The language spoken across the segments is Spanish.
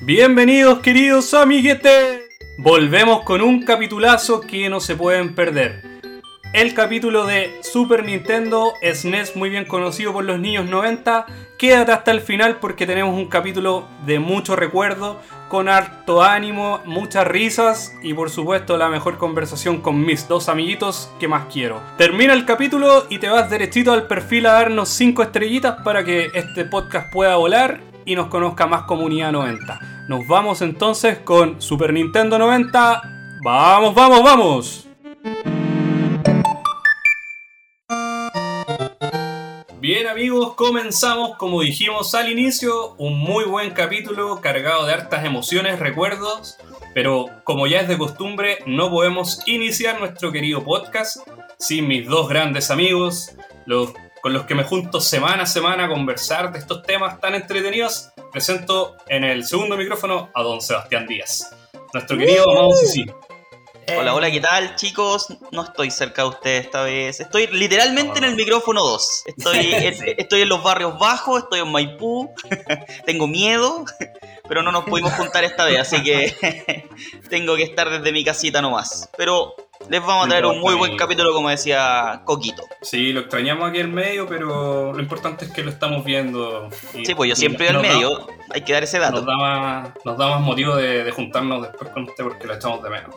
Bienvenidos queridos amiguetes. Volvemos con un capitulazo que no se pueden perder. El capítulo de Super Nintendo SNES muy bien conocido por los niños 90. Quédate hasta el final porque tenemos un capítulo de mucho recuerdo, con harto ánimo, muchas risas y por supuesto la mejor conversación con mis dos amiguitos que más quiero. Termina el capítulo y te vas derechito al perfil a darnos 5 estrellitas para que este podcast pueda volar y nos conozca más comunidad 90. Nos vamos entonces con Super Nintendo 90. ¡Vamos, vamos, vamos! Amigos, comenzamos como dijimos al inicio, un muy buen capítulo cargado de hartas emociones, recuerdos, pero como ya es de costumbre, no podemos iniciar nuestro querido podcast sin mis dos grandes amigos, los con los que me junto semana a semana a conversar de estos temas tan entretenidos. Presento en el segundo micrófono a don Sebastián Díaz, nuestro querido amado Sisi. Hola, hola, ¿qué tal chicos? No estoy cerca de ustedes esta vez. Estoy literalmente en el micrófono 2. Estoy, en- estoy en los barrios bajos, estoy en Maipú, tengo miedo, pero no nos pudimos juntar esta vez, así que tengo que estar desde mi casita nomás. Pero les vamos a traer un muy buen capítulo, como decía Coquito. Sí, lo extrañamos aquí en medio, pero lo importante es que lo estamos viendo. y- Sí, pues yo siempre al nos da- medio, hay que dar ese dato. Nos da más, nos da más motivo de, de juntarnos después con usted porque lo echamos de menos.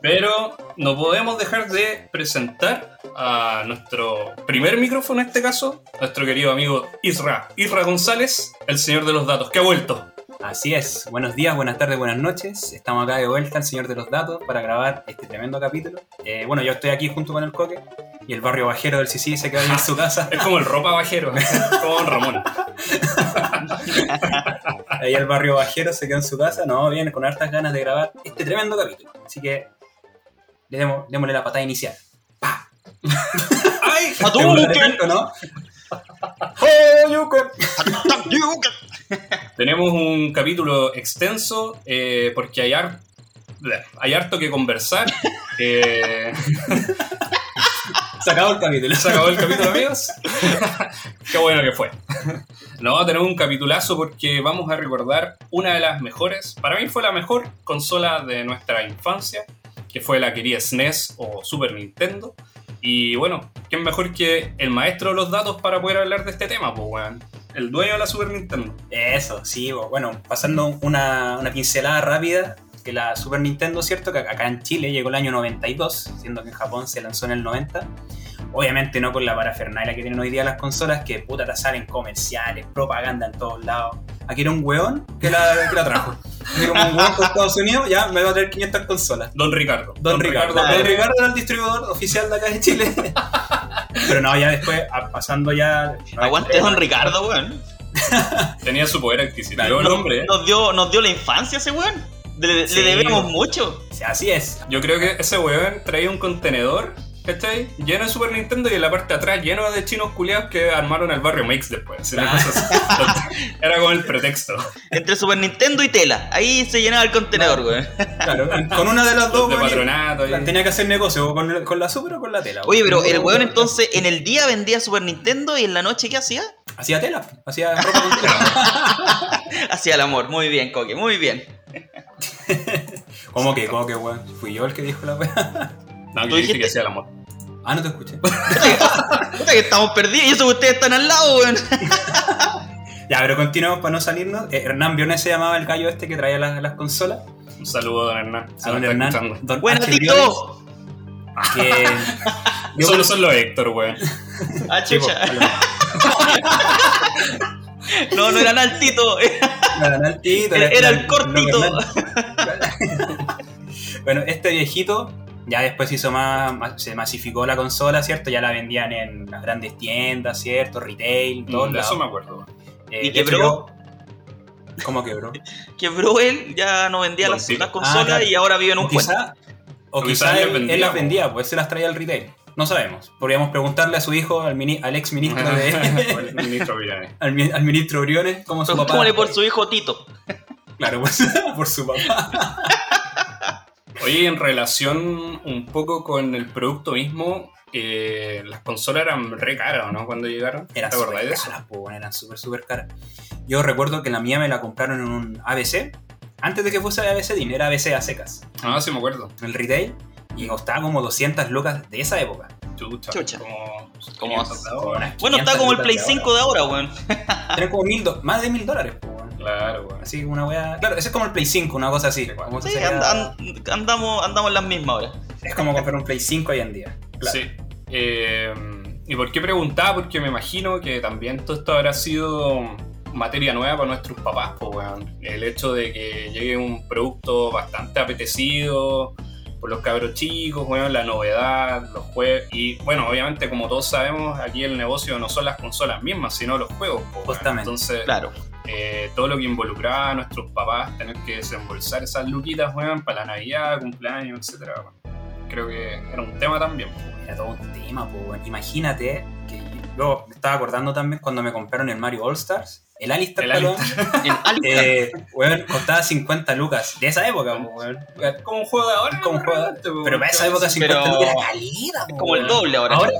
Pero no podemos dejar de presentar a nuestro primer micrófono en este caso, nuestro querido amigo Isra, Isra González, el señor de los datos, que ha vuelto. Así es, buenos días, buenas tardes, buenas noches. Estamos acá de vuelta, el señor de los datos, para grabar este tremendo capítulo. Eh, bueno, yo estoy aquí junto con el Coque y el barrio bajero del Sisi se queda en su casa. Es como el ropa bajero, como Don Ramón. Ahí el barrio bajero se queda en su casa. No, viene con hartas ganas de grabar este tremendo capítulo. Así que le demos, démosle la patada inicial. ¡Ay! De frente, ¿no? Tenemos un capítulo extenso eh, porque hay, har- hay harto que conversar. Eh, Se acabó el capítulo. ¿Se acabó el capítulo, amigos? Qué bueno que fue. No, tenemos un capitulazo porque vamos a recordar una de las mejores, para mí fue la mejor consola de nuestra infancia, que fue la querida SNES o Super Nintendo. Y bueno, ¿quién mejor que el maestro de los datos para poder hablar de este tema, pues, weón? El dueño de la Super Nintendo. Eso, sí, bo- bueno, pasando una, una pincelada rápida, que la Super Nintendo, ¿cierto? Que acá en Chile llegó el año 92, siendo que en Japón se lanzó en el 90. Obviamente no con la parafernalia que tienen hoy día las consolas, que puta te salen comerciales, propaganda en todos lados. Aquí era un weón que la, que la trajo. Como un de Estados Unidos, ya me va a traer 500 consolas. Don Ricardo. Don, Ricardo. Don Ricardo era el distribuidor oficial de acá de Chile. Pero no, ya después, pasando ya... Aguante Don Ricardo, weón. Tenía su poder adquisitivo Claro, el hombre. ¿eh? Nos dio, nos dio la infancia ese weón. Le, Sí, le debemos mucho. Así es. Yo creo que ese weón traía un contenedor, ¿cachai? Lleno de Super Nintendo y en la parte de atrás lleno de chinos culiados que armaron el barrio Mix después. Ah. Era como el pretexto. Entre Super Nintendo y tela. Ahí se llenaba el contenedor, weón. Claro, con una de las dos... de patronato. y- Tenía que hacer negocio o con, el- con la Super o con la tela. Oye, pero el weón entonces en el día vendía Super Nintendo y en la noche ¿qué hacía? Hacía tela, hacía ropa con tela. Hacía el amor. Muy bien, Coque, muy bien. ¿Cómo que, cómo que, weón? Fui yo el que dijo la weá. No, ¿Tú dijiste? que hacía el amor. Ah, no te escuché. Puta que estamos perdidos y eso que ustedes están al lado, weón. ya, pero continuemos para no salirnos. Eh, Hernán Briones se llamaba el gallo este que traía las, las consolas. Un saludo a don Hernán. A don Hernán. escuchando. Don Buena, H. Tito. Que. yo- Solo son los Héctor, weón. Ah, chucha. No, no eran altito. no, era el Tito, Era, era el cortito. Bueno, este viejito ya después hizo más, más- se masificó la consola, ¿cierto? Ya la vendían en las grandes tiendas, ¿cierto? Retail, todos Mm, eso me acuerdo. Eh, ¿Y hecho, quebró? ¿Cómo quebró? Quebró él, ya no vendía las, las consolas Ah, claro. y ahora vive en un quizá, o O quizá él él, vendía, él las vendía, pues se las traía al retail. No sabemos. Podríamos preguntarle a su hijo, al, mini- al ex ministro de. el ministro Virane. al, mi- al ministro Briones, como su papá. Póngale por su hijo Tito. Claro, pues, por su papá. Oye, en relación un poco con el producto mismo, eh, las consolas eran re caras, ¿no? Cuando llegaron. Eran ¿Te acordáis súper de eso? caras, po, eran súper, súper caras. Yo recuerdo que la mía me la compraron en un ABC. Antes de que fuese ABC DIN, era ABC a secas. Ah, sí me acuerdo. En el retail. Y costaba como 200 lucas de esa época. Chucha. Chucha. Como, Como- 500 de ahora. unas Bueno, está 500 como el Play de 5 de ahora, weón. Eran como mil más de mil dólares, po, weón. Claro, weón. Así que una wea. Claro, ese es como el Play 5, una cosa así. Como eso Sí, sería- and- and- andamos, andamos en las mismas ahora. Es como comprar un Play 5 hoy en día. Claro. Sí. Eh, ¿Y por qué preguntaba? Porque me imagino que también todo esto habrá sido materia nueva para nuestros papás, pues, weón. El hecho de que llegue un producto bastante apetecido por los cabros chicos, weón, la novedad, los juegos. Y bueno, obviamente, como todos sabemos, aquí el negocio no son las consolas mismas, sino los juegos, pues. Justamente. Entonces, Claro. Eh, todo lo que involucraba a nuestros papás tener que desembolsar esas luquitas, weón, para la Navidad, cumpleaños, etcétera, weón. Creo que era un tema también. Era todo un tema, po, weón. Imagínate que yo me estaba acordando también cuando me compraron el Mario All Stars. El Alistar, El perdón, El Alistar. eh, weón, costaba 50 lucas. De esa época, po, weón. Como un juego de ahora. Como un juego de- Pero para esa época 50 Pero- lucas era calidad, po, como el doble ahora. Ahora,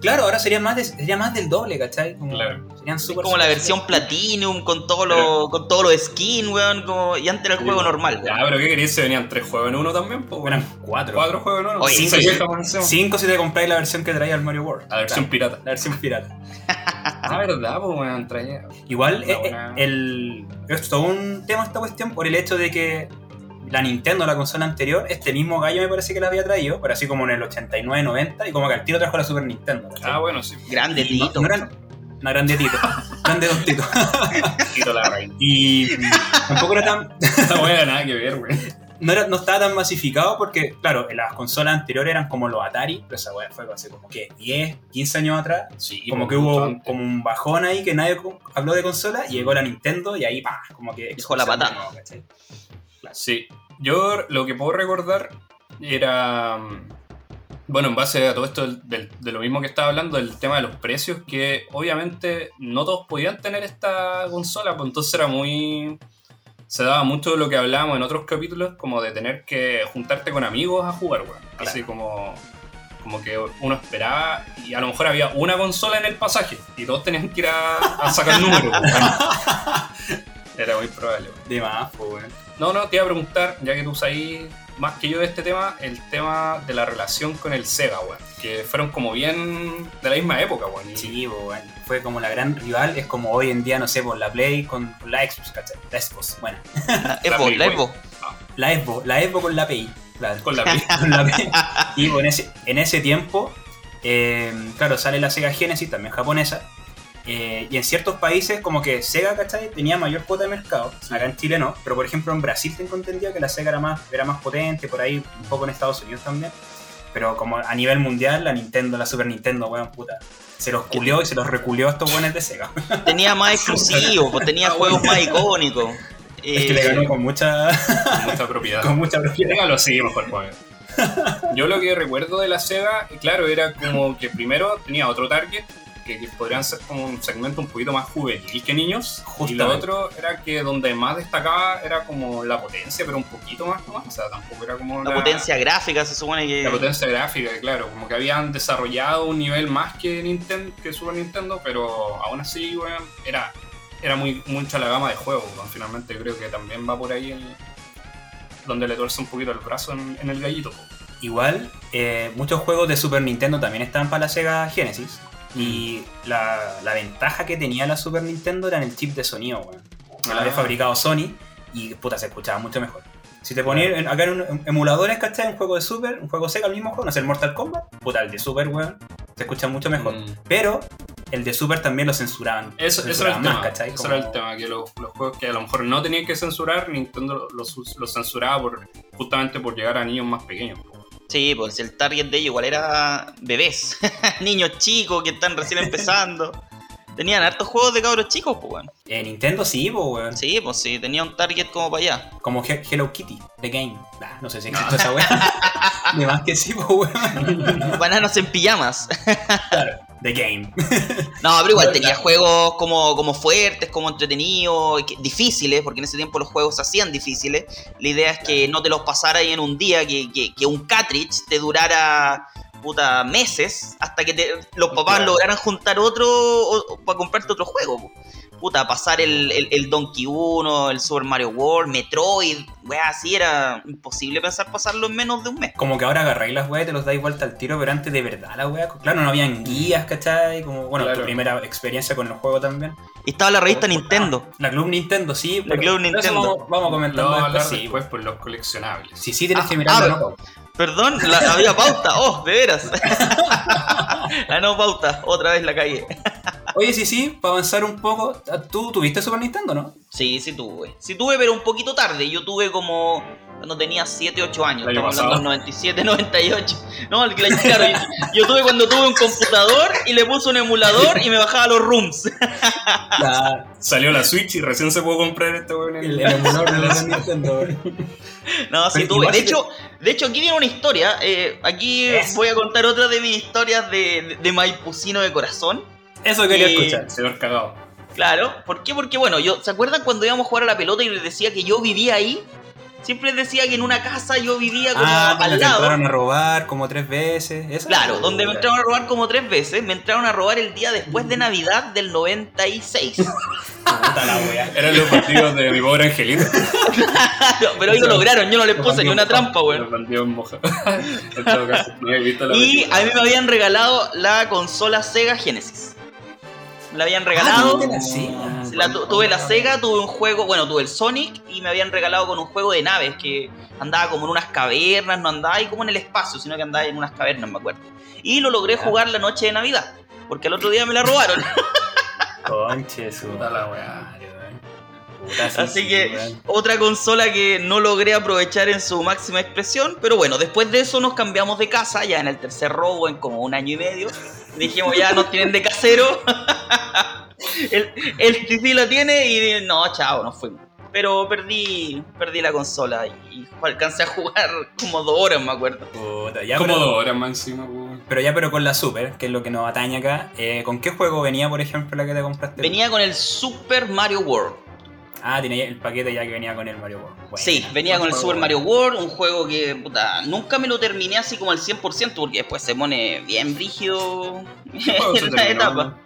claro, ahora sería más, de- sería más del doble, ¿cachai? Como, Claro. Serían Es súper como la versión Platinum con todos los con todos los skins, weón. Como, y antes era el juego normal. Ya, pero ¿qué querías? Se venían tres juegos en uno también, pues. Eran cuatro. Cuatro juegos en uno. Oye, Cinco si te compráis la versión que traía el Mario World. La versión pirata. La versión pirata. Ah, verdad, pues, weón, traía. Igual, eh, buena- eh, el, es todo un tema esta cuestión por el hecho de que la Nintendo, la consola anterior, este mismo gallo me parece que la había traído, pero así como en el 89-90, y como que al tiro trajo la Super Nintendo. Ah, bueno, sí. Grande Y no- Tito. No, no eran de Tito, eran de Don Tito. Tito la reina. Y tampoco era tan, Esta weá nada que ver, weón. no, era, no estaba tan masificado porque, claro, en las consolas anteriores eran como los Atari, pero esa weá fue hace como que 10, 15 años atrás. Sí, como que hubo antes. como un bajón ahí que nadie habló de consola y llegó la Nintendo y ahí pa, como que Dejó la patada. De. Sí. Yo lo que puedo recordar era. Bueno, en base a todo esto del- del- de lo mismo que estaba hablando, del tema de los precios, que obviamente no todos podían tener esta consola, pues entonces era muy. Se daba mucho de lo que hablábamos en otros capítulos, como de tener que juntarte con amigos a jugar, weón. Así como. Como que uno esperaba y a lo mejor había una consola en el pasaje y todos tenían que ir a, a sacar números. Era muy probable. weón. De más, pues, weón. No, no, te iba a preguntar, ya que tú sabes más que yo de este tema, el tema de la relación con el Sega, weón. Que fueron como bien de la misma época, weón. Sí, weón. Fue como la gran rival, es como hoy en día, no sé, por la Play con, con la Xbox, ¿cachai? La Xbox, bueno. La Evo, Play, la güey. Evo. La Xbox, la Xbox con la PI. Claro. Con la Play. Con la Play. Y bueno, en ese, en ese tiempo, eh, claro, sale la Sega Genesis, también japonesa. Eh, y en ciertos países, como que Sega, ¿cachai? Tenía mayor cuota de mercado. Acá en Chile no. Pero por ejemplo, en Brasil tengo entendido que la Sega era más, era más potente, por ahí un poco en Estados Unidos también. Pero como a nivel mundial, la Nintendo, la Super Nintendo, weón, puta. Se los culió y se los reculió a estos buenos de Sega. Tenía más exclusivos, pues, tenía juegos más icónicos. Es que le ganó con mucha, con mucha propiedad. con mucha propiedad. Déjalo así, mejor, weón. Yo lo que recuerdo de la Sega, claro, era como que primero tenía otro target, que, que podrían ser como un segmento un poquito más juvenil que niños. Y lo otro era que donde más destacaba era como la potencia, pero un poquito más nomás. O sea, tampoco era como la potencia gráfica se supone que. La potencia gráfica, claro, como que habían desarrollado un nivel más que Nintendo, que Super Nintendo, pero aún así, weón, era, era muy mucha la gama de juegos. Finalmente creo que también va por ahí el, donde le tuerce un poquito el brazo en, en el gallito. Igual, eh, muchos juegos de Super Nintendo también estaban para la Sega Genesis. Y la, la ventaja que tenía la Super Nintendo era en el chip de sonido, weón. Que lo había Ah. fabricado Sony y puta, se escuchaba mucho mejor. Si te ponías acá en, un- emuladores, ¿cachai? Un juego de Super, un juego Sega, el mismo juego, no sé, el Mortal Kombat, puta, el de Super, weón, se escucha mucho mejor. Mm. Pero el de Super también lo censuraban. Eso, Lo eso era el tema, ¿cachai? eso Como- era el tema, que los, los juegos que a lo mejor no tenían que censurar, Nintendo los, los censuraba por, justamente por llegar a niños más pequeños. po. Sí, pues el target de ellos igual era bebés, niños chicos que están recién empezando. Tenían hartos juegos de cabros chicos, pues, weón. Eh, Nintendo sí, po, weón. Sí, pues sí, tenía un target como para allá. Como He- Hello Kitty, The Game. Nah, no sé si existe esa weá. De más que sí, po, weón. Bananas en pijamas. Claro, The Game. No, pero igual tenía juegos como, como fuertes, como entretenidos, difíciles, porque en ese tiempo los juegos se hacían difíciles. La idea es que no te los pasara ahí en un día, que, que- que un cartridge te durara puta, meses hasta que te- los papás Claro. lograran juntar otro para comprarte otro juego. po. Puta, pasar el, el, el Donkey 1, el Super Mario World, Metroid, weá, así era imposible pensar pasarlo en menos de un mes. Como que ahora agarráis las weas y te los dais vuelta al tiro, pero antes de verdad la wea. Claro, no habían guías, ¿cachai? Como, bueno, Claro. tu primera experiencia con el juego también. Y estaba la revista Nintendo. La Club Nintendo, sí. La Club Nintendo. Vamos, vamos a después, hablar sí. después por los coleccionables. Sí, sí, tienes Ah, que mirarlo, ah, ¿no? Perdón, la, había pauta. Oh, de veras. la no pauta, otra vez la cagué. Oye, sí, sí, para avanzar un poco, ¿tú tuviste Super Nintendo, no? Sí, sí tuve. Sí tuve, pero un poquito tarde. Yo tuve como cuando tenía 7, 8 años. Estamos hablando del 97, 98. No, el claro, yo, yo tuve cuando tuve un computador y le puse un emulador y me bajaba los rooms. La, Salió la Switch y recién se pudo comprar este weón. en el, el emulador de la Nintendo. No, sí tuve. De hecho, de hecho, aquí viene una historia. eh, aquí Eso. voy a contar otra de mis historias de, de, de Maipucino de corazón. Eso quería Y- escuchar. Señor cagado. Claro, ¿por qué? Porque bueno, yo, ¿se acuerdan cuando íbamos a jugar a la pelota y les decía que yo vivía ahí? Siempre les decía que en una casa yo vivía como Ah, donde al lado. entraron a robar como tres veces. ¿Eso? Claro, donde me entraron a robar como tres veces. Me entraron a robar el día después de Navidad del 96. Puta la wea. Eran los partidos de mi pobre angelito. Claro, pero hoy lo lograron, yo no les puse ni una trampa, la Y a mí me habían regalado la consola Sega Genesis. Me la habían regalado. tuviste la Sega. La tuve la Sega, tuve un juego, bueno, tuve el Sonic y me habían regalado con un juego de naves que andaba como en unas cavernas, no andaba ahí como en el espacio, sino que andaba en unas cavernas, me acuerdo. Y lo logré Ya. jugar la noche de Navidad, porque al otro día me la robaron. Conche su Puta la weá. Puta, Así sí, que otra consola que no logré aprovechar en su máxima expresión, pero bueno, después de eso nos cambiamos de casa, ya en el tercer robo, en como un año y medio. Dijimos, ya nos tienen de casero. el, el sí la tiene y no, chao, nos fuimos. Pero perdí, perdí la consola y alcancé a jugar como dos horas, me acuerdo. Puta, ya, Como pero, dos horas más encima, weón. pero ya, pero con la Super, que es lo que nos atañe acá. eh, ¿Con qué juego venía, por ejemplo, la que te compraste? Venía con el Super Mario World. Ah, tenía el paquete ya que venía con el Mario World. Bueno, Sí, venía con el Super. Mario World, un juego que puta, nunca me lo terminé así como al 100% porque después se pone bien rígido juego se en la terminó, etapa.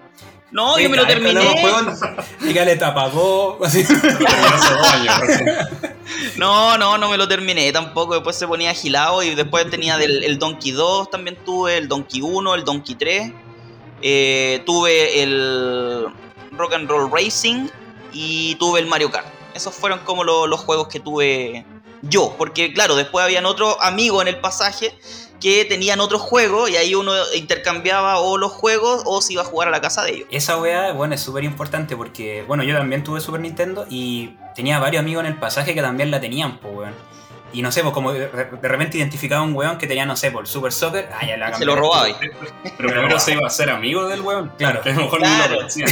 ¿no? Yo me lo terminé. Dígale etapa 2, así. Terminó hace dos años, recién. No, no, no me lo terminé tampoco. Después se ponía agilado y después tenía del, el Donkey 2 también tuve, el Donkey 1, el Donkey 3. eh, tuve el Rock and Roll Racing y tuve el Mario Kart. Esos fueron como lo- los juegos que tuve yo. Porque claro, después habían otros amigos en el pasaje que tenían otros juegos y ahí uno intercambiaba o los juegos o se iba a jugar a la casa de ellos. Esa weá, bueno, es súper importante porque, bueno, yo también tuve Super Nintendo y tenía varios amigos en el pasaje que también la tenían, pues, weón. Y no sé, pues como de, repente identificaba a un weón que tenía, no sé, por el Super Soccer, ah, ya la Se lo robaba ahí. Pero primero se iba a hacer amigo del weón. Claro. Que a lo mejor ni Claro. lo conocía.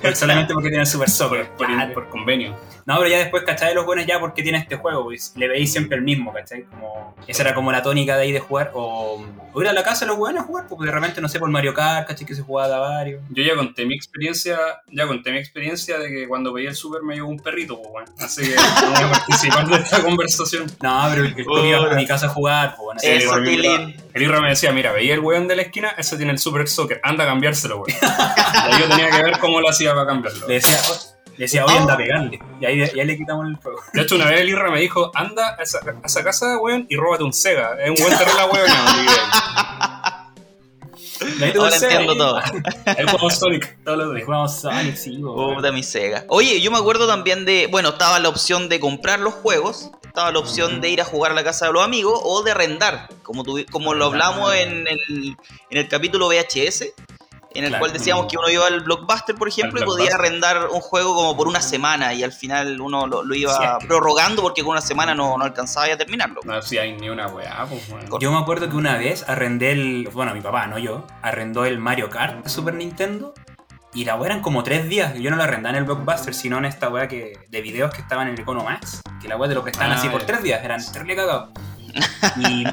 Pero solamente porque tenía el Super Soccer. Por, por convenio. No, pero ya después, ¿cachai? Los buenos ya, porque tiene este juego? Pues le veis siempre el mismo, ¿cachai? Como, esa era como la tónica de ahí de jugar. O, o ir a la casa de los buenos a jugar, porque de repente, no sé, por Mario Kart, ¿cachai? Que se jugaba a varios. Yo ya conté mi experiencia, ya conté mi experiencia de que cuando veía el super me llegó un perrito, pues bueno. Así que no voy a participar de esta conversación. No, pero el que Puta. iba a mi casa a jugar, pues bueno. Sí, Eso, Tilín. El Irra me decía, mira, veía el weón de la esquina, ese tiene el super soccer, anda a cambiárselo, weón. Yo tenía que ver cómo lo hacía para cambiarlo. Le decía, le decía, oye, anda a pegarle. Y ahí, y ahí le quitamos el juego. De hecho, una vez el Irra me dijo, anda a esa, a esa casa, weón, y róbate un Sega. Es un buen weón. Y ahí tuvo Ahora entiendo todo. Ahí jugamos Sonic todos los días. jugamos Sonic, sí, weón. Puta mi Sega. Oye, yo me acuerdo también de. Bueno, estaba la opción de comprar los juegos. Estaba la opción de ir a jugar a la casa de los amigos o de arrendar. Como, como lo hablamos en el, en el capítulo VHS. En el Claro. cual decíamos que uno iba al Blockbuster, por ejemplo, Al y podía arrendar un juego como por una semana. Y al final uno lo, lo iba Sí, es que- prorrogando porque con una semana no, no alcanzaba ya a terminarlo. No hacía ni una weá, pues weón. Yo me acuerdo que una vez arrendé el. Bueno, mi papá, no yo. Arrendó el Mario Kart de Super Nintendo. Y la weá eran como tres días. Yo no la arrendaba en el Blockbuster, sino en esta weá que, de videos que estaban en el Econo Max. Que la weá te lo prestaban Ah, así por tres días. Eran terrible cagados. Y.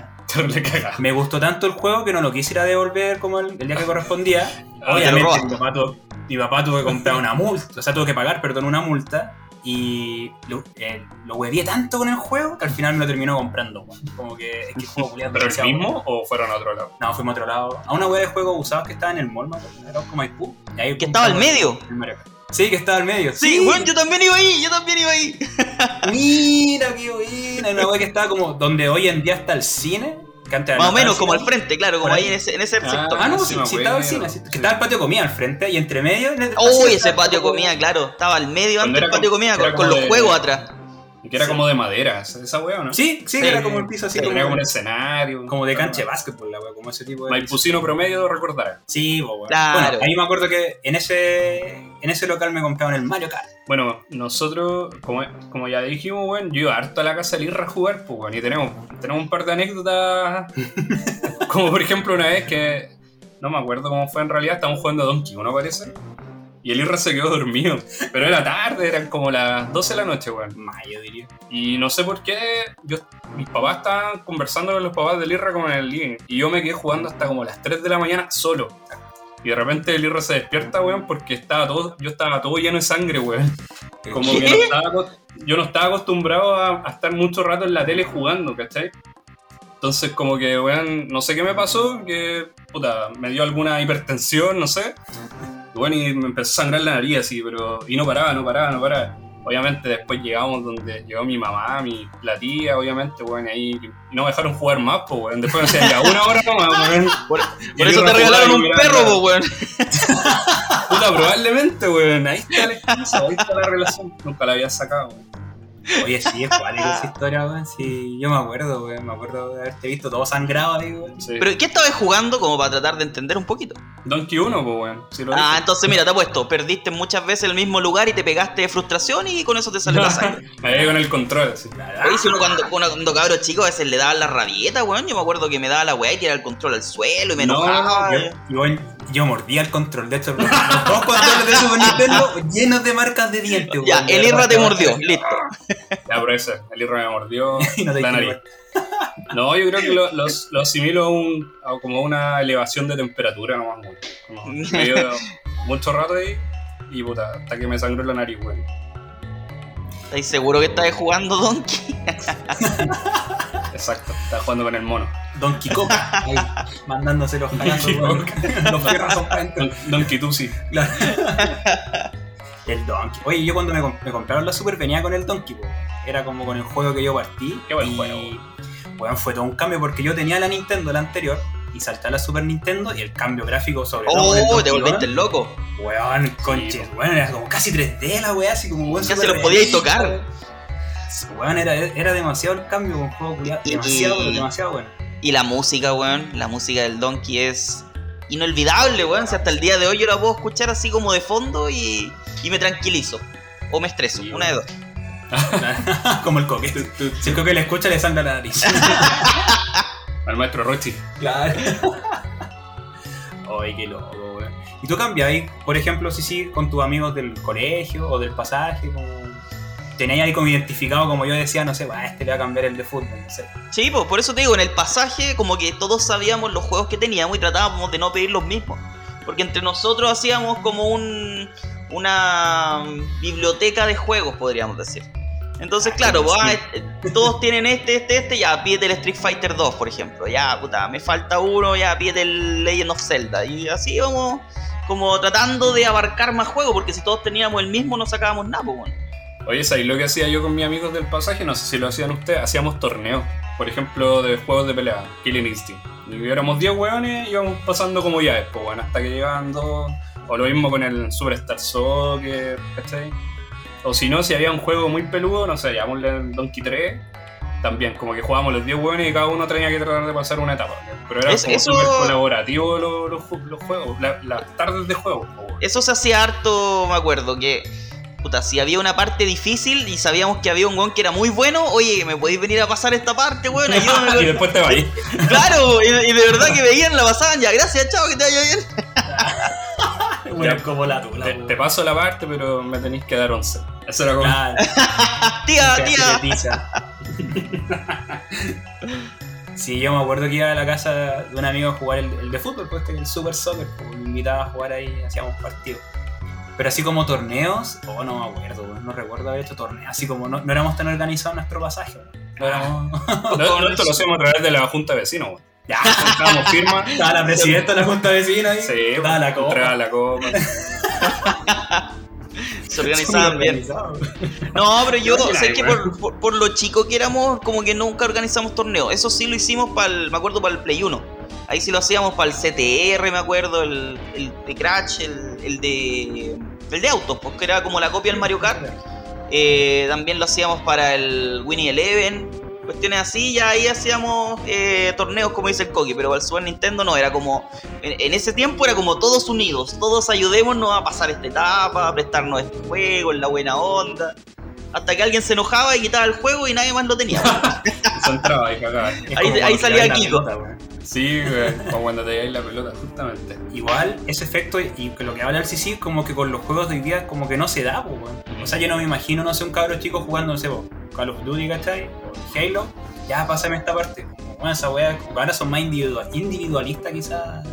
Me gustó tanto el juego que no lo quisiera devolver como el, el día que correspondía. Ah, Obviamente, mi papá, tuvo, mi papá tuvo que comprar una multa, o sea, tuvo que pagar, perdón, una multa. Y lo, eh, lo huevié tanto con el juego que al final me lo terminó comprando. Como que es que el juego ¿Pero el mismo o fueron a otro lado? No, fuimos a otro lado. A una web de juegos usados que estaba en el mall, me acuerdo, era como Maipú. Y ahí Que estaba al medio. el. Sí, que estaba al medio. Sí, bueno, yo también iba ahí, yo también iba ahí. Mira, qué buena. Una web que estaba como donde hoy en día está el cine. Antes Más o no menos, como al frente, claro, como ahí. ahí en ese, en ese Ah, sector. Ah, no, sí sí, sí estaba el cine. sí, que estaba el patio comida al frente y entre medio. en el- Uy, ese patio comida, claro. Estaba al medio antes del patio comida, con, los juegos atrás. Que era como de madera, esa esa wea, ¿o ¿no? Sí, sí, Sí. era como el piso así Sí, como, tenía como un escenario. como de cancha de básquetbol, la wea, como ese tipo de. Maipusino promedio recordará. Sí, bo. Claro. Bueno, ahí me acuerdo que en ese, en ese local me compraban el Mario Kart. Bueno, nosotros, como, como ya dijimos, weón, yo iba harto a la casa del Irra a jugar, pues, weón, y tenemos, tenemos un par de anécdotas. como por ejemplo una vez que, no me acuerdo cómo fue en realidad, estábamos jugando a Donkey, ¿no parece? Y el Irra se quedó dormido. Pero era tarde, eran como las 12 de la noche, weón. Mayo, diría. Y no sé por qué, yo, mis papás estaban conversando con los papás del Irra como en el living. Y yo me quedé jugando hasta como las 3 de la mañana solo. Y de repente el Irra se despierta, weón, porque estaba todo, yo estaba todo lleno de sangre, weón. Como que no estaba, yo no estaba acostumbrado a, a estar mucho rato en la tele jugando, ¿cachai? Entonces como que, weón, no sé qué me pasó, que, puta, me dio alguna hipertensión, no sé. Bueno, y me empezó a sangrar la nariz así, pero... Y no paraba, no paraba, no paraba. Obviamente después llegamos donde llegó mi mamá, mi, la tía, obviamente, weón, y ahí... Y no me dejaron jugar más, pues, weón. Después me decían, ya, una hora nomás, weón. Por, eso te regalaron un perro, weón. Puta, probablemente, weón. Ahí está la excusa, ahí está la relación. Nunca la había sacado, weón. Oye, sí, es cuático esa historia, weón. Sí, yo me acuerdo, weón. Me acuerdo de haberte visto todo sangrado ahí, weón. Sí. Pero, ¿qué estabas jugando como para tratar de entender un poquito? Donkey 1, pues, weón. Sí lo Ah, dije. entonces mira, te apuesto, perdiste muchas veces el mismo lugar y te pegaste de frustración y con eso te salió la sangre. Ahí con el control, así. Oye, si uno cuando, cuando, cuando cabro chico a veces le daba la rabieta, weón. Yo me acuerdo que me daba la weá y tiraba el control al suelo y me No, enojaba. Yo, yo, yo mordía el control. De hecho, los, los dos controles de Super Nintendo llenos de marcas de dientes, ya, el Irra te mordió, listo. Ya, pero ese, el Irra me mordió no la nariz. No, yo creo que lo, los- lo asimilo a, un, a como una elevación de temperatura nomás. Como me dio mucho rato ahí y puta, hasta que me sangró la nariz, weón. ¿Estáis seguro que estáis jugando Donkey? Exacto, estaba jugando con el mono. Donkey Kong. Ahí, mandándose los jalazos. Los fierros son. Don, Donkey Tusi. Claro. El Donkey. Oye, yo cuando me, comp- me compraron la Super venía con el Donkey, po. Era como con el juego que yo partí. Qué buen y, juego, Bueno, fue todo un cambio porque yo tenía la Nintendo, la anterior, y salté a la Super Nintendo y el cambio gráfico sobre todo. el Oh, te volviste Kong, loco. Weón, conches, weón, era como casi 3D la weá, así como weón. Ya se los podíais tocar. Weón, era, era demasiado el cambio con juego culiado. Demasiado, y- pero demasiado bueno. Y la música, weón, la música del Donkey es inolvidable, weón. Si hasta el día de hoy yo la puedo escuchar así como de fondo y, y me tranquilizo. O me estreso, Sí, una de dos. como el coque. Si el coque le escucha, le sangra la nariz. Al maestro Rochi. Claro. Ay, qué loco, weón. ¿Y tú cambiáis, por ejemplo, si sí, con tus amigos del colegio o del pasaje? Como... ¿Tenéis ahí como identificado, como yo decía, no sé, "Bah, este le va a cambiar el de fútbol, no sé? Sí, pues por eso te digo, en el pasaje como que todos sabíamos los juegos que teníamos y tratábamos de no pedir los mismos. Porque entre nosotros hacíamos como un, una biblioteca de juegos, podríamos decir. Entonces, claro, pues, ah, eh, todos tienen este, este, este, ya pídete el Street Fighter 2, por ejemplo. Ya, puta, me falta uno, ya pídete el Legend of Zelda. Y así vamos como tratando de abarcar más juegos, porque si todos teníamos el mismo no sacábamos nada, pues bueno. Oye, ¿sabes lo que hacía yo con mis amigos del pasaje? No sé si lo hacían ustedes. Hacíamos torneos, por ejemplo, de juegos de pelea, Killing Instinct. Y éramos 10 hueones y íbamos pasando como ya pues bueno, hasta que llegaban dos. O lo mismo con el Superstar Soccer, ¿cachai? O si no, si había un juego muy peludo, no sé, llamémosle el Donkey 3. También, como que jugábamos los 10 hueones y cada uno tenía que tratar de pasar una etapa. Pero era Es- como eso- súper colaborativo los, los ju- los juegos, la- las tardes de juego. weón. Eso se hacía harto, me acuerdo, que puta, si había una parte difícil y sabíamos que había un weón que era muy bueno, oye, ¿me podéis venir a pasar esta parte, weón? Ayúdame y con-". después te vayas. Claro, y, y de verdad que veían, la pasaban ya, gracias, chao, que te vaya bien. Bueno, como la tula. Te, te paso la parte, pero me tenéis que dar 11. Eso era como. Claro, Tía, tía. Sí, yo me acuerdo que iba a la casa de un amigo a jugar el, el de fútbol, pues el Super Soccer, pues, me invitaba a jugar ahí, hacíamos partidos. Pero así como torneos, oh, no me acuerdo, weón, no recuerdo haber hecho torneos, así como no, no éramos tan organizados en nuestro pasaje. No éramos... No, no, esto lo hacemos a través de la Junta de Vecinos, weón. Ya, juntábamos firmas. Estaba la presidenta de la Junta de Vecinos ahí. Sí, estaba la copa. la copa. Se organizaban bien. No, pero yo sé que por, por, por lo chico que éramos, como que nunca organizamos torneos. Eso sí lo hicimos para el, me acuerdo, para el Play 1. Ahí sí lo hacíamos para el CTR, me acuerdo, el, el de Crash, el, el de el de autos, porque era como la copia del Mario Kart. Eh, también lo hacíamos para el Winnie Eleven. Cuestiones así, ya ahí hacíamos eh, torneos, como dice el Kogi, pero el Super Nintendo no, era como. En, en ese tiempo era como todos unidos, todos ayudémonos a pasar esta etapa, a prestarnos este juego, en la buena onda. Hasta que alguien se enojaba y quitaba el juego y nadie más lo tenía. Se entraba y cagaba. Es Ahí- salía Kiko. pelota. Sí, como cuando te lleváis la pelota, justamente. Igual, ese efecto y que lo que habla el CC, como que con los juegos de hoy día, como que no se da, weón. O sea, yo no me imagino, no sé, un cabro chico jugando, no sé, po, Call of Duty, ¿cachai? O Halo, ya pásame esta parte. Bueno, esa que ahora son más individua- individualistas, quizás.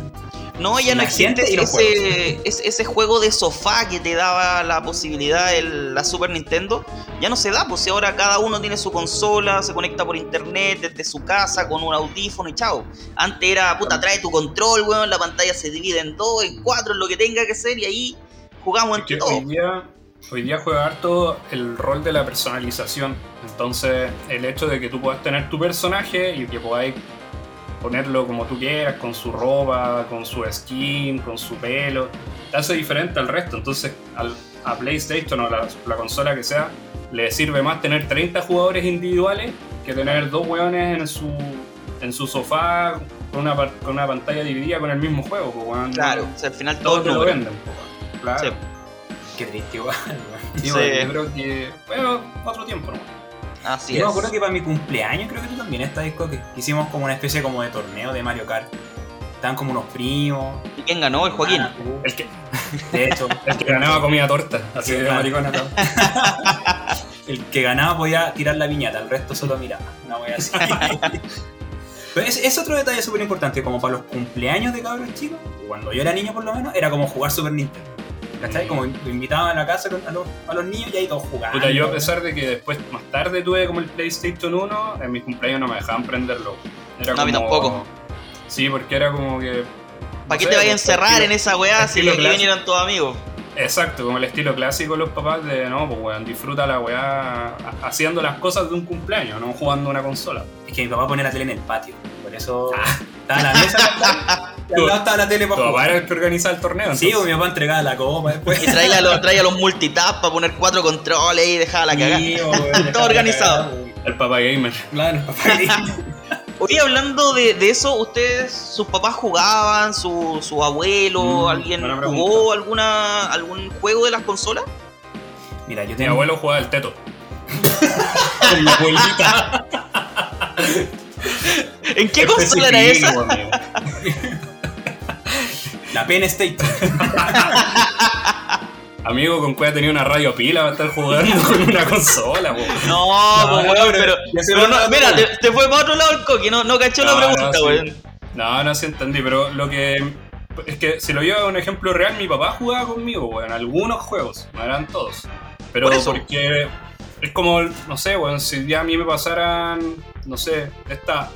No, ya no existe ese, ese, ese juego de sofá que te daba la posibilidad el, la Super Nintendo. Ya no se da, pues si ahora cada uno tiene su consola, se conecta por internet desde su casa con un audífono y chao. Antes era, puta, trae tu control, weón, la pantalla se divide en dos, en cuatro, en lo que tenga que ser y ahí jugamos Es entre que todos. hoy día, hoy día juega harto el rol de la personalización. Entonces, el hecho de que tú puedas tener tu personaje y que podáis ponerlo como tú quieras, con su ropa, con su skin, con su pelo, te hace diferente al resto. Entonces, al- a PlayStation o la, la consola que sea, le sirve más tener 30 jugadores individuales que tener dos hueones en su, en su sofá con una, con una pantalla dividida con el mismo juego. pues. Claro, o sea, al final todos lo venden. pues. Claro. Sí. Qué triste, igual. Sí, bueno, yo creo que. Bueno, otro tiempo, ¿no? Así Yo me acuerdo que para mi cumpleaños, creo que tú también estás disco que hicimos como una especie como de torneo de Mario Kart. Estaban como unos primos. ¿Y quién ganó? El Joaquín. Ah. El que, De hecho, el que ganaba comía torta. Así Sí, de maricona. todo. el que ganaba podía tirar la viñata, el resto solo miraba. No voy a decir. Pero es, es otro detalle súper importante, como para los cumpleaños de cabros chicos, cuando yo era niño por lo menos, era como jugar Super Nintendo. ¿Cachai? Como lo invitaban a la casa con- a los, a los niños y ahí todos jugaban. Puta, yo a pesar de que después, más tarde tuve como el PlayStation 1, en mis cumpleaños no me dejaban prenderlo. Era No, a mí como- tampoco. Sí, porque era como que. ¿Para qué te sé, vayas a encerrar estilo- en esa weá si estilo aquí vinieron todos amigos? Exacto, como el estilo clásico de los papás de no, pues weón, disfruta la weá ha- haciendo las cosas de un cumpleaños, no jugando una consola. Es que mi papá pone la tele en el patio. Por eso estaba la mesa lado estaba la tele Tu para papá jugar. era el que organizaba el torneo. Sí, entonces. pues mi papá entregaba la copa después. Y traía los, traía los multitap para poner cuatro controles y dejaba la cagada. Sí, pues, Todo organizado. el papá gamer. Claro, el papá. Oye, hablando de, de eso, ¿ustedes, sus papás jugaban, su, su abuelo, Mm, alguien jugó alguna algún juego de las consolas? Mira, yo Mi tengo. abuelo jugaba el teto. Con mi abuelita. ¿En qué consola era esa? Amigo. La Penn State. Amigo, con cuál tenía una radio pila va a estar jugando con una consola, po. No, No, pues no, weón, pero- pero, no, mira, te, te fue para otro lado el coqui, no, no cachó la No, no, pregunta, sí. weón. No, no sí entendí, pero lo que. Es que si lo llevo a un ejemplo real, mi papá jugaba conmigo, weón, algunos juegos, no eran todos. Pero Por eso. porque es como, no sé, weón, si ya a mí me pasaran, no sé, esta.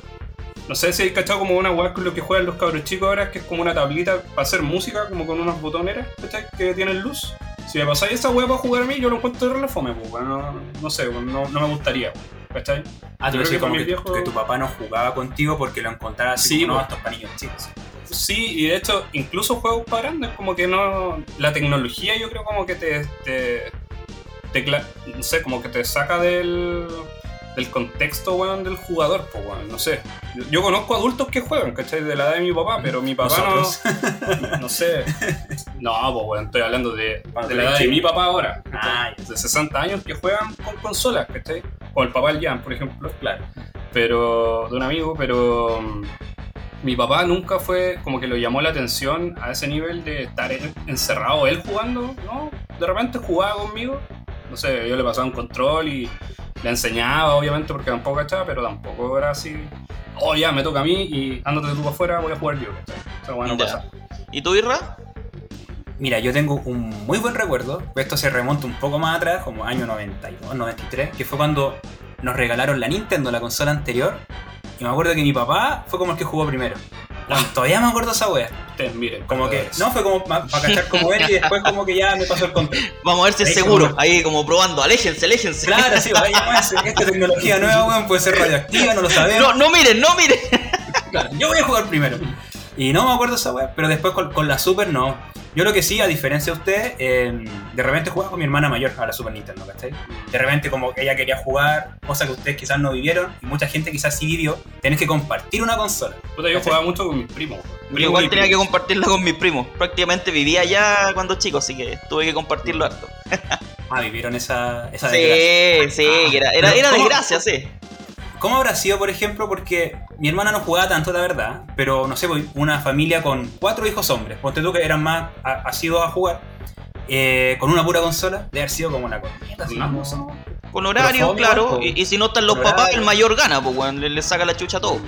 No sé si hay cachado como una weá con lo que juegan los cabros chicos ahora, que es como una tablita para hacer música, como con unas botoneras, ¿cachai? Que tienen luz. Si me pasáis esa weá para jugar a mí, yo lo encuentro de fome, pues, weón, no, no sé, no, no me gustaría, ¿cachai? Ah, tú creo que como que, tu papá no jugaba contigo porque lo encontraba así Sí, como, no, estos para niños chicos. Sí, y de hecho, incluso juegos para grandes, como que no. La tecnología, yo creo, como que te. te, te no sé, como que te saca del. Del contexto, weón, del jugador, pues, weón, no sé. Yo, yo conozco adultos que juegan, ¿cachai? De la edad de mi papá, pero mi papá Nosotros. no. No sé. No, pues, weón, estoy hablando de, de la edad de mi papá ahora. Ah. De 60 años que juegan con consolas, ¿cachai? Con el papá del Jan, por ejemplo Claro. pero de un amigo, pero mm, mi papá nunca fue como que lo llamó la atención a ese nivel de estar en- encerrado él jugando, ¿no? De repente jugaba conmigo, no sé, yo le pasaba un control y le enseñaba, obviamente, porque tampoco cachaba, pero tampoco era así. oh ya, me toca a mí y ándate tú para afuera, voy a jugar yo. ¿cachai? O sea, bueno, Ya. pasa. ¿Y tú, Irra? Mira, yo tengo un muy buen recuerdo. Esto se remonta un poco más atrás, como año 92, 93, que fue cuando nos regalaron la Nintendo, la consola anterior. Y me acuerdo que mi papá fue como el que jugó primero. Bueno, todavía me acuerdo esa wea. Ustedes miren. Como que, no, fue como para cachar como él y después como que ya me pasó el control. Vamos a ver si es seguro. como- Ahí como probando. Aléjense, aléjense. Claro, sí, vaya, pues, esta tecnología nueva, weón, puede ser radioactiva, no lo sabemos. No, no miren, no miren. Claro, yo voy a jugar primero. Y no me acuerdo esa weá, pero después con, con la Super no. Yo lo que sí, a diferencia de usted, eh, de repente jugaba con mi hermana mayor a la Super Nintendo, ¿cachai? De repente como ella quería jugar, cosa que ustedes quizás no vivieron, y mucha gente quizás sí vivió, tenés que compartir una consola. Puta, yo jugaba mucho con mis primos. Yo igual tenía que compartirla con mis primos. Prácticamente vivía allá cuando chico, así que tuve que compartirlo harto. Ah, vivieron esa, esa desgracia. Sí, sí, era, era, desgracia, sí. ¿Cómo habrá sido, por ejemplo? Porque mi hermana no jugaba tanto, la verdad, pero no sé, pues, una familia con cuatro hijos hombres, ponte tú que eran más asiduos a jugar, eh, con una pura consola, debe haber sido como una corneta. ¿no? Con horario, fome, claro. Y, y si no están los papás, horario. el mayor gana, pues, weón. Le, le saca la chucha a todo.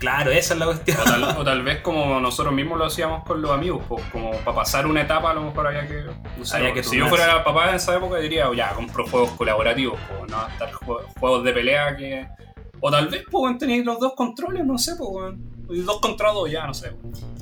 Claro, esa es la cuestión. O tal, o tal vez como nosotros mismos lo hacíamos con los amigos, pues, como para pasar una etapa a lo mejor había que... sé, Había que si yo fuera papá en esa época diría, "Oh, ya, compro juegos colaborativos, pues, no estar jue- juegos de pelea que... O tal vez, pues, tenéis los dos controles, no sé, pues, dos contra dos, ya, no sé.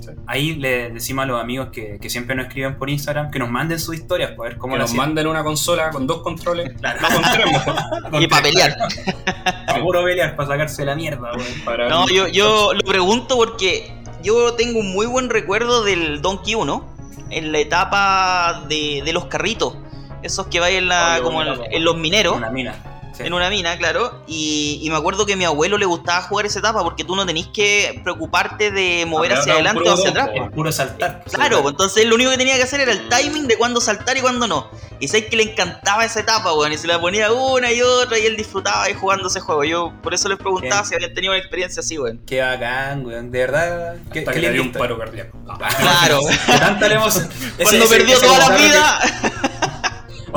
Sí. Ahí le decimos a los amigos que, que siempre nos escriben por Instagram que nos manden sus historias para ver cómo Que nos hacían. manden una consola con dos controles, no con tres, mejor. Y para pelear. Para puro pelear, para sacarse la mierda. Para- No, yo, yo lo pregunto porque yo tengo un muy buen recuerdo del Donkey 1 en la etapa de, de los carritos. Esos que va en, la, Oye, como en, en los mineros. Una mina. Sí. En una mina, claro. Y, y me acuerdo que a mi abuelo le gustaba jugar esa etapa porque tú no tenés que preocuparte de mover hacia adelante o hacia atrás. El puro saltar. Claro, pues entonces lo único que tenía que hacer era el timing de cuándo saltar y cuándo no. Y sé que le encantaba esa etapa, weón. Y se la ponía una y otra y él disfrutaba ahí jugando ese juego. Yo por eso les preguntaba si habían tenido una experiencia así, weón. Qué bacán, weón. De verdad. Qué, Hasta qué que le dio un paro cardíaco. Claro. Tanta la emoción. Ese- Cuando ese- perdió ese toda la carro que-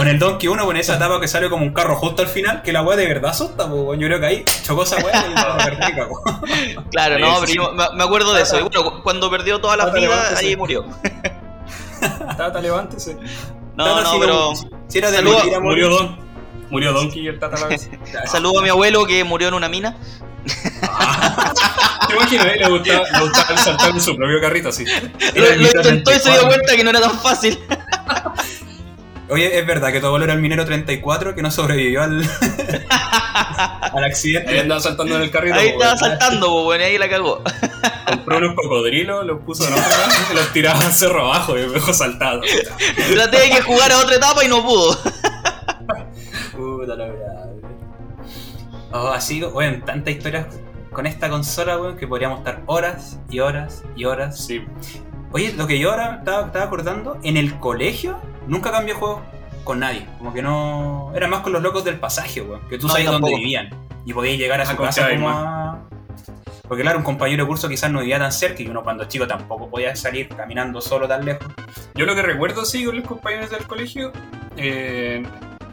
vida. Con el Donkey 1, con esa etapa que sale como un carro justo al final, que la weá de verdad asusta, pues, weón. Yo creo que ahí chocó esa weá y la cagó. Claro, no, pero yo me, acuerdo de eso. Y bueno, cu- cuando perdió todas las Tata, vidas, levántese. ahí murió. Tata, levántese. No, Tata, no, si pero Si era de morir. Murió Don. Murió Donkey y el Tata a la vez. saludo a mi abuelo que murió en una mina. ¿Te imaginas? eh? Le gustaba, le gustaba saltar en su propio carrito así. Lo, intentó y se dio 34. cuenta que no era tan fácil. Oye, es verdad que tu abuelo era el minero 34 que no sobrevivió al, al Ahí accidente. andaba saltando en el carrito. Ahí estaba saltando, pues, bueno, ahí la cagó. Compró unos cocodrilos, los puso en otra y los tiraba al cerro abajo y me dejó saltado. Traté de que jugara otra etapa y no pudo. Puta la verdad, weón. Oh, así, weón, tantas historias con esta consola, weón, que podríamos estar horas y horas y horas. Sí. Oye, lo que yo ahora estaba, estaba acordando, en el colegio nunca cambié juego con nadie. Como que no. Era más con los locos del pasaje, weón. Que tú No, sabías dónde vivían. Y podías llegar a Ah, su con casa como a. Porque claro, un compañero de curso quizás no vivía tan cerca y uno cuando chico tampoco podía salir caminando solo tan lejos. Yo lo que recuerdo así con los compañeros del colegio, eh,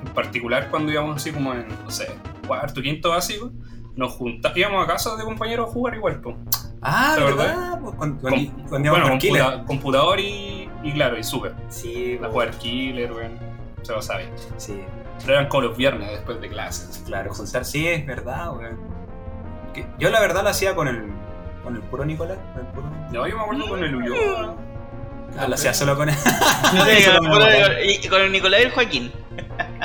en particular cuando íbamos así como en, no sé, cuarto, quinto básico, nos juntábamos, íbamos a casa de compañeros a jugar igual, pues. Ah, ¿La ¿verdad? Pues bueno, con Killer. computa- computador y, y claro, y super. Sí, A pues, jugar Killer, weón. Se lo sabe. sí. Pero eran como los viernes después de clases. Claro, juntar, sí, es verdad, weón. Que Yo la verdad lo hacía con el, con el puro Nicolás. con el puro- No, yo me acuerdo con el Ulloa. Ah, lo hacía solo con él. Solo con, con el- el- y con el Nicolás y el Joaquín.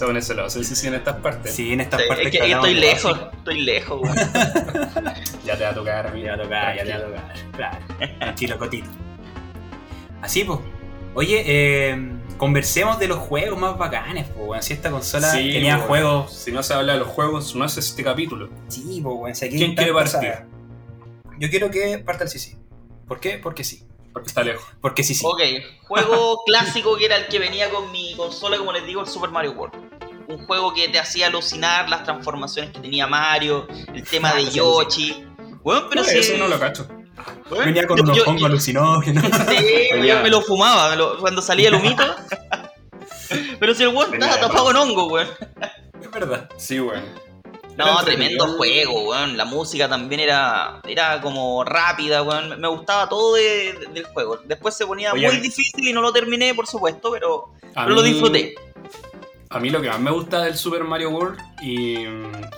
con ese lado, sí, sí, sí, en estas partes. Sí, en estas Sí, partes es que hablamos estoy lejos, estoy lejos, weón. Ya te va a tocar a mí. Ya toca, ya te va a tocar. Claro, tranquilo, cotito. Así, pues. Oye, eh, conversemos de los juegos más bacanes, pues, weón. Si esta consola Sí, tenía weón. juegos. Si no se habla de los juegos, no es este capítulo. Sí, pues, weón. si ¿Quién quiere partir? Yo quiero que parta el CC. ¿Por qué? Porque sí. Porque está lejos. Porque sí, sí. Ok, juego clásico que era el que venía con mi consola, como les digo, el Super Mario World. Un juego que te hacía alucinar las transformaciones que tenía Mario, el tema de sí, Yoshi. Bueno, pero No, si. Eso no lo cacho. Venía con yo- unos hongos alucinógenos. Sí, yo me lo fumaba me lo- cuando salía el humito. Pero si el weón estaba tapado en hongo, weón. es verdad. Sí, weón. No, tremendo juego, weón. La música también era, era como rápida, weón. Me gustaba todo de- del juego. Después se ponía Oye, muy difícil y no lo terminé, por supuesto, pero, pero lo disfruté. A mí lo que más me gusta del Super Mario World, y,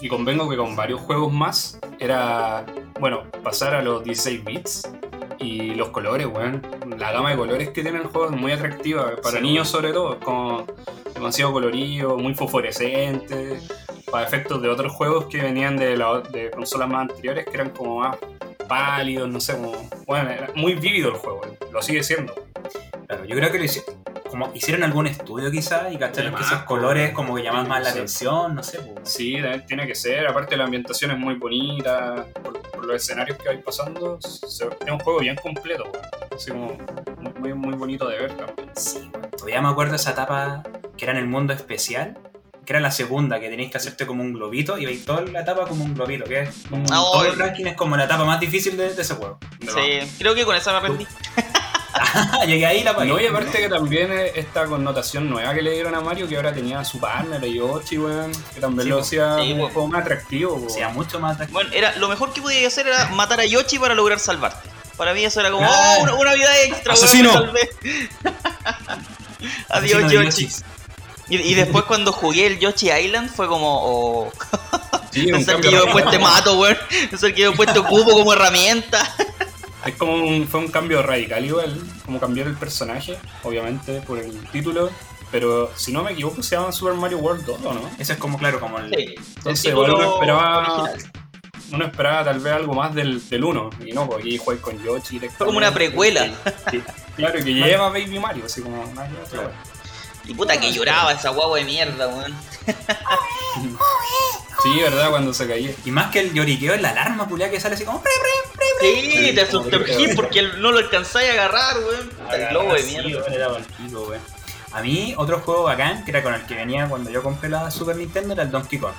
y convengo que con varios juegos más, era, bueno, pasar a los 16 bits y los colores, weón. La gama de colores que tiene el juego es muy atractiva, para Sí, niños sobre todo, es como demasiado colorido, muy fosforescente, para efectos de otros juegos que venían de, la- de consolas más anteriores que eran como más pálidos, no sé, como, bueno, era muy vívido el juego, lo sigue siendo. Claro, yo creo que lo hicieron, como hicieron algún estudio quizás y cacharon que esos colores como que llaman más la sí. atención, no sé. pues. Sí, tiene que ser. Aparte, la ambientación es muy bonita. Por, por los escenarios que vais pasando, se- es un juego bien completo. weón. Así como muy, muy, muy bonito de ver también. Sí, todavía me acuerdo esa etapa que era en el mundo especial, que era la segunda, que tenéis que hacerte como un globito y veis toda la etapa como un globito, que es como- Ah, todo el ranking es como la etapa más difícil de, de ese juego. Sí, creo que con esa me aprendí. Llegué ahí y la pagué. No, y aparte que también esta connotación nueva que le dieron a Mario, que ahora tenía su partner, a Yoshi, weón, que también Sí, lo hacía Sí, un po. juego más atractivo. po. sea mucho más atractivo. Bueno, era, lo mejor que podía hacer era matar a Yoshi para lograr salvarte. Para mí eso era como, Ah. oh, una, una vida extra, weón, Asesino. me salvé. Adiós, Asesino de Yoshi. Y, y después cuando jugué el Yoshi Island fue como, oh, Sí, un pensar que yo después te mato, weón. Pensar que yo después te ocupo como herramienta. Es como un, fue un cambio radical igual, como cambiar el personaje, obviamente, por el título. Pero si no me equivoco, se llama Super Mario World 2, ¿o no? Eso es como, claro, como el... Sí, Entonces, el uno esperaba, original. uno esperaba tal vez algo más del, del 1. Y no, porque aquí juegas con Yoshi directamente. Fue como una precuela. Claro, que lleva Baby Mario, así como otra Claro. Y puta que lloraba esa guagua de mierda, weón. Sí, ¿verdad? Cuando se caía. Y más que el lloriqueo es la alarma culiada que sale así como... Sí, te sumergí que- porque no lo alcanzáis a agarrar, weón. El globo de mierda. weón, era palpico, weón. A mí, otro juego bacán, que era con el que venía cuando yo compré la Super Nintendo, era el Donkey Kong.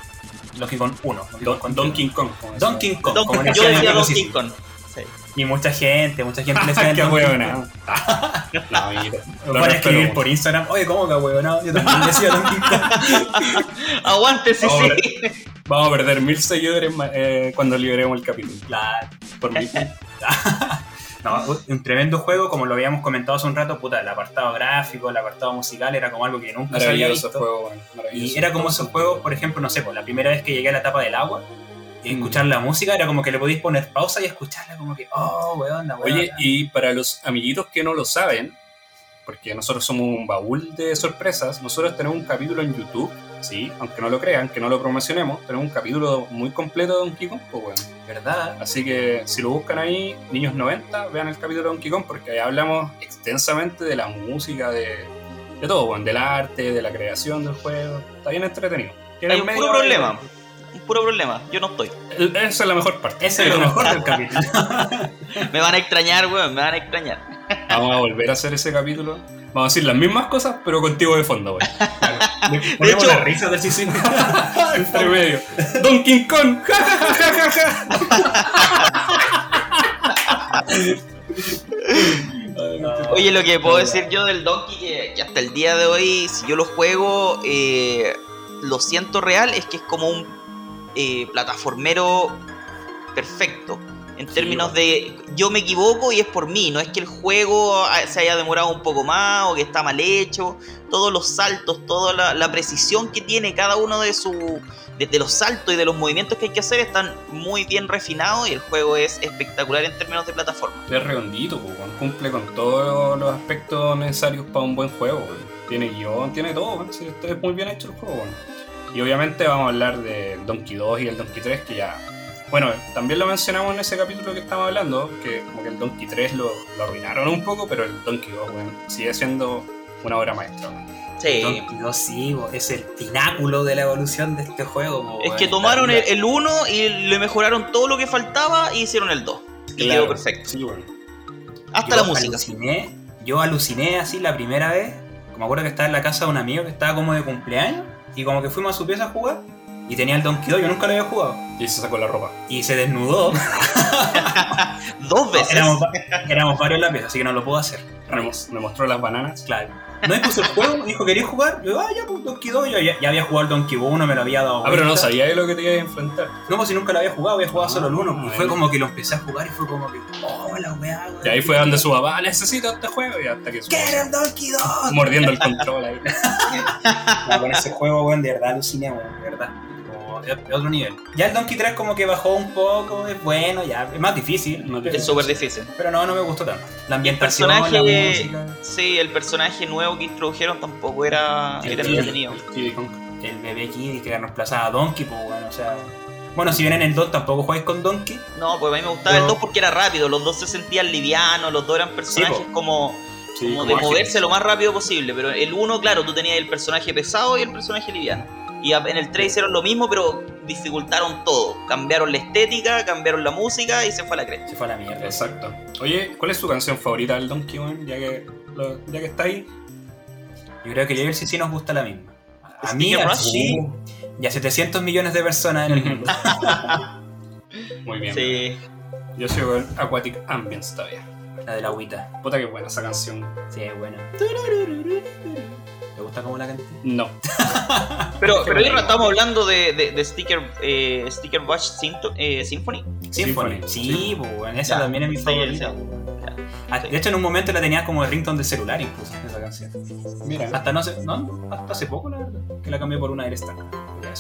Donkey Kong 1. Donkey Don- Kong Donkey Kong. Donkey Kong. Yo decía Donkey. Kong. Sí. Y mucha gente, mucha gente le decía el Qué Donkey huevona. Kong. No, mira. Me van a escribir por Instagram, oye, ¿cómo que huevona? Yo también decía Donkey Kong. Aguante, sí, sí. Vamos a perder mil seguidores eh, cuando liberemos el capítulo. Claro. Por mi No, un tremendo juego, como lo habíamos comentado hace un rato, puta, el apartado gráfico, el apartado musical era como algo que nunca se había Maravilloso visto. juego. Y era como esos juegos, por ejemplo, no sé, pues la primera vez que llegué a la etapa del agua y Mm. escuchar la música era como que le podéis poner pausa y escucharla como que, oh, weón, la weón. Oye, y para los amiguitos que no lo saben, porque nosotros somos un baúl de sorpresas, nosotros tenemos un capítulo en YouTube, sí, aunque no lo crean, que no lo promocionemos, tenemos un capítulo muy completo de Donkey Kong, pues bueno. ¿verdad? Así que si lo buscan ahí, niños 90, vean el capítulo de Donkey Kong, porque ahí hablamos extensamente de la música, de, de todo, bueno, del arte, de la creación del juego. Está bien entretenido. Tiene Hay un puro problema. Un puro problema. Yo no estoy. Esa es la mejor parte. Ese es lo mejor del capítulo. Me van a extrañar, weón. Me van a extrañar. Vamos a volver a hacer ese capítulo. Vamos a decir las mismas cosas, pero contigo de fondo, güey. De hecho- la risa del sí, Entre medio. Kong. Ja, ja, ja. Oye, lo que puedo decir yo del Donkey, que, que hasta el día de hoy, si yo lo juego, eh, lo siento real, es que es como un eh, plataformero perfecto. En términos de yo me equivoco y es por mí, no es que el juego se haya demorado un poco más o que está mal hecho. Todos los saltos, toda la, la precisión que tiene cada uno de, su, de, de los saltos y de los movimientos que hay que hacer están muy bien refinados y el juego es espectacular en términos de plataforma. Es redondito, cumple con todos los aspectos necesarios para un buen juego. Tiene guion, tiene todo. es muy bien hecho el juego. Y obviamente vamos a hablar del Donkey 2 y el Donkey 3, que ya. Bueno, también lo mencionamos en ese capítulo que estamos hablando, que como que el Donkey 3 lo, lo arruinaron un poco, pero el Donkey 2, weón, sigue siendo una obra maestra. weón. Sí. Donkey 2, sí, bo, es el pináculo de la evolución de este juego. bo, Es que tomaron el, el 1 y le mejoraron todo lo que faltaba y hicieron el 2. Y Claro, quedó perfecto. Sí, weón. Hasta yo la música. Aluciné, yo aluciné así la primera vez. Como me acuerdo que estaba en la casa de un amigo que estaba como de cumpleaños. Y como que fuimos a su pieza a jugar. Y tenía el Donkey 2, yo nunca lo había jugado. Y se sacó la ropa. Y se desnudó. Dos veces. éramos, va- éramos varios en la pieza, así que no lo puedo hacer. Me, me mostró las bananas. Claro. No puso el juego, dijo, ¿querías jugar? Yo, ah, ya, pues Donkey 2. Yo ya, ya había jugado el Donkey 1, me lo había dado. Ah, pero no sabía de lo que te ibas a enfrentar. No, pues si nunca lo había jugado, había jugado solo el 1. Ah, Y fue como que lo empecé a jugar y fue como que, oh, la weá, Y ahí fue donde su papá, necesito este juego. Y hasta que su ¡Quiero el Donkey 2! mordiendo el control ahí. No, con ese juego, weón, de verdad aluciné, weón, de verdad. Como de, de otro nivel. Ya el Donkey 3 como que bajó un poco, es bueno, ya, es más difícil. No te- Es súper difícil. Pero no, no me gustó tanto. La ambientación, la personaje- música, Sí, el personaje nuevo que introdujeron tampoco era, El era Kid. entretenido. Kid el bebé Kid que reemplazaba a Donkey, pues, bueno, o sea... Bueno, si bien en el 2 tampoco jugáis con Donkey, No, pues a mí me gustaba Pero- el 2 porque era rápido, los dos se sentían livianos, los dos eran personajes como, Sí, como como de moverse lo más rápido posible, pero el 1, claro, tú tenías el personaje pesado y el personaje liviano. Y a- en el 3 hicieron lo mismo, pero dificultaron todo. Cambiaron la estética, cambiaron la música y se fue a la cresta. se fue a la mierda. Exacto. Oye, ¿cuál es tu canción favorita del Donkey Kong? Ya que, lo- ya que está ahí. Yo creo que y el sí nos gusta la misma. A mí, Rush. así, y a 700 millones de personas en el mundo. Muy bien. Sí. Yo soy con Aquatic Ambience todavía. la de la agüita. Puta que buena esa canción. Sí, es buena. ¿Te gusta cómo la canté? No. Pero, pero bueno. estamos hablando de, de, de Sticker, eh, Sticker Bush Sinto- eh, Symphony. Symphony. Symphony. Sí, pues, bueno, esa Ya, también es mi sí, favorita. Sí. Ah, De hecho, en un momento la tenía como de ringtone de celular incluso, esa canción. Mira. Hasta no sé, no, hasta hace poco, la verdad, que la cambié por una eso.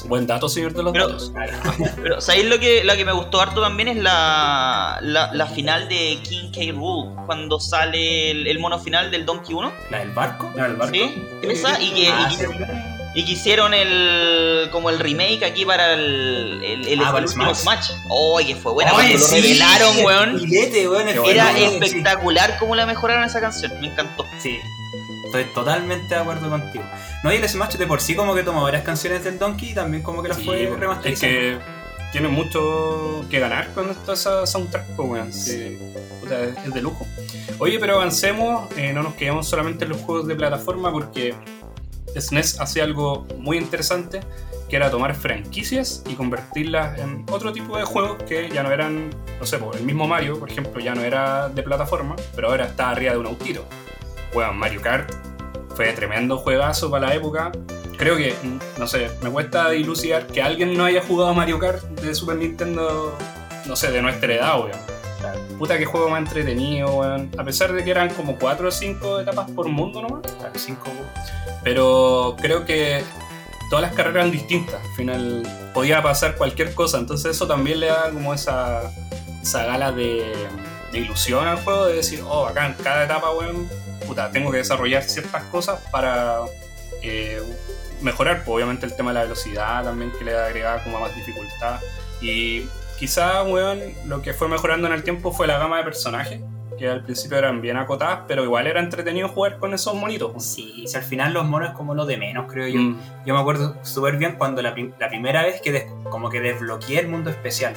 Buen dato, señor de los Pero- datos. Pero, ¿sabéis lo que, lo que me gustó harto también? Es la, la, la final de King K. Rool, cuando sale el, el mono final del Donkey 1. ¿La del barco? Ah, el barco. ¿Sí? Esa, y que, Ah, y que- sí. Y que hicieron el como el remake aquí para el, el, el, Ah, el último Smash. Smash. ¡Oh, que fue buena! Oye, Cuando lo sí, revelaron, weón. filete, weón, el Era filete, sí. espectacular cómo la mejoraron esa canción. Me encantó. Sí, estoy totalmente de acuerdo contigo. No, y el Smash de por sí como que tomó varias canciones del Donkey y también como que las Sí, fue es remasterizando. que tiene mucho que ganar con esta esa soundtrack, pues, weón. Sí. Puta, es es de lujo. Oye, pero avancemos, eh, no nos quedemos solamente en los juegos de plataforma porque SNES hacía algo muy interesante que era tomar franquicias y convertirlas en otro tipo de juegos que ya no eran, no sé, el mismo Mario, por ejemplo, ya no era de plataforma, pero ahora está arriba de un autito. Weón, Mario Kart fue tremendo juegazo para la época. Creo que, no sé, me cuesta dilucidar que alguien no haya jugado Mario Kart de Super Nintendo, no sé, de nuestra edad, weón. Claro, Puta que juego más entretenido, weón. A pesar de que eran como 4 o 5 etapas por mundo nomás. claro, cinco Pero creo que todas las carreras eran distintas. Al final podía pasar cualquier cosa. Entonces eso también le da como esa, esa gala de, de ilusión al juego. De decir, oh, acá en cada etapa, weón, puta, tengo que desarrollar ciertas cosas para eh, mejorar. Pues, obviamente el tema de la velocidad también que le agregaba como más dificultad. Y quizá, weón, lo que fue mejorando en el tiempo fue la gama de personajes. Que al principio eran bien acotadas, pero igual era entretenido jugar con esos monitos. Sí, si al final los monos es como lo de menos, creo yo. Mm. Yo me acuerdo súper bien cuando la, prim- la primera vez que des- como que desbloqueé el mundo especial.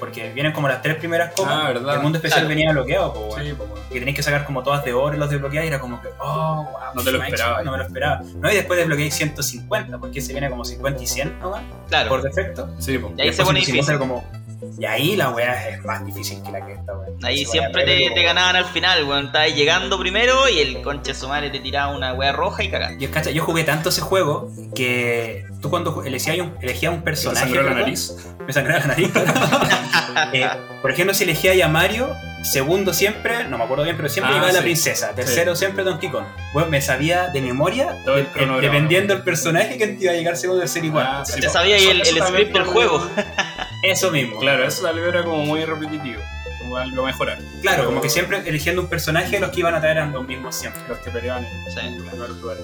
Porque vienen como las tres primeras copas. Ah, verdad. y el mundo especial Claro. venía bloqueado, pues, bueno. Sí, pues, bueno. Y tenéis que sacar como todas de oro y los desbloqueáis y era como que, oh, wow. No te lo esperaba. No me lo esperaba. No, y después desbloqueáis 150, porque se viene como 50 y 100 nomás, Claro. por defecto. Sí, pues. Y ahí Y se después pone 150 difícil. como- y ahí la weá es más difícil que la que esta weá. Ahí Se siempre te, ganaban al final, weón. Estabas llegando primero y el conche su madre te tiraba una wea roja y cagaste. Yo, cacha, yo jugué tanto ese juego que tú cuando elegías un, elegías un personaje. sangró la nariz. Me sangraba la nariz. Eh, por ejemplo, si elegía a Mario, segundo siempre, no me acuerdo bien, pero siempre Ah, iba a la sí. princesa. Tercero siempre Donkey Kong. Bueno, me sabía de memoria, Todo el dependiendo del personaje que iba a llegar segundo, tercero y cuarto. Ah, sí, Te po. sabía ahí Eso- el, eso el también script del juego. Eso mismo. Claro, eso tal vez era como muy repetitivo. Como algo mejorar. Claro, Pero como que siempre eligiendo un personaje, los que iban a traer eran los mismos siempre. Los que peleaban en Sí. en primer lugar.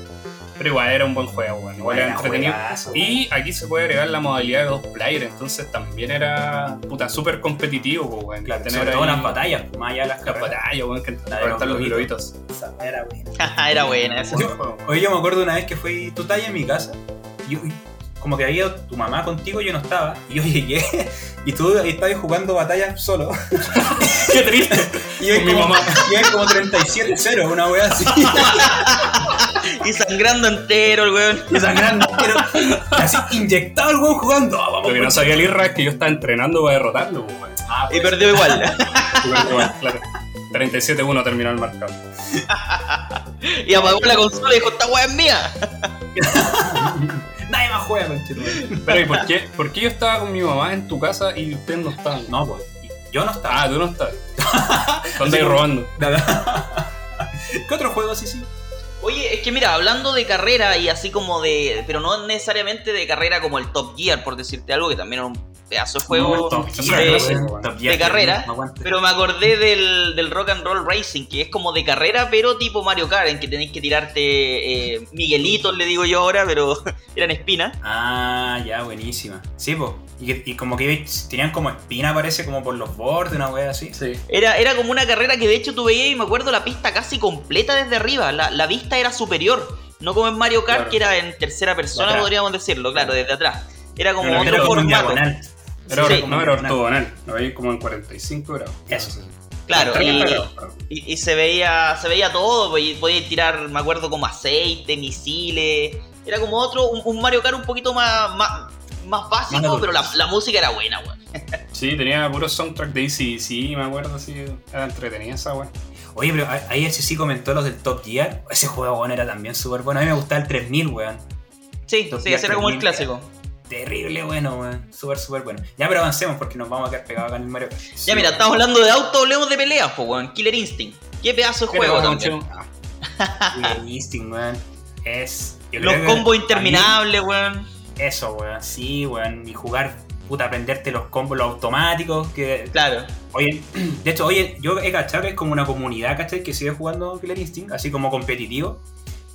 Pero igual era un buen juego, bueno. Igual era entretenido. juegazo. Y aquí se puede agregar la modalidad de dos player, entonces también era puta súper competitivo, pues, weón. Claro, Tener sobre todo ahí las batallas, pues, más allá de las batallas, weón, que reventar los globitos. Era buena. Era buena esa. Oye, yo me acuerdo una vez que fui tú estabas en mi casa. Y yo- como que había ido tu mamá contigo, yo no estaba. Y yo llegué y tú ahí estabas jugando batallas solo. Qué triste. Y yo Con mi como, mamá. y yo como 37-0, una wea así. Y sangrando entero el weón. Y sangrando, pero así inyectado el weón jugando. Ah, vamos, Lo que no sabía el Irra es que yo estaba entrenando para derrotarlo, pues, weón. Ah, Y pues, perdió igual. Súper igual, claro. 37-1 terminó el marcador. Y apagó la consola y dijo, esta weá es mía. Nadie más juega. Pero ¿y por qué, por qué yo estaba con mi mamá en tu casa y ustedes no estaban? No, pues. Yo no estaba. Ah, tú no estás. ¿Dónde robando? ¿Qué otro juego así sí? Oye, es que mira, hablando de carrera y así como de. Pero no necesariamente de carrera como el Top Gear, por decirte algo, que también era un pedazo de juego. Top de- carrera, no. Pero me acordé del, del Rock and Roll Racing, que es como de carrera, pero tipo Mario Kart, en que tenéis que tirarte eh, Miguelitos, le digo yo ahora, pero eran espinas. Ah, ya, buenísima. Sí, pues. Y, como que tenían como espina, parece, como por los bordes, una wea así. Sí. Era, era como una carrera que de hecho tú veías y me acuerdo la pista casi completa desde arriba. La, la vista era superior. No como en Mario Kart, Claro. que era en tercera persona, podríamos decirlo, claro, desde atrás. Era como otro formato. diagonal. Era, Sí. no, era ortogonal. Lo veis como en 45 grados. Eso. Claro, 30 y, grados, y- y se veía se veía todo, pues, y podías tirar, me acuerdo, como aceite, misiles. Era como otro, un, un Mario Kart un poquito más, más, más básico, pero la, la música era buena, weón. Sí, tenía puro soundtrack de ACDC, me acuerdo, sí. Era entretenida esa weá. Oye, pero ahí ese sí comentó los del Top Gear. Ese juego, weón, era también súper bueno. A mí me gustaba el 3000, weón. Sí, Top sí, Gear ese era como el 3000 clásico. Terrible bueno, weón. Súper, súper bueno. Ya, pero avancemos porque nos vamos a quedar pegados acá en el Mario Kart. Ya mira, estamos hablando de auto, hablemos de peleas, pues, weón. Killer Instinct. Qué pedazo de juego también. Killer Instinct, weón. Es. yo Los combos interminables, weón. Eso, weón. Sí, weón. Y jugar, puta, aprenderte los combos, los automáticos. Que. Claro. Oye, de hecho, oye, yo he cachado que es como una comunidad, ¿cachai? Que sigue jugando Killer Instinct, así como competitivo.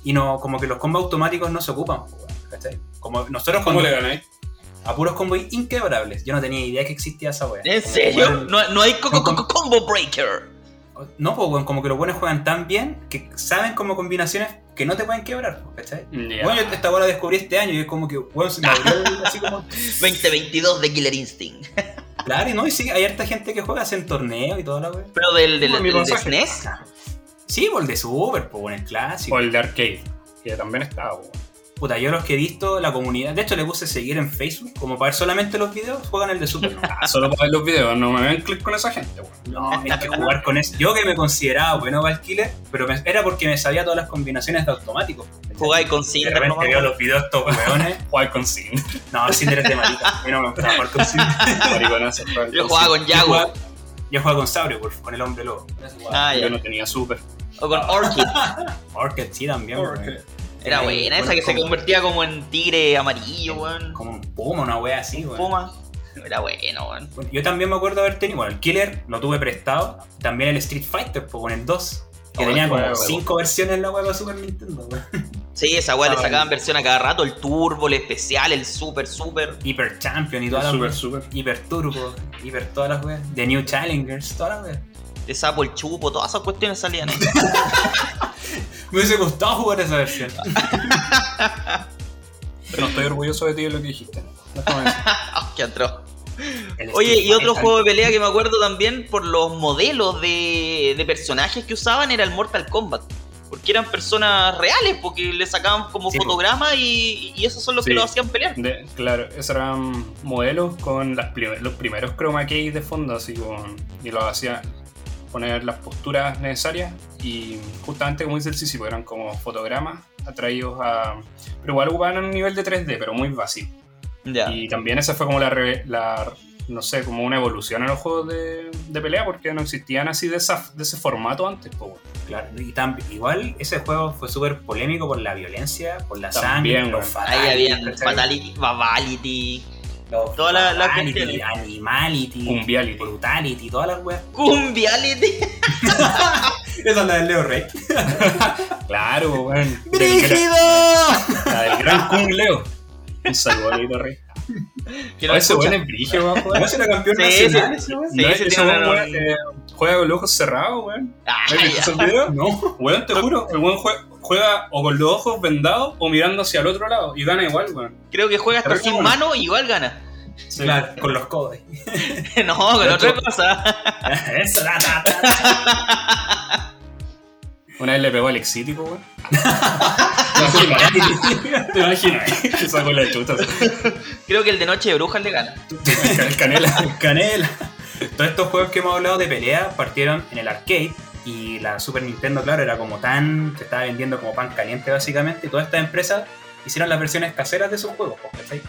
Y no, como que los combos automáticos no se ocupan, po, weón, ¿cachai? Como nosotros ¿Cómo cuando le ganáis? a puros combos inquebrables. Yo no tenía idea que existía esa weá. ¿En Como serio? No, no hay co- co- co- combo breaker. No, pues, weón, como que los buenos juegan tan bien que saben como combinaciones que no te pueden quebrar, po, ¿cachai? Bueno, yo esta weá la descubrí este año y es como que, weón, se me abrió así como. 2022 de Killer Instinct. Claro, y no, y sí, hay harta gente que juega, hacen torneos y toda la weá. Pero del, del, mi del de. SNES. Sí, por el de Super, pues, bueno, el clásico. O el de arcade, que también estaba, weón. Puta, yo los que he visto, la comunidad. De hecho, le puse seguir en Facebook, como para ver solamente los videos, juegan el de Super. Ah, solo para ver los videos, no me ven clic con esa gente, weón. No, hay que jugar con eso. Yo que me consideraba bueno para el killer, pero me- era porque me sabía todas las combinaciones de automático. Jugáis con De Cinder repente nomás. veo los videos de estos weones. Jugar con Cinder. No, Cinder es de marica. A mí no me gusta jugar con Cinder. Mariconazo. Yo jugaba con Yo Jaguar. Yo jugaba con Saurio, con el hombre lobo. Ah, Yo ya. no tenía super. O con Orchid. Orchid sí también. Orchid. Era Ahí, buena, esa bueno, que se convertía como en tigre amarillo, weón. Como un puma, una wea así, weón. Puma. Era bueno, weón. Bueno, Yo también me acuerdo haber tenido, bueno, el Killer lo tuve prestado, también el Street Fighter, pues con el 2, que Oh, tenía como juego. 5 versiones en la web para Super Nintendo, weón. Sí, esa weá le Ah, sacaban bueno. versión a cada rato, el turbo, el especial, el super, super. Hyper Champion y todas las Super, super. Hyper Turbo, Hyper todas las weas. The New Challengers, todas las weas. De sapo, el chupo, todas esas cuestiones salían ahí. Me hubiese gustado jugar esa versión. Pero no estoy orgulloso de ti de lo que dijiste. Decir. Ah, qué atroz. Oye, y otro juego de pelea que me acuerdo también por los modelos de, de personajes que usaban era el Mortal Kombat. Porque eran personas reales, porque le sacaban como Sí, fotogramas y, y esos son los que lo hacían pelear. De- claro, esos eran modelos con las los primeros chroma keys de fondo, así como. Y lo hacían poner las posturas necesarias. Y justamente como dice el Sisi, pues eran como fotogramas atraídos a. Pero igual ocupaban un nivel de 3D, pero muy básico. Y también esa fue como la, re- la- no sé, como una evolución en los juegos de, de pelea, porque no existían así de, esa, de ese formato antes, pues bueno. Claro, y tam- igual ese juego fue súper polémico por la violencia, por la También, sangre, los weón. Ahí fatalities, había. Fatality, Babality, Los toda la- la. Animality, Cumbiality. Brutality, todas las weas. Cumbiality. Esa es la del Leo Rey. Claro, weón. Gran- La del gran Kung Leo. Un saludo a Lito Rey. No ese weón es weón. ¿No era campeón Sí, nacional ese weón? Sí, ese una- eh, juega con los ojos cerrados, weón. Ah, ¿No has visto esos videos? No. Weón, te juro, el weón jue- juega o con los ojos vendados o mirando hacia el otro lado y gana igual, weón. Creo que juega hasta sin mano y igual gana. Sí. Claro, con los codos. no, con Pero otra tú- cosa. Eso, ta, ta, ta. Una vez le pegó al Exítico, weón. ¿Te imaginas? Te sacó la chuta. Creo que el de Noche de Brujas le gana. El canela. Canela. Todos estos juegos que hemos hablado de pelea partieron en el arcade Y la Super Nintendo, claro, era como tan. se estaba vendiendo como pan caliente básicamente. Y todas estas empresas hicieron las versiones caseras de sus juegos, pues, ¿cachai?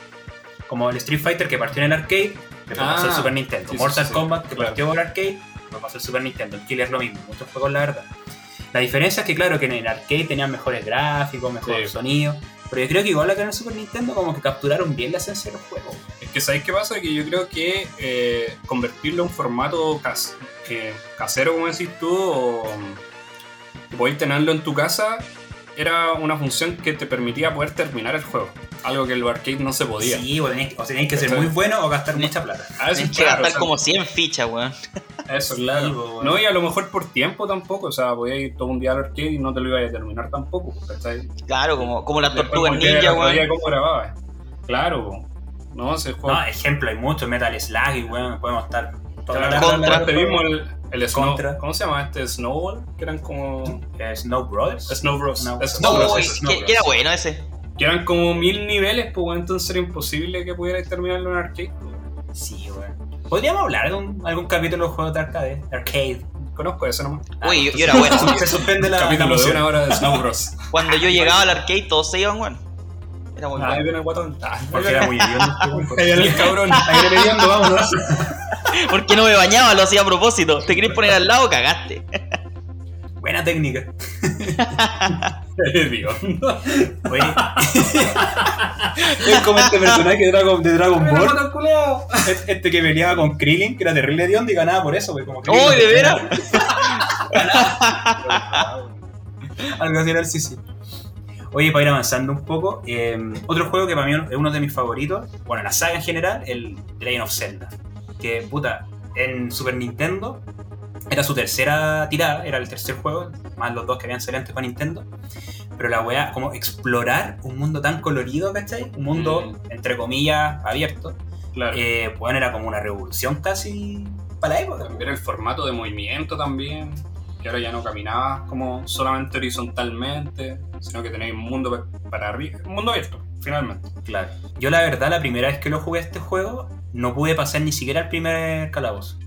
Como el Street Fighter que partió en el arcade, que Ah, pasó el Super Nintendo. sí, Mortal sí, Kombat que claro. partió por arcade, lo pasó el Super Nintendo. El Killer es lo mismo, muchos juegos la verdad. La diferencia es que, claro, que en el arcade tenían mejores gráficos, mejor Sí. sonido. Pero yo creo que igual acá en el Super Nintendo como que capturaron bien la esencia de los juegos. Es que ¿sabéis qué pasa? Que yo creo que eh, convertirlo en formato casero, como decís tú, o podéis tenerlo en tu casa, era una función que te permitía poder terminar el juego. Algo que los arcade no se podía. Sí, o tenéis, o tenéis que ser muy bueno o gastar mucha plata. A veces, que claro, gastar o sea, como 100 fichas, weón. Eso, Sí, claro. No, y a lo mejor por tiempo tampoco. O sea, podías ir todo un día al arcade y no te lo ibas a terminar tampoco. ¿cachai? Claro, como, como las tortugas ninja, weón. cómo grababas. Claro, po. no, ese juego. No, ejemplo, hay muchos. Metal Slug y weón, podemos estar toda Claro, Contra. el, el Snow. Contra. ¿Cómo se llama este? Snowball, que eran como. Eh, Snow Brothers. Snow Bros. Snow- Snow Snow Bros, Bros, Snow que, Bros. que era bueno ese. Que eran como mil niveles, pues bueno, entonces era imposible que pudierais terminarlo en arcade. pues. Sí, weón. Podríamos hablar de un- algún capítulo de juegos de arcade. Arcade. Conozco ese nomás. Uy, yo, yo era bueno. Se suspende la. Capítulo de emoción. una hora de Snow Bros. Cuando yo llegaba al arcade, todos se iban, weón. Era muy Ahí bueno. viene el guatón. Ah, Porque era muy hediondo. Ahí viene el cabrón. Ahí viene vámonos. Porque no me bañaba, lo hacía a propósito. ¿Te querés poner al lado? Cagaste. Buena técnica. Oye. es como este personaje de Dragon, de Dragon Ball. Este, este que peleaba con Krillin, que era terrible hediondo y ganaba por eso. Como Krillin ¡Oh, de veras! Algo así era el sí Oye, para ir avanzando un poco, eh, otro juego que para mí es uno de mis favoritos, bueno, la saga en general, el The Legend of Zelda. Que, puta, en Super Nintendo era su tercera tirada, era el tercer juego, más los dos que habían salido antes para Nintendo. Pero la weá, como explorar un mundo tan colorido, ¿cachai? Un mundo, entre comillas, abierto. Claro. Eh, bueno, era como una revolución casi para la época. También el formato de movimiento también, que ahora ya no caminabas como solamente horizontalmente, sino que tenéis un mundo pa- para arriba, un mundo abierto, finalmente. Claro. Yo la verdad, la primera vez que lo jugué este juego, no pude pasar ni siquiera el primer calabozo.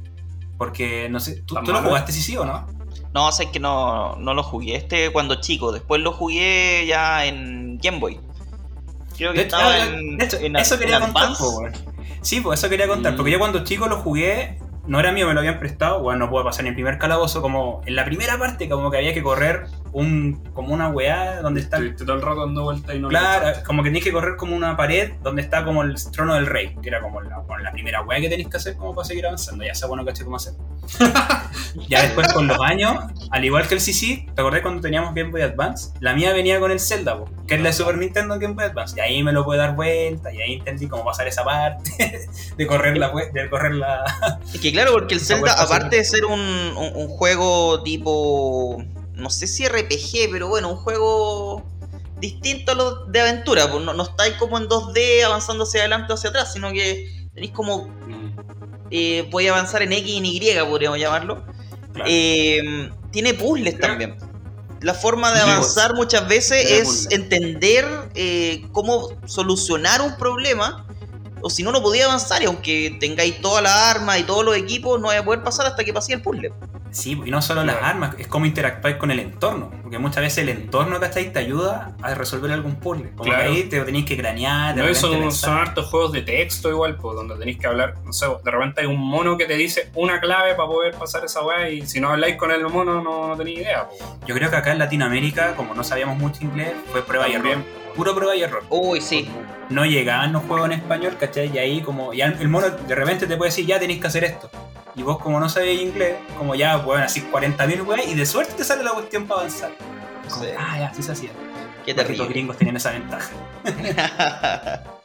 Porque, no sé, ¿tú, ¿Tan tú lo jugaste sí sí o no? No, sé que no, no lo jugué este cuando chico. Después lo jugué ya en Game Boy. Creo que De estaba en, de hecho, en- eso en quería contar, weón. Sí, pues eso quería contar, Mm. porque yo cuando chico lo jugué, no era mío, me lo habían prestado, bueno, no pude pasar ni el primer calabozo, como en la primera parte, como que había que correr un, como una weá donde está... Estuviste todo el rato dando vueltas y no Claro, como que tenéis que correr como una pared donde está como el trono del rey, que era como la, la primera weá que tenéis que hacer como para seguir avanzando. Ya sea bueno caché cómo hacer. ya después con los años, al igual que el CC, ¿te acordás cuando teníamos Game Boy Advance? La mía venía con el Zelda, po, que es la de Super Nintendo en Game Boy Advance. Y ahí me lo pude dar vuelta, y ahí entendí cómo pasar esa parte de correr la de correr la. Es que claro, porque el Zelda, vuelta aparte de ser un, un- un juego tipo. No sé si RPG, pero bueno, un juego distinto a los de aventura. Pues no, no estáis como en 2D avanzando hacia adelante o hacia atrás, sino que tenéis como. Eh, podéis avanzar en X y en Y, podríamos llamarlo. Claro. Eh, tiene puzzles Claro. también. La forma de Sí, avanzar muchas veces es entender eh, cómo solucionar un problema. O si no, no podía avanzar. Y aunque tengáis todas las armas y todos los equipos, no vais a poder pasar hasta que pase el puzzle. Sí, y no solo las armas, es cómo interactuáis con el entorno. Porque muchas veces el entorno, ¿cachai? Te ayuda a resolver algún puzzle. Como Claro. que ahí te tenéis que cranear, de No, repente son, hartos juegos de texto igual, pues, donde tenéis que hablar, no sé, de repente hay un mono que te dice una clave para poder pasar esa weá y si no habláis con el mono no, no tenéis idea. pues. Yo creo que acá en Latinoamérica, como no sabíamos mucho inglés, fue prueba y También. error. Puro prueba y error. Uy, sí. No llegaban los juegos en español, ¿cachai? Y ahí como, ya el mono de repente te puede decir, ya tenéis que hacer esto. Y vos como no sabéis inglés, como ya pueden así 40.000 weas y de suerte te sale la cuestión para avanzar. Como, Sí. Ah, ya, así se hacía. Qué Los terrible. gringos tenían esa ventaja.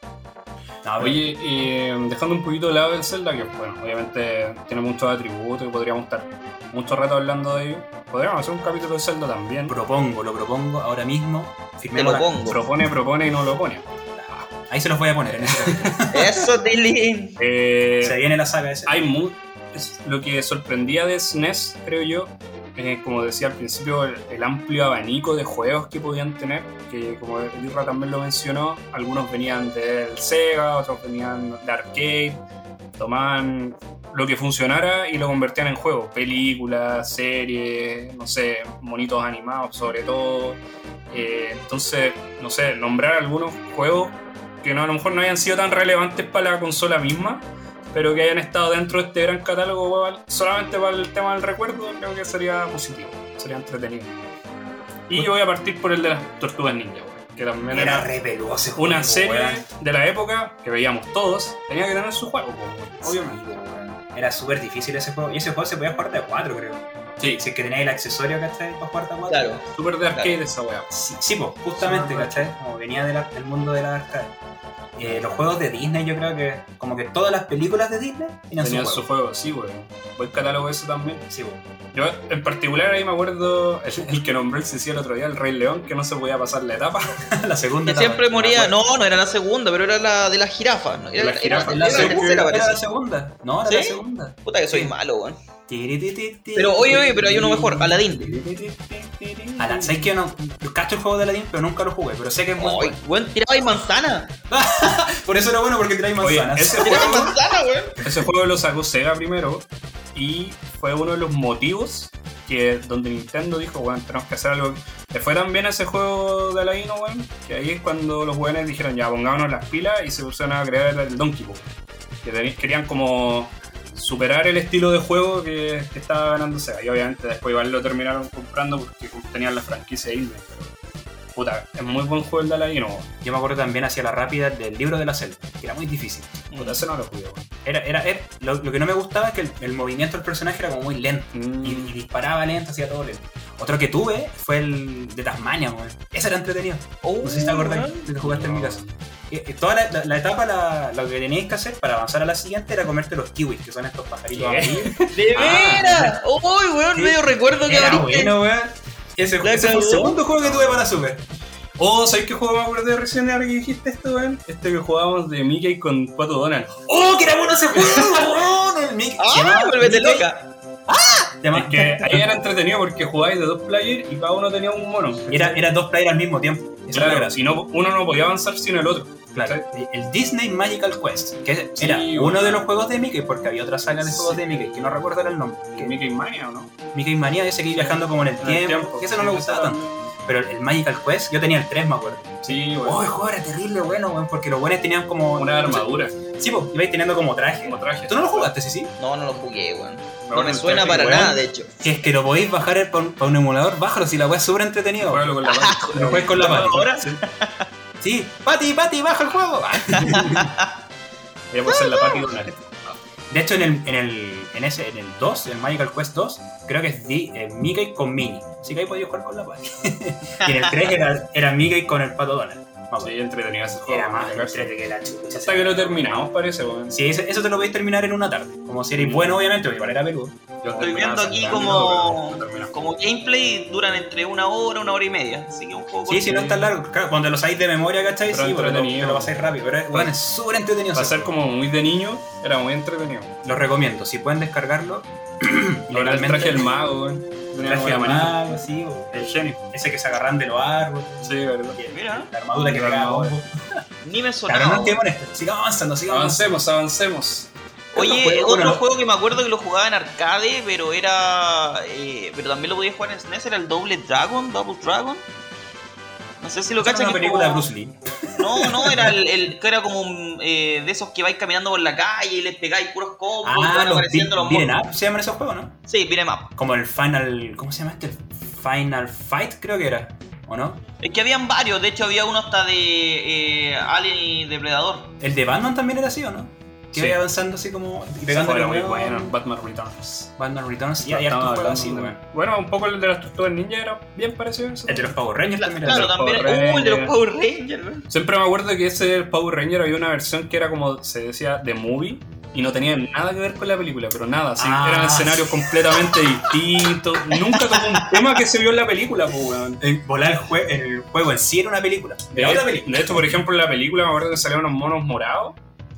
No, pero- Oye, y eh, dejando un poquito de lado el Zelda, que bueno, obviamente tiene muchos atributos y podríamos estar mucho rato hablando de ello. Podríamos hacer un capítulo de Zelda también. propongo, lo propongo ahora mismo. Te Firmemos lo pongo. Propone, propone y no lo pone. Ahí se los voy a poner en ese. Eso, Tilly. Eh, Se viene la saga ese. hay mu es lo que sorprendía de SNES, creo yo, eh, como decía al principio, el, amplio abanico de juegos que podían tener, que como Irra también lo mencionó, algunos venían del Sega, otros venían de arcade, tomaban lo que funcionara y lo convertían en juego. Películas, series, no sé, monitos animados sobre todo. Eh, entonces, no sé, nombrar algunos juegos que no, a lo mejor no hayan sido tan relevantes para la consola misma, pero que hayan estado dentro de este gran catálogo solamente para el tema del recuerdo, creo que sería positivo, sería entretenido. Y yo voy a partir por el de las Tortugas Ninja, que también Era era re peludo ese juego, una serie de la época que veíamos todos, tenía que tener su juego, obviamente. Sí. Era súper difícil ese juego. Y ese juego se podía jugar de a 4, creo. Sí, Si es que tenías el accesorio, ¿cachai? Para jugar 4. Claro. súper de arcade esa weá. Sí, sí, pues, justamente, Sí, ¿cachai? Como venía de la- del mundo de la arcade. Eh, los juegos de Disney, yo creo que, como que todas las películas de Disney tenían Tenían su su juego. juego, sí, weón. Buen catálogo ese también. Sí, pues. Yo, en particular, ahí me acuerdo el, el que nombré el Cecil el otro día, el Rey León, que no se podía pasar la etapa. la segunda. Que siempre etapa, moría. me acuerdo. No, no era la segunda, pero era la de las jirafas. ¿no? Era, La era- jirafa. era La la segunda, tercera, era la segunda. No, era ¿Sí? la segunda. Puta que soy malo, weón. Pero oye, oye, pero hay uno mejor, Aladdin. Alan, ¿sabes que yo no yo cacho el juego de Aladdin, pero nunca lo jugué? Pero sé que es muy bueno. weón, tiraba ahí manzana. Por eso era bueno, porque tiráis Oye, manzanas. ese Tiraba juego, manzana, weón. ese juego lo sacó Sega primero y fue uno de los motivos que donde Nintendo dijo, bueno, tenemos que hacer algo. Le fue tan bien a ese juego de Aladino, weón, que ahí es cuando los weones dijeron, ya, pongámonos las pilas y se pusieron a crear el Donkey Kong. Que querían como superar el estilo de juego que, que estaba ganando Sega. Y obviamente después igual lo terminaron comprando porque tenían la franquicia Disney. Pero, puta, es muy buen juego el de Aladino. Yo me acuerdo también hacia la rápida del libro de la selva, que era muy difícil. Puta, ese no lo jugué. Era, era, era- lo, lo que no me gustaba es que el, el movimiento del personaje era como muy lento. Mm. Y, y disparaba lento, hacía todo lento. Otro que tuve fue el de Tasmania, weón. Ese era entretenido. Oh, No sé si te acordás weón. de que jugaste en mi casa. Eh, eh, Toda la, la- la etapa, la- lo que teníais que hacer para avanzar a la siguiente era comerte los kiwis, que son estos pajaritos ¿Qué? amarillos. ¡De Ah, veras! ¡Uy, weón! Sí. Medio recuerdo que Era abriste. bueno, weón. Ese, ese fue el segundo juego que tuve para Super. Oh, ¿sabes qué juego me acuerdo de recién ahora que dijiste esto, weón? Este que jugábamos de Mickey con Pato Donald. ¡Oh, que era bueno ese juego, weón! El Mickey- ¡Ah! llamaba ¡Vuélvete Mickey- loca! llamaba- Es que ahí era entretenido porque jugabais de dos players y cada uno tenía un mono. Era, era dos players al mismo tiempo. Eso era Claro, si no, uno no podía avanzar sin el otro. Claro, el Disney Magical Quest, que Sí, era bueno. uno de los juegos de Mickey, porque había otra saga de juegos de Mickey, que no recuerdo el nombre. ¿Que Mickey Mania o no? Mickey Mania, ese que iba viajando como en el En el tiempo, que ese no Sí, me gustaba tanto. Pero el Magical Quest, yo tenía el 3, me acuerdo. Sí, Oh, weón. el juego era terrible bueno, weón, porque los buenos tenían como... Una armadura, Sí, pues, ibais teniendo como traje. como traje. ¿Tú no lo jugaste, sí, sí? No, no lo jugué, weón. No me suena traje, para weón. nada, de hecho. Si es que lo podéis bajar para un, pa' un emulador, bájalo, si la weá es súper entretenido. Juégalo con la mano. Lo juegas con la mano. Ahora, Sí, Pati, Pati, baja el juego. Voy a poner la Patty Donald. De hecho, en el, en el, en ese, en el 2, el Magical Quest 2, creo que es eh, Mickey con Minnie. Así que ahí podía jugar con la Patty. y en el 3 era, era Mickey con el pato Donald. Vamos, Sí, entretenido ese juego. era más weón. entrete que la chucha. Hasta que lo terminamos, parece, weón. Sí, eso te lo podéis terminar en una tarde. Como si eres Mm. bueno, obviamente, porque igual era peludo. Yo estoy viendo aquí como, pero lo como gameplay duran entre una hora, una hora y media. Así que un juego Sí, si no es tan largo. Claro, cuando lo sabéis de memoria, ¿cachai? Pero sí, porque lo, entretenido. te lo pasáis rápido. Pero es- bueno, es súper entretenido. Para ser como muy de niño, era muy entretenido. Lo recomiendo. Si pueden descargarlo. El traje del mago, weón. El traje sí. genio. ese que se agarran de los árboles. Sí, verdad. Mira, La armadura que pegaba bombo. ni me sonaba. no quedemos en esto. Sigamos avanzando, sigamos. Avancemos, avancemos. Oye, Otro juego, otro bueno. juego que me acuerdo que lo jugaba en arcade, pero era. eh, pero también lo podía jugar en SNES, era el Double Dragon, Double Dragon. No sé si lo cachan. una que película de Bruce Lee. No, no, era el, el- que era como un, eh, de esos que vais caminando por la calle y les pegáis puros combos y Ah, van los apareciendo los. Up se llaman esos juegos, ¿no? Sí, beat'em up. Como el Final. ¿Cómo se llama este? Final Fight, creo que era. ¿O no? Es que habían varios, de hecho había uno hasta de eh, Alien y Depredador. El de Batman también era así, ¿o no? Que Sí. avanzando así como. Y era muy bueno, Batman Returns. Batman Returns. Y hay así, weón. Bueno, un poco el de las tortugas ninja era bien parecido a eso. El de los Power Rangers Claro, también los también. Uh, el de los. Power Rangers. Siempre me acuerdo que ese Power Ranger había una versión que era como se decía The Movie y no tenía nada que ver con la película, pero nada, sí, Ah. eran escenarios completamente distintos. Nunca tocó un tema que se vio en la película, pues, weón. El volar el, jue- el juego en sí era una película. De, Era otra película. de hecho, por ejemplo, en la película me acuerdo que salían unos monos morados.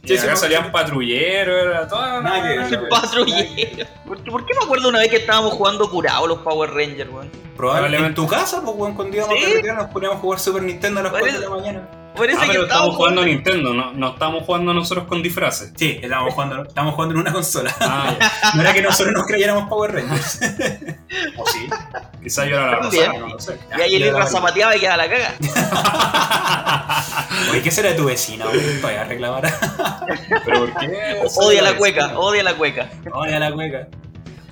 Sí, sí, acá salían patrulleros, era toda Nada que patrullero. ¿Por qué, por qué me acuerdo una vez que estábamos jugando curados los Power Rangers, weón? Probablemente en tu casa, pues, weón, cuando íbamos Sí. a carretera nos poníamos a jugar Super Nintendo a las ¿Cuál 4 de la mañana. Ah, que pero estamos jugando a Nintendo, no, no estamos jugando nosotros con disfraces. Sí, estábamos jugando, estábamos jugando en una consola. Ah. No era que nosotros nos creyéramos Power Rangers. ¿O sí? Quizás yo era la pasada, no lo sé. Y ahí el Irra zapateaba y quedaba la caga. Oye, ¿qué será de tu vecino? güey? Todavía reclamará. ¿Pero por qué? Odia la cueca, odia la cueca. Oye, la cueca.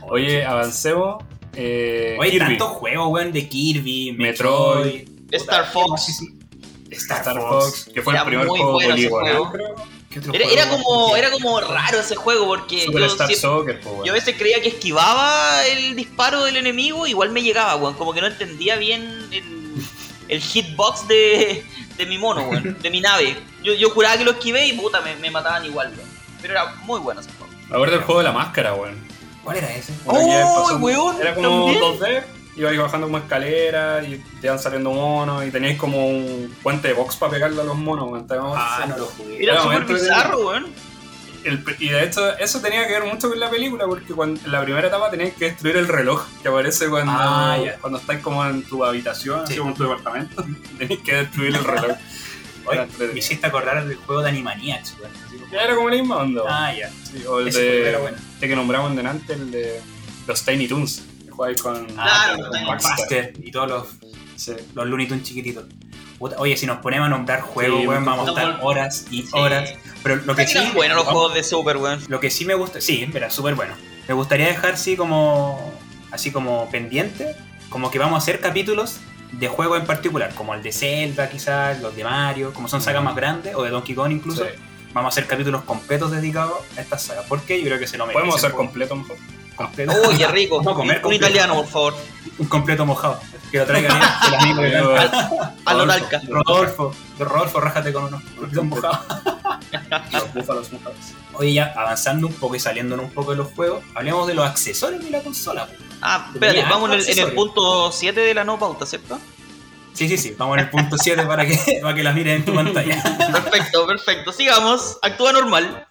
Oye, avancemos. Eh, Oye, Kirby. tantos juegos, weón, de Kirby, Metroid, Metroid, Star Fox. Star, Fox, que fue el primer juego bueno. ¿Qué otro Era, como, era como raro ese juego porque yo, Star siempre- Soccer, pues, weón. yo a veces creía que esquivaba el disparo del enemigo, igual me llegaba, weón. Como que no entendía bien el, el hitbox de, de mi mono, weón, de mi nave. Yo, yo juraba que lo esquivé y puta, me, me mataban igual, weón. Pero era muy bueno ese juego. Me acuerdo del juego de la máscara, weón. ¿Cuál era ese? Oh, Era que pasando- weón, Era como ¿también? 2D, ibais bajando como escalera y te iban saliendo monos y teníais como un puente de box para pegarle a los monos, weón. Ah, no lo jugué. Era súper bizarro, weón. El- y de hecho, eso tenía que ver mucho con la película, porque cuando, en la primera etapa tenías que destruir el reloj que aparece cuando, Ah, cuando estás como en tu habitación, Sí. así como en tu departamento. Tenías que destruir el reloj. Oye, me hiciste acordar del juego de Animaniacs, weón. Era como la misma onda. weón. Ah, ya. Sí, o el de, era bueno. este que nombramos delante, el de los Tiny Toons. Jugáis con. Tiny Baxter y todos los, Sí. los Looney Tunes chiquititos. Oye, si nos ponemos a nombrar juegos, Sí, weón, vamos a estar horas y Sí. horas. Pero lo que sí. Eran buenos los vamos- juegos de Super, weón. Lo que sí me gusta, sí, era súper bueno. Me gustaría dejar así como, así como pendiente, como que vamos a hacer capítulos de juegos en particular, como el de Zelda quizás, los de Mario, como son sagas más grandes, o de Donkey Kong incluso. Sí. Vamos a hacer capítulos completos dedicados a estas sagas, porque yo creo que se lo merecen. Podemos hacer completo mejor. Completo. Uy, qué rico. Vamos a comer un italiano, por favor. Un completo mojado. Que lo traiga bien el amigo de Pero- A lo talca. Rodolfo. Rodolfo, rájate con unos completos mojados. Los búfalos mojados. Oye, ya avanzando un poco y saliéndonos un poco de los juegos, hablemos de los accesorios de la consola. po. Ah, espérate, vamos en el, en el accesorios. punto 7 de la no pauta, ¿cierto? Sí, sí, sí. Vamos en el punto 7 para que, para que las mires en tu pantalla. Perfecto, perfecto. Sigamos. Actúa normal.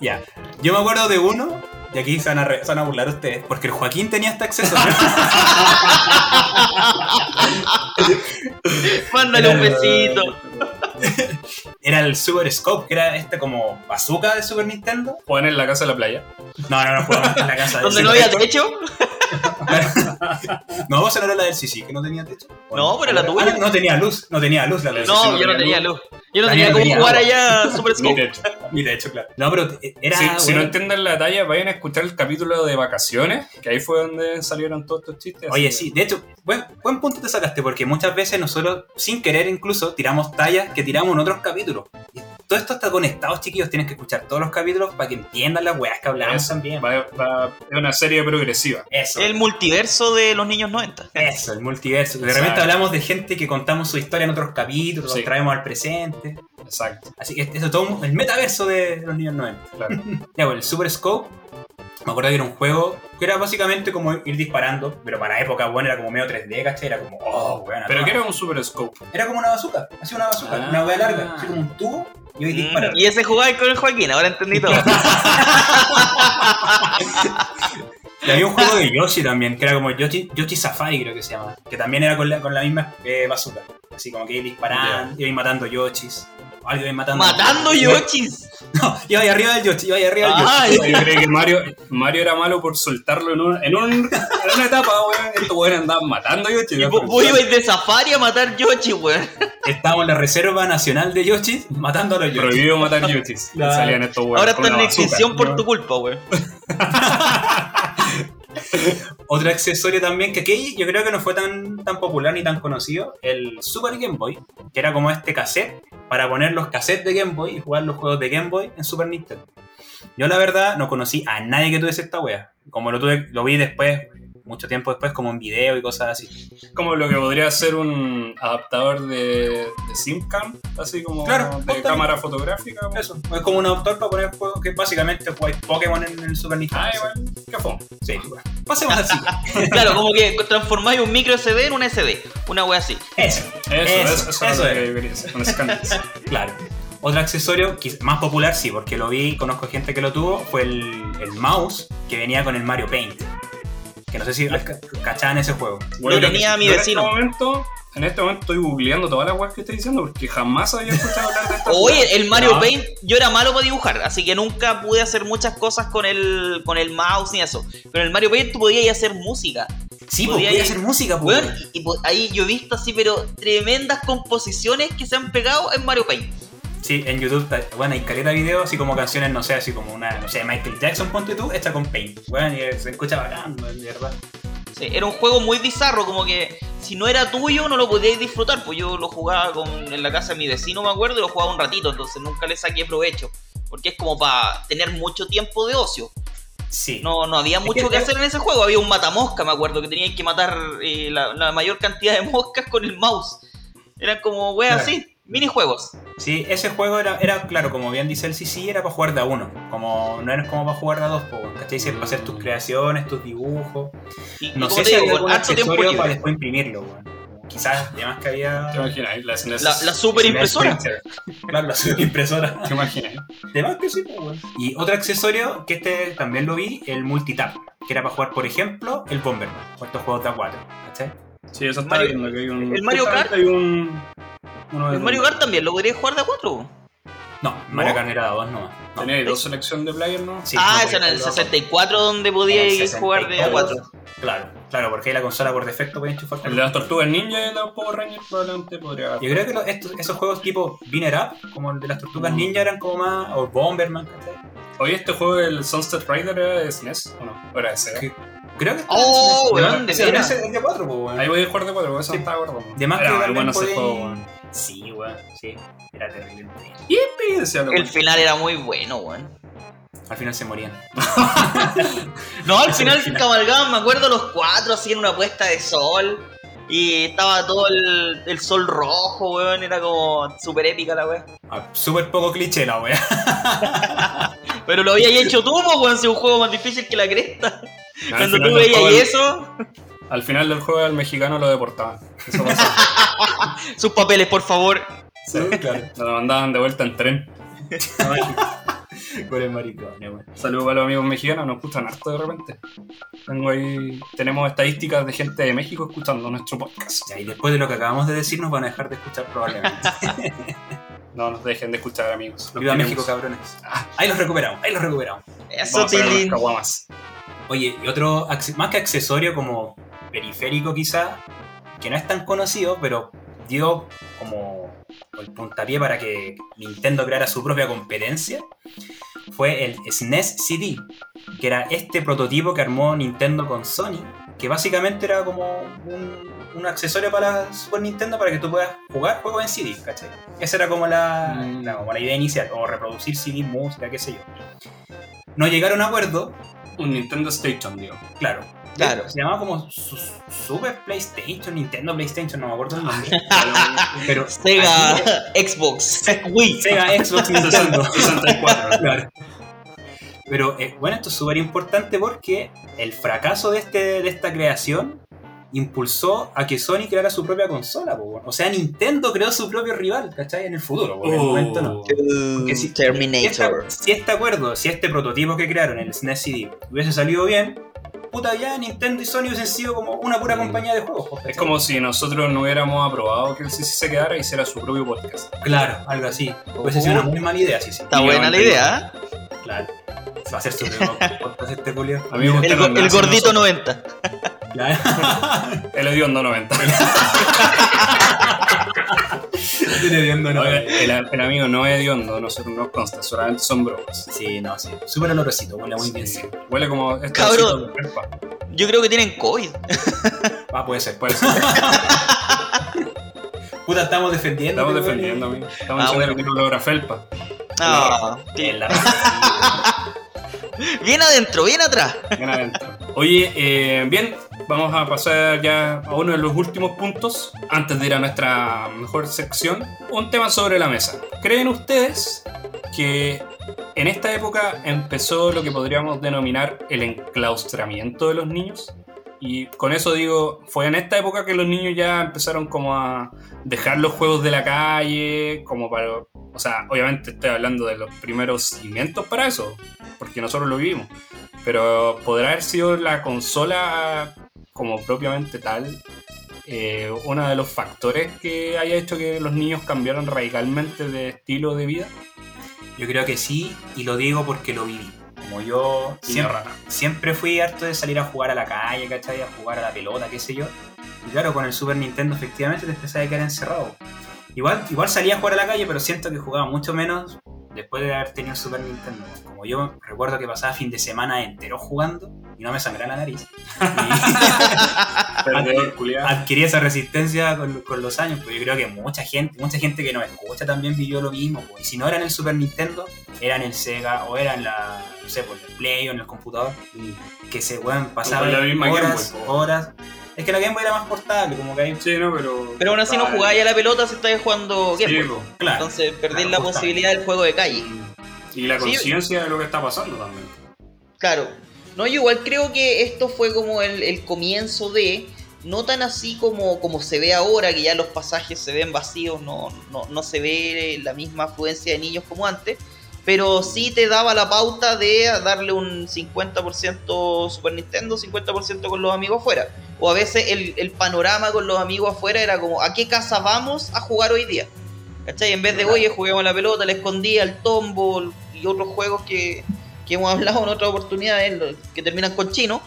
ya. Yo me acuerdo de uno, y aquí se van, a re- se van a burlar ustedes, porque el Joaquín tenía este accesorio. Mándale un besito. era el Super Scope, que era este como bazooka de Super Nintendo. Juegan en la casa de la playa. No, no, no, jugamos en la casa de Donde no había techo. No, vos no era la del Sisi, que no tenía techo. No, pero la Ah, tuya. no tenía luz, no tenía luz la del No, sí yo no no tenía tenía luz. Yo no Daniel tenía cómo tenía jugar agua. allá Super Scope. techo. Ni de hecho, claro. No, pero era. Si, si no bueno. entienden la talla, vayan a escuchar el capítulo de vacaciones, que ahí fue donde salieron todos estos chistes. Oye, sí, de hecho, buen, buen punto te sacaste, porque muchas veces nosotros, sin querer incluso, tiramos tallas que tiramos en otros capítulos. Y todo esto está conectado, chiquillos, tienes que escuchar todos los capítulos para que entiendan las weas que hablamos Eso, también. va- va- es una serie progresiva. Eso. El multiverso de los niños 90. Eso, el multiverso. De repente hablamos de gente que contamos su historia en otros capítulos, Sí. los traemos al presente. Exacto, Así que eso es todo el metaverso de los niños 90. claro. Ya, bueno, el Super Scope, me acuerdo que era un juego que era básicamente como ir disparando, pero para la época, bueno, era como medio 3D, ¿cachai? Era como, oh, bueno. Pero que era un super scope. Era como una bazooka, así una bazooka, Ah. una wea larga, así como un tubo, y hoy Mm, disparar. Y ese jugaba con el Joaquín, ahora entendí todo. Y había un juego de Yoshi también, que era como Yoshi, Yoshi Safari, creo que se llama, que también era con la, con la misma eh, bazooka. Así como que iba disparando, iba matando Yoshis. Matando. Matando Yoshis. No, iba ahí arriba del Yoshi, iba ahí arriba del Yoshi. Yo creo que Mario, Mario era malo por soltarlo en, un- en, un- en una etapa, weón. Estos weones andaban matando yo, y vos, ibais de safari a matar Yoshi, weón. Estábamos en la Reserva Nacional de Yoshi matando a los Yoshi. Prohibido matar. Salían estos weones. Ahora con está en extinción por tu culpa, weón. Otro accesorio también que aquí yo creo que no fue tan, tan popular ni tan conocido, el Super Game Boy, que era como este cassette para poner los cassettes de Game Boy y jugar los juegos de Game Boy en Super Nintendo. Yo la verdad no conocí a nadie que tuviese esta wea. Como lo tuve, lo vi después, mucho tiempo después, como en video y cosas así. Como lo que podría ser un adaptador de, de SimCam, así como Claro, de cámara fotográfica. Eso, es como un adaptor para poner juegos que básicamente jugáis Pokémon en el Super Nintendo. Ay, weón, qué fome. Sí, pasemos así. Claro, como que transformáis un micro SD en un SD. Una wea así. Eso, Eso, Eso, eso, eso, eso es con. Claro. Otro accesorio más popular, sí, porque lo vi, conozco gente que lo tuvo, fue el, el mouse que venía con el Mario Paint. Que no sé si cachaban ese juego. Lo tenía mi yo vecino. En este momento en este momento estoy googleando todas las webs que estoy diciendo porque jamás había escuchado hablar de esta Oye, el Mario No. Paint, yo era malo para dibujar, así que nunca pude hacer muchas cosas con el, con el mouse ni eso. Pero en el Mario Paint tú podías hacer música. Sí, pues Podía podía ir- hacer música, pues. Weón, y, y ahí yo he visto así, pero tremendas composiciones que se han pegado en Mario Paint. Sí, en YouTube, está- bueno, hay caleta de videos, así como canciones, no sé, así como una, no sé, Michael Jackson, ponte tú, hecha con Paint. Bueno, y se escucha bacán, de verdad. Sí, era un juego muy bizarro, como que si no era tuyo no lo podíais disfrutar, pues yo lo jugaba con, en la casa de mi vecino, me acuerdo, y lo jugaba un ratito, entonces nunca le saqué provecho. Porque es como para tener mucho tiempo de ocio. Sí. No, no había mucho que hacer en ese juego, había un matamosca, me acuerdo, que teníais que matar eh, la, la mayor cantidad de moscas con el mouse. Eran como weas Claro. así, minijuegos. Sí, ese juego era, era, claro, como bien dice el CC, era para jugar de a uno. Como, no era como para jugar de a dos, po, ¿cachai? Sí, para hacer tus creaciones, tus dibujos. Y, No sé si digo, había algún accesorio para después imprimirlo, weón. Quizás, además que había... ¿Te imaginas? La SNES. La, la super impresora. Claro, la super impresora. ¿Te imaginas? Además que sí, pues, weón. Y otro accesorio que este también lo vi, el multitap, que era para jugar, por ejemplo, el Bomberman, o estos juegos de A4, ¿cachai? Sí, eso está Mario- viendo que hay un. el Mario Kart. Hay un. Uno de El Mario. Kart también, lo podrías jugar de a cuatro. No, Mario Kart era de a dos nomás. No. Tenía dos selecciones de players, ¿no? Sí, ah, no, ese era en el porque- 64 donde el jugar de a 4. 64. Claro, claro, porque ahí la consola por defecto puede enchufar El de las tortugas ninja y el de los Power Rangers probablemente podría. Yo creo que los- estos- esos juegos tipo Binner Up, como el de las tortugas Mm. ninja, eran como más. O Bomberman, ¿cachai? Oye, este juego, el Sunset Rider, era de SNES, ¿o no? ¿O era de Sega? Creo que. Oh, de- weón, de veras. es de 4, pues, weón. Ahí voy a jugar de cuatro, por eso Sí. no estaba gordo. De más que era muy también bueno ese podéis- juego. Sí, weón, sí. Era terrible. Lo El final era muy bueno, weón. Al final se morían. No, al final cabalgaban, me acuerdo, los cuatro así en una puesta de sol. Y estaba todo el, el sol rojo, weón. Era como súper épica la weón. Ah, Súper poco cliché la wea. Pero lo habías hecho tú, po, weón. Si es un juego más difícil que la cresta. Cuando final tú veías eso, Al final del juego, al mexicano lo deportaban. Eso pasó. sus papeles, por favor. Sí, claro. Lo mandaban de vuelta en tren. Con el maricón, weón. Saludos a los amigos mexicanos, nos escuchan harto de repente. Tengo ahí, tenemos estadísticas de gente de México escuchando nuestro podcast. Ya, y después de lo que acabamos de decir, nos van a dejar de escuchar probablemente. No nos dejen de escuchar, amigos. Los Viva. México, cabrones. Ahí los recuperamos, ahí los recuperamos. Eso, Vamos a. Oye, y otro, más que accesorio como periférico quizá, que no es tan conocido, pero dio como el puntapié para que Nintendo creara su propia competencia, fue el SNES CD, que era este prototipo que armó Nintendo con Sony, que básicamente era como un, un accesorio para la Super Nintendo para que tú puedas jugar juegos en CD, ¿cachai? Esa era como la, Mm. la- como la idea inicial, o reproducir CD, música, qué sé yo. No llegaron a acuerdo, Un Nintendo Station, digo. Claro. Claro. Se llamaba como su- Super PlayStation, Nintendo PlayStation, no me acuerdo el nombre. Pero Sega, aquí- Xbox, Wii. Sega, Xbox, Nintendo. 64. Claro. Pero eh, bueno, esto es súper importante porque el fracaso de, este, de esta creación impulsó a que Sony creara su propia consola. po. O sea, Nintendo creó su propio rival, ¿cachai? En el futuro, porque en el momento no. Porque si- Si Terminator. este, si este acuerdo, si este prototipo que crearon, el SNES CD, hubiese salido bien, puta ya Nintendo y Sony hubiesen sido como una pura compañía de juegos. Es como si nosotros no hubiéramos aprobado que el CC se quedara y hiciera su propio podcast. Claro, algo así. Hubiese sido una muy mala idea, sí, sí. Está buena la idea, ¿eh? Claro. Va a ser su propio podcast este Julio. A mí me El, el gordito nosotros. 90. Claro. El hediondo 90. Tiene viendo, no. Oiga, el, el amigo no es hediondo, nosotros nos consta, solamente son bromas. Sí, no, sí. Súper olorosito, huele muy bien. Sí. Huele como este Cabrón. Yo creo que tienen COVID. Ah, puede ser. Puede ser. Puta, estamos defendiendo. Estamos defendiendo, amigo. Estamos Ah, diciendo bueno. que no logra felpa. Ah, En la- bien adentro, bien atrás. Bien adentro. Oye, eh, bien, vamos a pasar ya a uno de los últimos puntos antes de ir a nuestra mejor sección. Un tema sobre la mesa. ¿Creen ustedes que en esta época empezó lo que podríamos denominar el enclaustramiento de los niños? Y con eso digo, fue en esta época que los niños ya empezaron como a dejar los juegos de la calle, como para... O sea, obviamente estoy hablando de los primeros cimientos para eso, porque nosotros lo vivimos. Pero podrá haber sido la consola como propiamente tal eh, uno de los factores que haya hecho que los niños cambiaran radicalmente de estilo de vida? Yo creo que sí, y lo digo porque lo viví. Como yo siempre fui harto de salir a jugar a la calle, ¿cachai? A jugar a la pelota, qué sé yo. Y claro, con el Super Nintendo efectivamente te empezaba a quedar encerrado. Igual, igual salía a jugar a la calle, pero siento que jugaba mucho menos después de haber tenido el Super Nintendo. Como yo recuerdo que pasaba fin de semana entero jugando y no me sangraba la nariz. Y culiao. adquirí esa resistencia con, con los años, pues yo creo que mucha gente, mucha gente que nos escucha también vivió lo mismo. pues. Y si no era en el Super Nintendo, era en el Sega o era en la, no sé, por el Play o en el computador, que se weón, pasaba con la misma Game horas, po. horas. Es que la Game Boy era más portable, como que ahí, Sí, no, pero. Pero aún así no jugáis a la pelota si estáis jugando Game Sí, Boy. claro. Entonces perdís Claro, la justamente. posibilidad del juego de calle. Y la Sí. conciencia de lo que está pasando también. Claro. No, yo igual creo que esto fue como el, el comienzo de. No tan así como, como se ve ahora, que ya los pasajes se ven vacíos, no, no, no se ve la misma afluencia de niños como antes. Pero sí te daba la pauta de darle un 50% Super Nintendo, 50% con los amigos afuera. O a veces el, el panorama con los amigos afuera era como, ¿a qué casa vamos a jugar hoy día? ¿Cachai? En vez de, oye, juguemos la pelota, la escondía, el tombo y otros juegos que, que hemos hablado en otras oportunidades, que terminan con chino.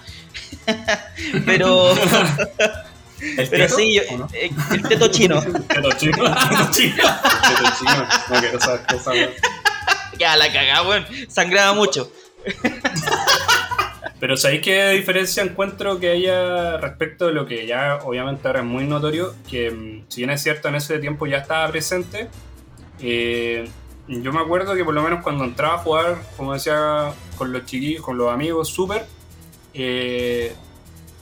pero ¿El pero teto, sí, yo- o no? eh, el teto chino. Pero chico. Pero chico. No quiero saber cosas. Ya la cagá, weón. Sangraba mucho. Pero ¿sabéis qué diferencia encuentro que haya respecto de lo que ya obviamente ahora es muy notorio? Que mm, si bien es cierto en ese tiempo ya estaba presente, eh, yo me acuerdo que por lo menos cuando entraba a jugar, como decía, con los chiquillos, con los amigos, súper, eh,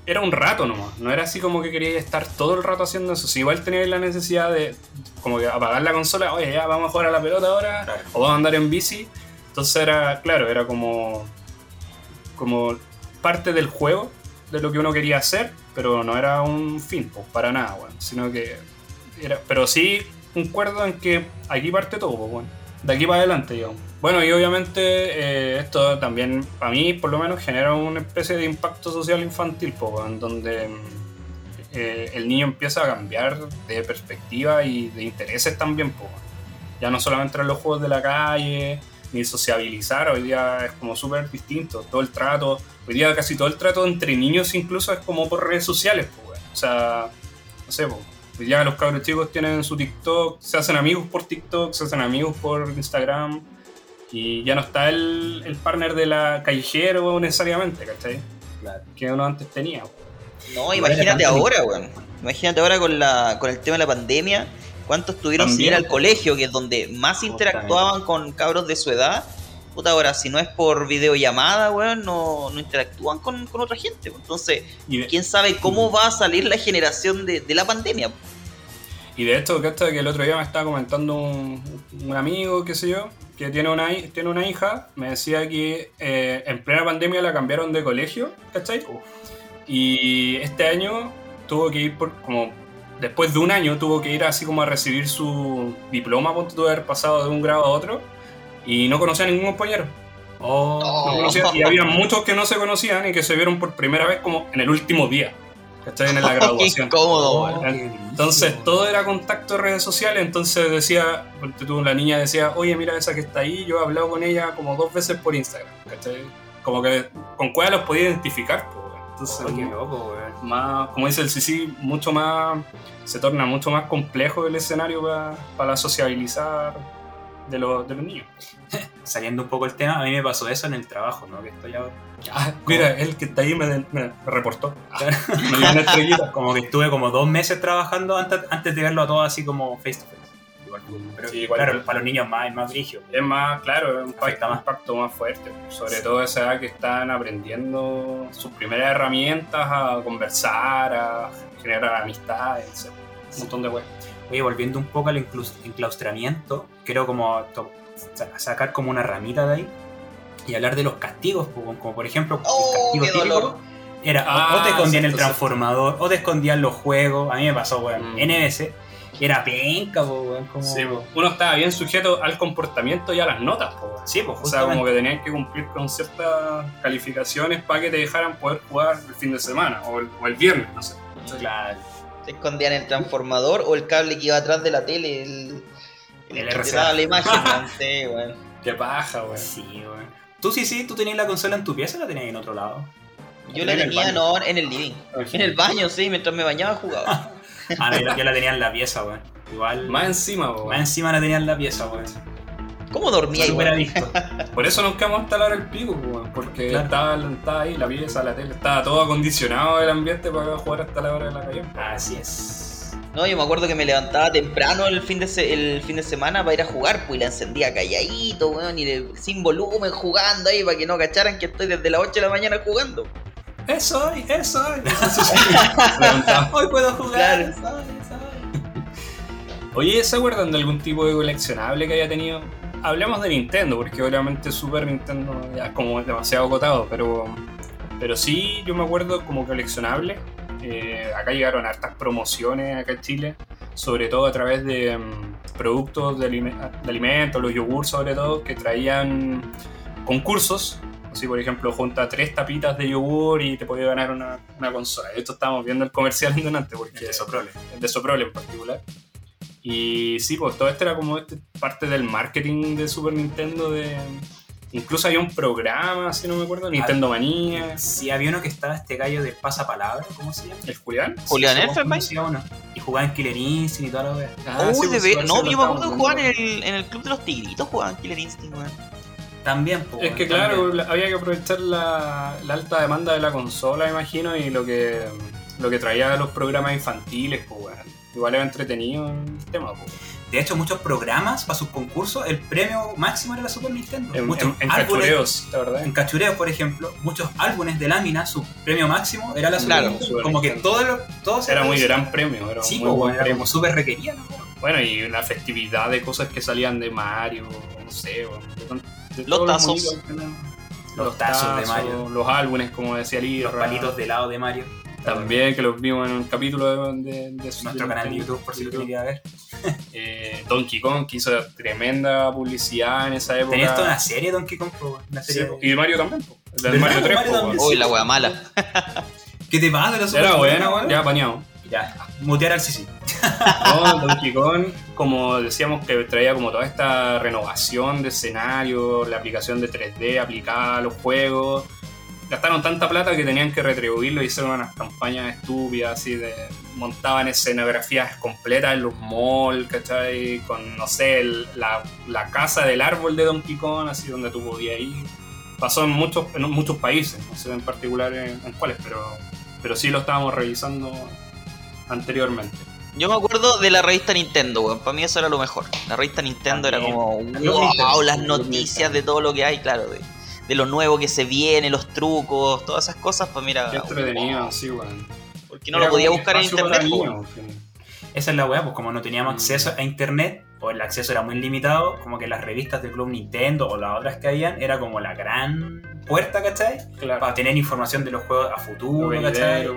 era un rato nomás. No era así como que quería estar todo el rato haciendo eso. Si igual tenía la necesidad de como que apagar la consola, oye, ya vamos a jugar a la pelota ahora, Claro. o vamos a andar en bici. Entonces era, claro, era como como parte del juego de lo que uno quería hacer, pero no era un fin, pues, para nada, weón. Sino que era. Pero sí concuerdo en que aquí parte todo, pues, weón. De aquí para adelante, digamos. Bueno, y obviamente eh, esto también, para mí, por lo menos, genera una especie de impacto social infantil, pues, weón, donde eh, el niño empieza a cambiar de perspectiva y de intereses también. Ya no solamente en los juegos de la calle, ni sociabilizar, hoy día es como súper distinto, todo el trato, hoy día casi todo el trato entre niños incluso es como por redes sociales, weón. o sea, no sé, hoy día los cabros chicos tienen su TikTok, se hacen amigos por TikTok, se hacen amigos por Instagram, y ya no está el, el partner de la callejero necesariamente, ¿cachai? Claro. Que uno antes tenía. No, imagínate ahora, weón. Imagínate ahora con, la, con el tema de la pandemia. ¿Cuántos tuvieron sin ir al colegio, que es donde más interactuaban con cabros de su edad? Puta, ahora, si no es por videollamada, weón, no, no interactúan con, con otra gente. Entonces, de, quién sabe cómo va a salir la generación de, de la pandemia. Y de hecho, que hasta que el otro día me estaba comentando un, un amigo, qué sé yo, que tiene una, tiene una hija, me decía que eh, en plena pandemia la cambiaron de colegio, ¿cachai? Y este año tuvo que ir por, como, después de un año tuvo que ir así como a recibir su diploma, tú de haber pasado de un grado a otro, y no conocía a ningún compañero. Oh, No conocía- y había muchos que no se conocían y que se vieron por primera vez como en el último día, ¿cachai? En la Qué graduación. incómodo. Oh, qué brígido. Entonces todo era contacto de redes sociales, entonces decía, tú, la niña decía, oye mira esa que está ahí, yo he hablado con ella como dos veces por Instagram, ¿cachai? Como que con cuál los podía identificar, pues, entonces Oh, qué loco, más, como dice el Sisi, mucho más, se torna mucho más complejo el escenario para, para sociabilizar de los, de los niños. Saliendo un poco el tema, a mí me pasó eso en el trabajo, ¿no? Que estoy ahora. Ah, mira, el que está ahí me, me reportó, me dio una estrellita. Como que estuve como dos meses trabajando antes, antes de verlo a todos así como face to face. Igual, pero Sí, igual. claro, para los niños más, es más brígido. Es más, claro, es un impacto, más. impacto más fuerte, sobre todo a esa edad que están aprendiendo sus primeras herramientas a conversar, a generar amistades, etc. un montón de weas. Oye, volviendo un poco al enclaustramiento, quiero como sacar como una ramita de ahí y hablar de los castigos, como, como por ejemplo Oh, el castigo qué típico dolor. era o- Ah, o te escondían el cierto, transformador, o te escondían los juegos, a mí me pasó, weón, Mm. NBC, era penca, po, weón, como... Uno estaba bien sujeto al comportamiento y a las notas, po, weón. Sí, pues o sea, como que tenían que cumplir con ciertas calificaciones para que te dejaran poder jugar el fin de semana o el, o el viernes, no sé. Claro. Se escondía en el transformador o el cable que iba atrás de la tele. El, el, RCA. la imagen, weón. Sí, weón. Qué paja, weón. Sí, weón. Tú sí, sí, tú tenías la consola en tu pieza o la tenías en otro lado. Yo la En tenía, baño. no, en el living. En el baño, sí, mientras me bañaba jugaba. Ah, no, yo, la- tenía en la pieza, weón. Igual. Más encima, weón. Más encima la tenía en la pieza, weón. ¿Cómo dormía igual? Por eso nos quedamos hasta la hora del pico, weón. Porque Claro. estaba, estaba ahí la pieza, la tele, estaba todo acondicionado el ambiente para jugar hasta la hora de la calle. Así es. No, yo me acuerdo que me levantaba temprano el fin de, se- el fin de semana para ir a jugar, pues y la encendía calladito, weón, y de- sin volumen jugando ahí para que no cacharan que estoy desde las 8 de la mañana jugando. Eso hoy, eso hoy. Hoy puedo jugar. Claro. eso eso. Oye, ¿se acuerdan de algún tipo de coleccionable que haya tenido? Hablemos de Nintendo, porque obviamente Super Nintendo ya es como demasiado acotado, pero, pero sí, yo me acuerdo como coleccionable. Eh, acá llegaron hartas promociones acá en Chile, sobre todo a través de mm, productos de, alime- de alimentos, los yogur sobre todo, que traían concursos. Así, por ejemplo, junta tres tapitas de yogur y te podía ganar una, una consola. Esto estábamos viendo el comercial delante, porque De Soprole. de Soprole en particular. Y sí, pues todo esto era como este, parte del marketing de Super Nintendo. De... Incluso había un programa, si no me acuerdo, Nintendo Manía. Sí, había uno que estaba este gallo del pasapalabra, ¿cómo se llama? ¿El Julián? Julián Sí, Elfenbein. conocía uno. Y jugaba en Killer Instinct y toda la wea. Ah, Uy, sí, de pues, no, se yo me acuerdo jugar viendo. en el, en el Club de los Tigritos, jugaban Killer Instinct, weón. También, po, Es que claro, había que aprovechar la, la alta demanda de la consola, imagino, y lo que, lo que traía los programas infantiles, pues weón. Igual era entretenido el tema, pues. De hecho, muchos programas para sus concursos, el premio máximo era la Super Nintendo. En, muchos en, en álbumes- cachureos, la verdad. En cachureos, por ejemplo, muchos álbumes de lámina, su premio máximo era la Super Claro, Nintendo. Super Como que todo lo, todo se Era muy gran premio, era Sí, muy po, buen era premio. como súper requerida, ¿no? Bueno, y una festividad de cosas que salían de Mario, no sé, o de de Los tazos. Los tazos de Mario. Los álbumes, como decía Lira. Los palitos de helado de Mario. También, que los vimos en un capítulo de, de, de Nuestro de canal de. YouTube, por si lo quería ver. Eh, Donkey Kong, que hizo tremenda publicidad en esa época. Tenía toda una serie de Donkey Kong, po, una Sí, serie po. y Mario también, del ¿Verdad? Mario 3, Mario po, también, weón. Uy, la wea mala. ¿Qué te pasa de la Era bueno, Nintendo, weón, ya apañado. Ya, mutear al CC. No, Donkey Kong, como decíamos que traía como toda esta renovación de escenario, la aplicación de 3D aplicada a los juegos. Gastaron tanta plata que tenían que retribuirlo y hicieron unas campañas estúpidas, así de. montaban escenografías completas en los malls, ¿cachai? Con, no sé, el- la, la casa del árbol de Donkey Kong, así donde tú podías ir. Pasó en muchos, en muchos países, no sé en particular en, en cuáles, pero, pero sí lo estábamos revisando anteriormente. Yo me acuerdo de la revista Nintendo, weón. Para mí eso era lo mejor. La revista Nintendo era como, wow, las noticias de todo lo que hay, claro, de, de lo nuevo que se viene, los trucos, todas esas cosas, pues mira, Qué entretenido, wow, sí, weón. porque no lo podía buscar en internet. Esa es la weá, pues como no teníamos Mm. acceso a internet, o el acceso era muy limitado, como que las revistas del Club Nintendo o las otras que habían, era como la gran puerta, ¿cachai? Claro. Para tener información de los juegos a futuro, Lo ¿cachai?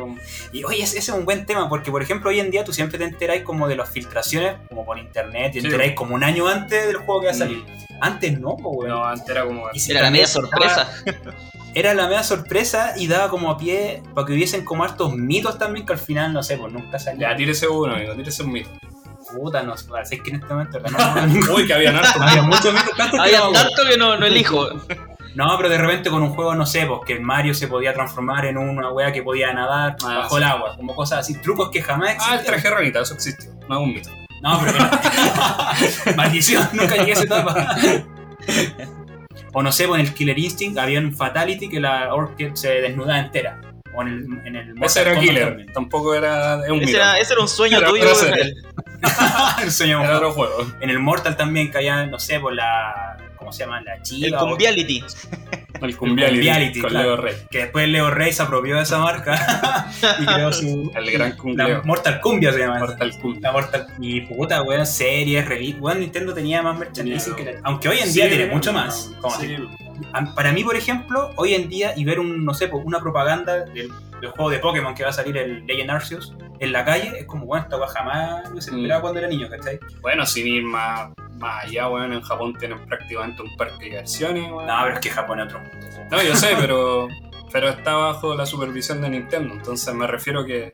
Y oye, ese ese es un buen tema, porque por ejemplo hoy en día tú siempre te enteráis como de las filtraciones, como por internet, te Sí. enteráis como un año antes del juego que va a salir. Antes no, pues, weón. No, antes era como. Y si Era la media sorpresa. Era la media sorpresa y daba como a pie para que hubiesen como hartos mitos también que al final, no sé, pues nunca salían. Ya, tírese uno, amigo, tírese un mito. Puta, no sé, es que en este momento no, no, Uy, que había harto. había muchos mitos Había tanto que no, no elijo. No, pero de repente con un juego, no sé, pues que el Mario se podía transformar en una wea que podía nadar Ah, bajo sí. el agua, como cosas así, trucos que jamás Ah, el traje ranita, eso existió. No es un mito. No, pero que- maldición, nunca llegué a esa etapa. o no sé, pues en el Killer Instinct había un Fatality que la Orchid se desnudaba entera. O en el, en el Ese era Killer. también. Tampoco era. Es un Ese mito. era, ese era un sueño Era tuyo. serie. el sueño Era otro juego. En el Mortal también caía, no sé, por la. ¿Cómo se llama? La El chiva. o- Cumbiality. El Cumbiality, Cumbiality, con claro. Leo Rey. Que después Leo Rey se apropió de esa marca y creó su. El gran La. Mortal Cumbia se llama. Mortal. La Mortal. Y puta, weón, series, revistas. Weón, Nintendo tenía más merchandising Tenía- que la- Aunque hoy en día Sí, tiene mucho no, más. Como sí. te- a- Para mí, por ejemplo, hoy en día y ver un, no sé, pues, una propaganda del, del juego de Pokémon que va a salir el Legend Arceus en la calle, es como, bueno, esta jamás no se esperaba Mm. cuando era niño, ¿cachai? Bueno, sin ir más, más allá, weón, en Japón tienen prácticamente un parque de diversiones, weón. No, pero es que Japón es otro mundo. No, yo sé, pero, pero está bajo la supervisión de Nintendo. Entonces me refiero que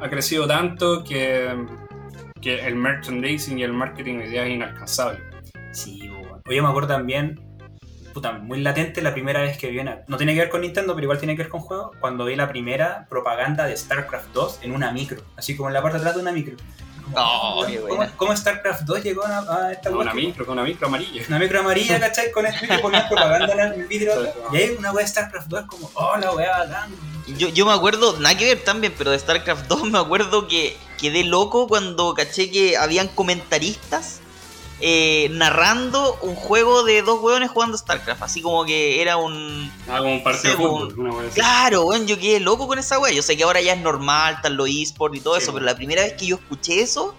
ha crecido tanto que, que el merchandising y el marketing hoy día es inalcanzable. Sí, bueno. Oye, me acuerdo también, puta, muy latente la primera vez que vi una... No tiene que ver con Nintendo, pero igual tiene que ver con juegos. Cuando vi la primera propaganda de StarCraft 2 en una micro. Así como en la parte de atrás de una micro. Como, Oh, ¿cómo, StarCraft 2 llegó a, a esta Con una micro, con una micro amarilla. Una micro amarilla, ¿cachai? Con esto y que ponían propaganda en el vidrio. Y ahí una wea de StarCraft 2 como, oh, la wea bacán. Yo, yo me acuerdo, nada que ver también, pero de StarCraft 2 me acuerdo que quedé loco cuando caché que habían comentaristas eh, narrando un juego de dos hueones jugando StarCraft. Así como que era un. Ah, como un partido de. Una wea así. Claro, weón, yo quedé loco con esa wea. Yo sé que ahora ya es normal, están los esports y todo Sí, eso, pero la primera vez que yo escuché eso,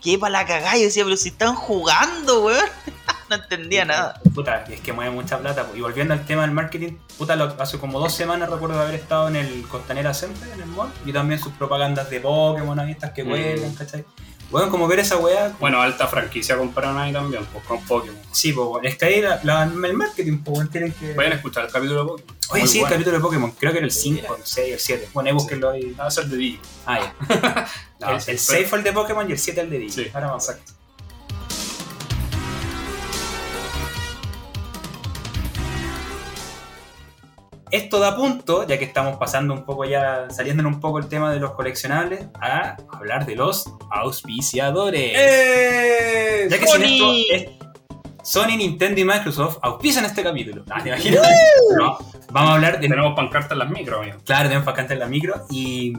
quedé para la cagada. Yo decía, pero si están jugando, weón. no entendía nada. Puta, y es que mueve mucha plata. Y volviendo al tema del marketing, puta, lo- hace como dos semanas recuerdo haber estado en el Costanera Center, en el mall, y también sus propagandas de Pokémon, estas que Mm. vuelven, ¿cachai? Bueno, como ver esa weá. Bueno, alta franquicia compraron ahí también, pues con Pokémon. Sí, pues bueno, es que ahí la- la- el marketing, pues bueno, tienen que. Vayan a escuchar el capítulo de Pokémon. Oye, Muy sí, bueno. el capítulo de Pokémon, creo que era el 5, el 6, el 7. Bueno, ahí búsquenlo ahí. Va a ser de Digimon. Ah, ya. No, el, sí, el pero- 6 fue el de Pokémon y el 7 el de Digimon. Sí, Ahora vamos. exacto. Esto da punto, ya que estamos pasando un poco ya, saliendo en un poco el tema de los coleccionables, a hablar de los auspiciadores. ¡Eh! Ya que Sony. sin esto es- Sony, Nintendo y Microsoft auspician este capítulo. Ah, ¿te imaginas? No, vamos a hablar de. Tenemos pancartas en las micro, amigo. Claro, tenemos vacantes en la micro. Y.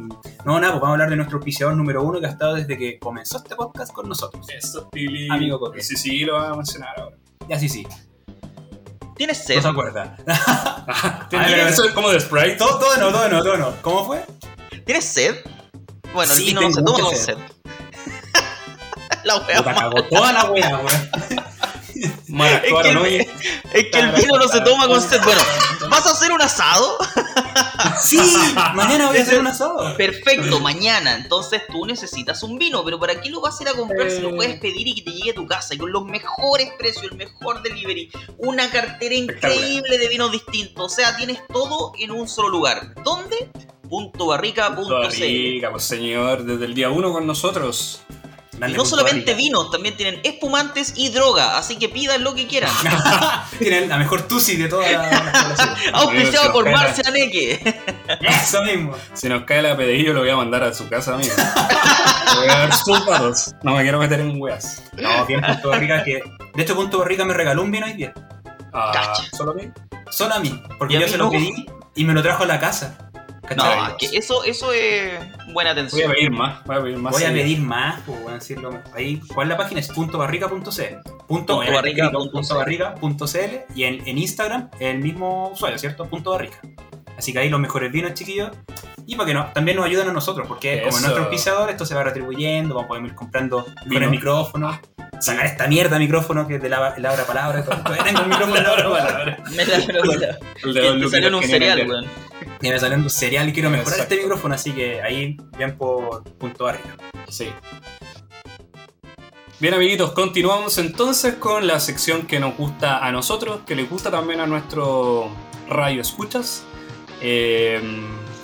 No, nada, pues vamos a hablar de nuestro auspiciador número uno que ha estado desde que comenzó este podcast con nosotros. Eso. Amigo Coque. Sí, sí, lo vamos a mencionar ahora. Ya sí, sí. ¿Tienes No sed? se acuerda. ¿Tienes pero- eso es como de Sprite? todo, todo no, todo no, todo no. ¿Cómo fue? ¿Tienes sed? Bueno, Sí, el vino no se toma sed. sed. la wea Puta, cagó toda la wea, weón. Mal Es que, actuaron el, es que el vino no se toma con sed. Bueno, ¿vas a hacer un asado? Sí, mañana voy a hacer un asado. Perfecto, mañana. Entonces tú necesitas un vino, pero ¿para qué lo vas a ir a comprar si lo Eh. puedes pedir y que te llegue a tu casa y con los mejores precios, el mejor delivery, una cartera increíble de vinos distintos? O sea, tienes todo en un solo lugar. ¿Dónde? puntobarrica.cl Toda rica, pues señor, desde el día uno con nosotros. Y no solamente vinos, también tienen espumantes y droga, así que pidan lo que quieran. Tienen la mejor tusi de toda la. Auspiciado por. Marcia Neque. Eso mismo. Si nos cae la pedillo, lo voy a mandar a su casa, amigo. Voy a dar sus paros. No me quiero meter en weas. No, bien Punto Barriga que. De hecho, Punto Barriga me regaló un vino hoy día. Ah, Cacha. ¿Solo a mí? Solo a mí. Porque yo mí se lo pedí y me lo trajo a la casa. No, es que eso, eso es buena Voy a atención. pedir más. Voy a pedir más. Voy a pedir más, pues voy a decirlo. Ahí, ¿cuál es la página? Es puntobarrica.cl. Punto, Punto obviamente, barrica escrito punto punto barrica.cl y en, en Instagram el mismo usuario, ¿cierto? Punto barrica. Así que ahí los mejores vinos, chiquillos. Y para que no, también nos ayudan a nosotros, porque como Eso. es nuestro auspiciador, esto se va retribuyendo, vamos a poder ir comprando Vino. mejores micrófonos, sacar esta mierda de micrófono que es de la, la hora palabra. Todavía tengo un micrófono de la hora palabra. Me la El salió en un cereal, weón. Y me salió un cereal y quiero mejorar Exacto. este micrófono, así que ahí bien por punto barrica. Sí. Bien amiguitos, continuamos entonces con la sección que nos gusta a nosotros, que le gusta también a nuestro radio escuchas. Eh,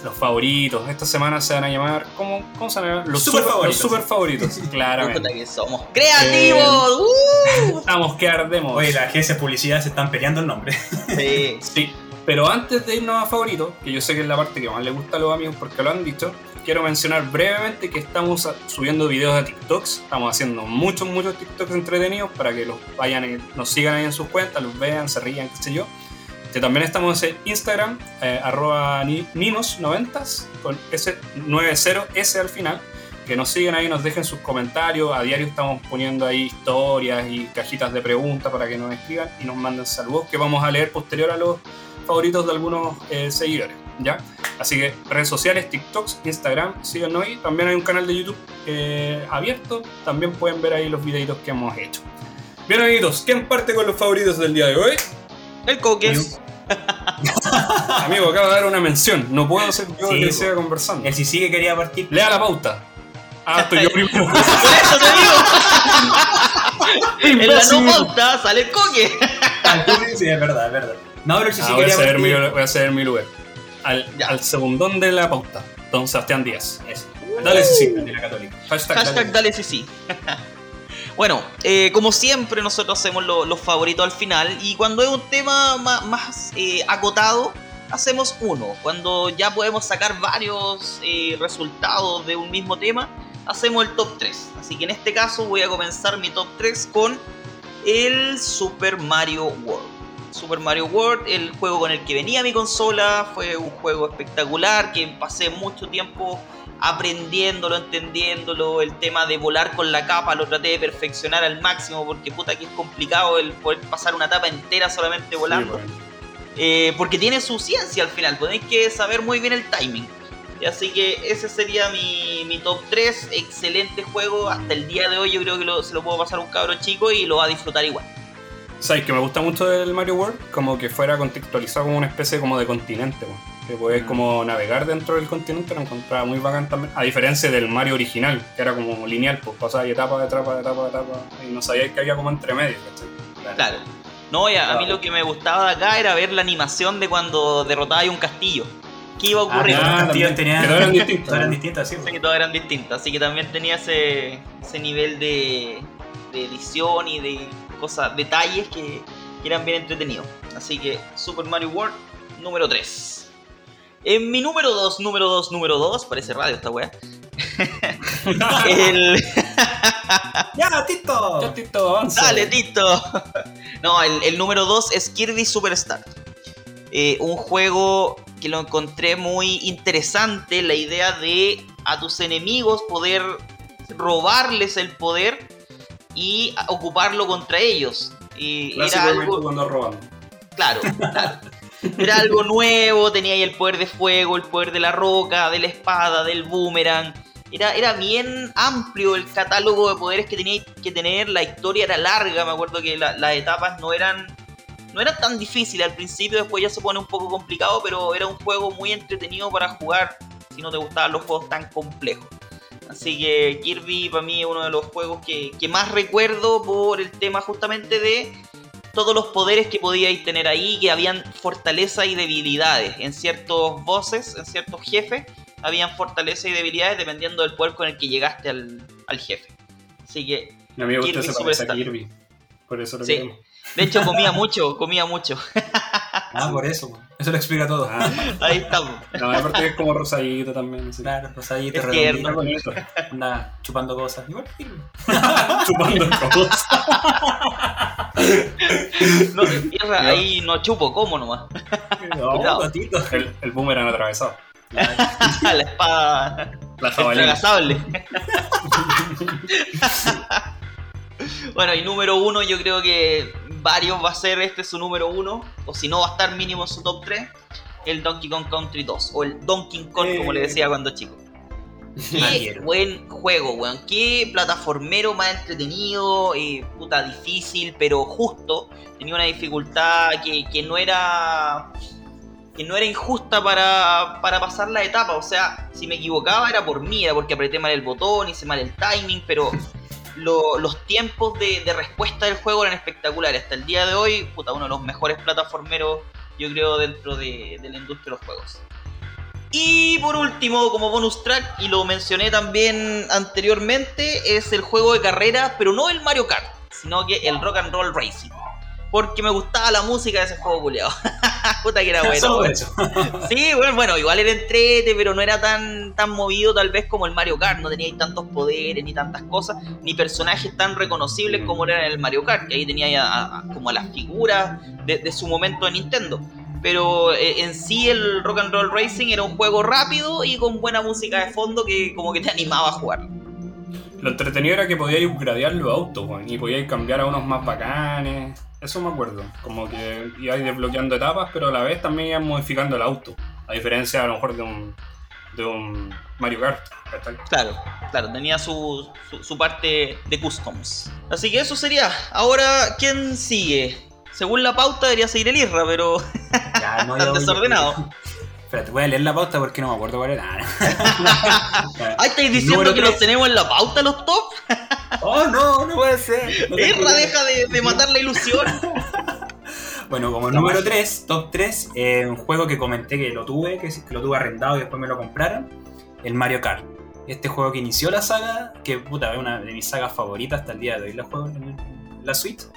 los favoritos. Esta semana se van a llamar. ¿Cómo, cómo se van a llamar? Los Super favoritos. Los super favoritos, claramente. que somos creativos. ¡Uh! Estamos que ardemos. Oye, las agencias de publicidad se están peleando el nombre. Sí. Sí, pero antes de irnos a favoritos, que yo sé que es la parte que más le gusta a los amigos porque lo han dicho, quiero mencionar brevemente que estamos subiendo videos a TikToks. Estamos haciendo muchos, muchos TikToks entretenidos para que los vayan, nos sigan ahí en sus cuentas, los vean, se rían, qué sé yo. Que también estamos en Instagram, eh, arroba ni- ninos90s, con ese 90S al final. Que nos sigan ahí, nos dejen sus comentarios. A diario estamos poniendo ahí historias y cajitas de preguntas para que nos escriban y nos manden saludos que vamos a leer posterior a los favoritos de algunos eh, seguidores. ¿ya? Así que redes sociales, TikToks, Instagram, síganos ahí. También hay un canal de YouTube eh, abierto. También pueden ver ahí los videitos que hemos hecho. Bien, amiguitos, ¿quién parte con los favoritos del día de hoy? El coques. Amigo, acaba de dar una mención. No puedo ser yo Sí, el que siga conversando. El sí que quería partir. Lea la pauta. Ah, estoy yo primero. Por eso te digo. en la no pauta sale el coque. sí, es verdad, es verdad. No, pero el sí Ah, sí voy, a quería ceder mi, partir. voy a ceder mi lugar. Al, al segundón de la pauta, don Sebastián Díaz. Eso. Dale sí, sí, la católica. Hashtag, Hashtag dale sí, sí. Bueno, eh, como siempre nosotros hacemos los favoritos al final y cuando es un tema más, eh, acotado, hacemos uno. Cuando ya podemos sacar varios eh, resultados de un mismo tema, hacemos el top 3. Así que en este caso voy a comenzar mi top 3 con el Super Mario World. Super Mario World, el juego con el que venía mi consola, fue un juego espectacular que pasé mucho tiempo aprendiéndolo, entendiéndolo, el tema de volar con la capa lo traté de perfeccionar al máximo porque puta que es complicado el poder pasar una etapa entera solamente volando. Eh, porque tiene su ciencia al final, tenéis que saber muy bien el timing. Así que ese sería mi, top 3, excelente juego, hasta el día de hoy yo creo que se lo puedo pasar a un cabro chico y lo va a disfrutar igual. ¿Sabes que me gusta mucho del Mario World? Como que fuera contextualizado como una especie como de continente, que puedes como navegar dentro del continente, lo encontraba muy bacán también. A diferencia del Mario original, que era como lineal, pues pasaba etapa de etapa de etapa de etapa, y no sabías que había como entre medio, Claro. No, a mí lo que me gustaba de acá era ver la animación de cuando derrotaba un castillo. ¿Qué iba a ocurrir? Ah, los castillos tenían... Que eran distintos, sí. que todos eran distintos. Así que también tenía ese, ese nivel de, de edición y de cosas, detalles que, que eran bien entretenidos. Así que Super Mario World número 3. En mi número 2, número 2, número 2, parece radio esta wea. el... ¡Ya, Tito! ¡Ya, Tito! ¡Dale, Tito! no, el, número 2 es Kirby Superstar. Eh, un juego que lo encontré muy interesante, la idea de a tus enemigos poder robarles el poder y ocuparlo contra ellos. Y era algo... cuando roban. Claro, claro. Era algo nuevo, tenía ahí el poder de fuego, el poder de la roca, de la espada, del boomerang. Era, era bien amplio el catálogo de poderes que tenía que tener, la historia era larga, me acuerdo que las etapas no eran, no eran tan difíciles al principio, después ya se pone un poco complicado, pero era un juego muy entretenido para jugar si no te gustaban los juegos tan complejos. Así que Kirby para mí es uno de los juegos que, que más recuerdo por el tema justamente de todos los poderes que podíais tener ahí, que habían fortaleza y debilidades. En ciertos bosses, en ciertos jefes, habían fortaleza y debilidades dependiendo del poder con el que llegaste al, jefe. Así que. Mi amigo Kirby usted se Kirby. Por eso lo sí. De hecho, comía mucho, comía mucho. Ah, por eso, eso lo explica todo. Ah. Ahí estamos. No, aparte es como rosadito también. Claro, rosadito, redondito. Anda chupando cosas. Igual Chupando cosas. no, tierra, ahí no chupo, ¿cómo nomás? No, el, el boomerang atravesado. La, la espada. La jabalina. bueno, y número uno, yo creo que varios va a ser este su número uno, o si no va a estar mínimo en su top 3, el Donkey Kong Country 2, o el Donkey Kong, como le decía cuando chico. Qué buen juego, weón. Qué plataformero más entretenido, eh, puta difícil, pero justo. Tenía una dificultad que, que no era. que no era injusta para, para pasar la etapa. O sea, si me equivocaba era por mí, era porque apreté mal el botón, hice mal el timing, pero los tiempos de, respuesta del juego eran espectaculares. Hasta el día de hoy, puta, uno de los mejores plataformeros, yo creo, dentro de, de la industria de los juegos. Y por último, como bonus track, y lo mencioné también anteriormente, es el juego de carrera, pero no el Mario Kart, sino que el Rock and Roll Racing porque me gustaba la música de ese juego culiado. Puta que era bueno. sí, bueno, bueno, igual era entrete, pero no era tan, tan movido tal vez como el Mario Kart. No tenía tantos poderes, ni tantas cosas, ni personajes tan reconocibles como eran en el Mario Kart, que ahí tenía ya como a las figuras de, su momento de Nintendo. Pero eh, en sí el Rock and Roll Racing era un juego rápido y con buena música de fondo que como que te animaba a jugar. Lo entretenido era que podíais upgradear los autos, y podíais cambiar a unos más bacanes. Eso me acuerdo. Como que ibais desbloqueando etapas, pero a la vez también ibas modificando el auto. A diferencia a lo mejor de un, de un Mario Kart. Claro, claro, tenía su, su, parte de customs. Así que eso sería. Ahora, ¿quién sigue? Según la pauta debería seguir el Irra, pero ya, no, desordenado. Espérate, voy a leer la pauta porque no me acuerdo cuál era. Ay, ¿estáis diciendo que los tenemos en la pauta los top? oh, no, no puede ser. No deja de, matar la ilusión. bueno, como número 3, top 3, eh, un juego que comenté que lo tuve, que, lo tuve arrendado y después me lo compraron, el Mario Kart. Este juego que inició la saga, que puta, es una de mis sagas favoritas hasta el día de hoy, la juego en la Switch.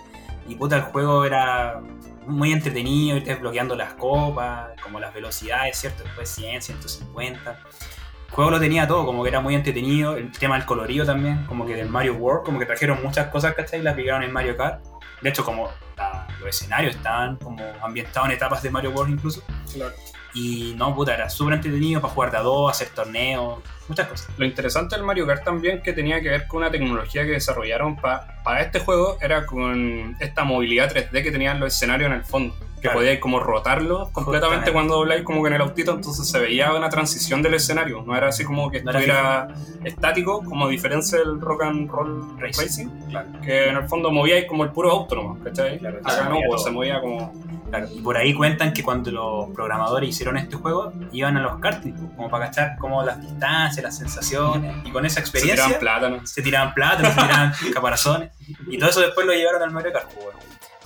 Y puta, el juego era muy entretenido, irte desbloqueando las copas, como las velocidades, ¿cierto? Después 100, 150. El juego lo tenía todo, como que era muy entretenido. El tema del colorido también, como que del Mario World, como que trajeron muchas cosas, ¿cachai? Y las aplicaron en Mario Kart. De hecho, como la- los escenarios estaban como ambientados en etapas de Mario World incluso. Claro. Y no, puta, era súper entretenido para jugar de a dos, hacer torneos, muchas cosas. Lo interesante del Mario Kart también que tenía que ver con una tecnología que desarrollaron pa- para este juego era con esta movilidad 3D que tenían los escenarios en el fondo. Que Claro. podíais como rotarlos completamente Justamente. cuando dobláis como que en el autito, entonces se veía una transición del escenario. No era así como que No era estuviera estático, como a diferencia del rock and roll Racing. racing, Claro. que en el fondo movíais como el puro auto nomás, ¿cachai? Claro, Acá se no, movía pues, se movía como... Claro, y por ahí cuentan que cuando los programadores hicieron este juego, iban a los karting, pues, como para cachar como las distancias, las sensaciones, y con esa Se experiencia tiraban plátanos. se tiraban plátanos, se tiraban caparazones, y todo eso después lo llevaron al Mario Kart. pues, bueno.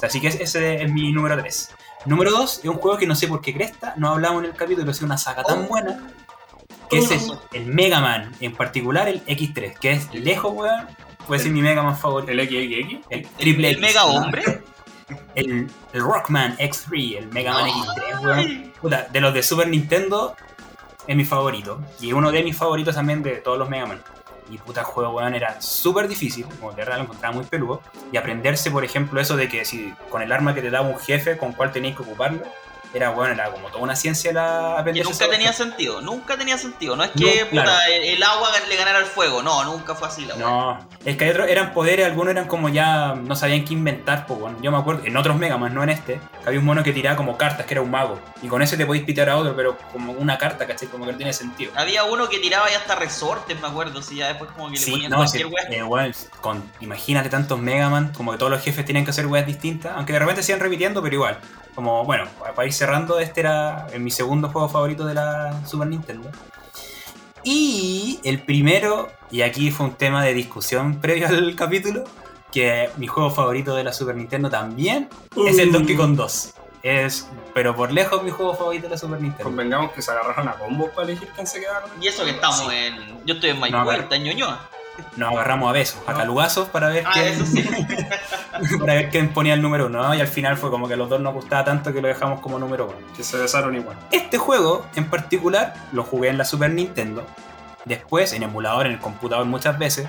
Así que ese es mi número 3. Número 2 es un juego que no sé por qué cresta, no hablamos en el capítulo, pero es una saga tan Oh. buena, que es el, el Mega Man, en particular el X3, que es lejos, weón, puede ser mi Mega Man favorito. El XXX. El triple ¿El X, mega ¿no? hombre? El, el Rockman X3, el Mega Man Ay. X3, weón. Puta, de los de Super Nintendo es mi favorito. Y uno de mis favoritos también de todos los Mega Man. Y puta juego, weón, era súper difícil, como de verdad lo encontraba muy peludo. Y aprenderse, por ejemplo, eso de que si con el arma que te daba un jefe, con cuál tenías que ocuparlo, era bueno, era como toda una ciencia la Que nunca tenía sentido, nunca tenía sentido. No es No, que puta, claro. el, el agua le ganara al fuego, no, nunca fue así la. No, es que hay otros eran poderes, algunos eran como ya no sabían qué inventar, pues bueno, yo me acuerdo, en otros Mega Man, no en este, había un mono que tiraba como cartas, que era un mago, y con ese te podías pitar a otro, pero como una carta, ¿cachai? Como que no tiene sentido. Había uno que tiraba ya hasta resortes, me acuerdo, si ya después como que le ponían no, cualquier sí, weá. eh, bueno, con, imagínate tantos Mega Man, como que todos los jefes tenían que hacer weas distintas, aunque de repente se iban repitiendo, pero igual. Como, bueno, pa- para ir cerrando, este era eh, mi segundo juego favorito de la Super Nintendo. Y el primero, y aquí fue un tema de discusión previo al capítulo, que mi juego favorito de la Super Nintendo también es el Donkey Kong 2. Es, pero por lejos, mi juego favorito de la Super Nintendo. Convengamos que se agarraron a combos para elegir quién se quedaba con él. Y eso que estamos Sí. en. Yo estoy en Maipú, No, está en Ñuñoa. Nos agarramos a besos, a calugazos para ver Ah, quién, eso sí. para ver quién ponía el número uno, ¿no? Y al final fue como que a los dos nos gustaba tanto que lo dejamos como número uno. Que se besaron igual. Este juego, en particular, lo jugué en la Super Nintendo. Después, en emulador, en el computador muchas veces.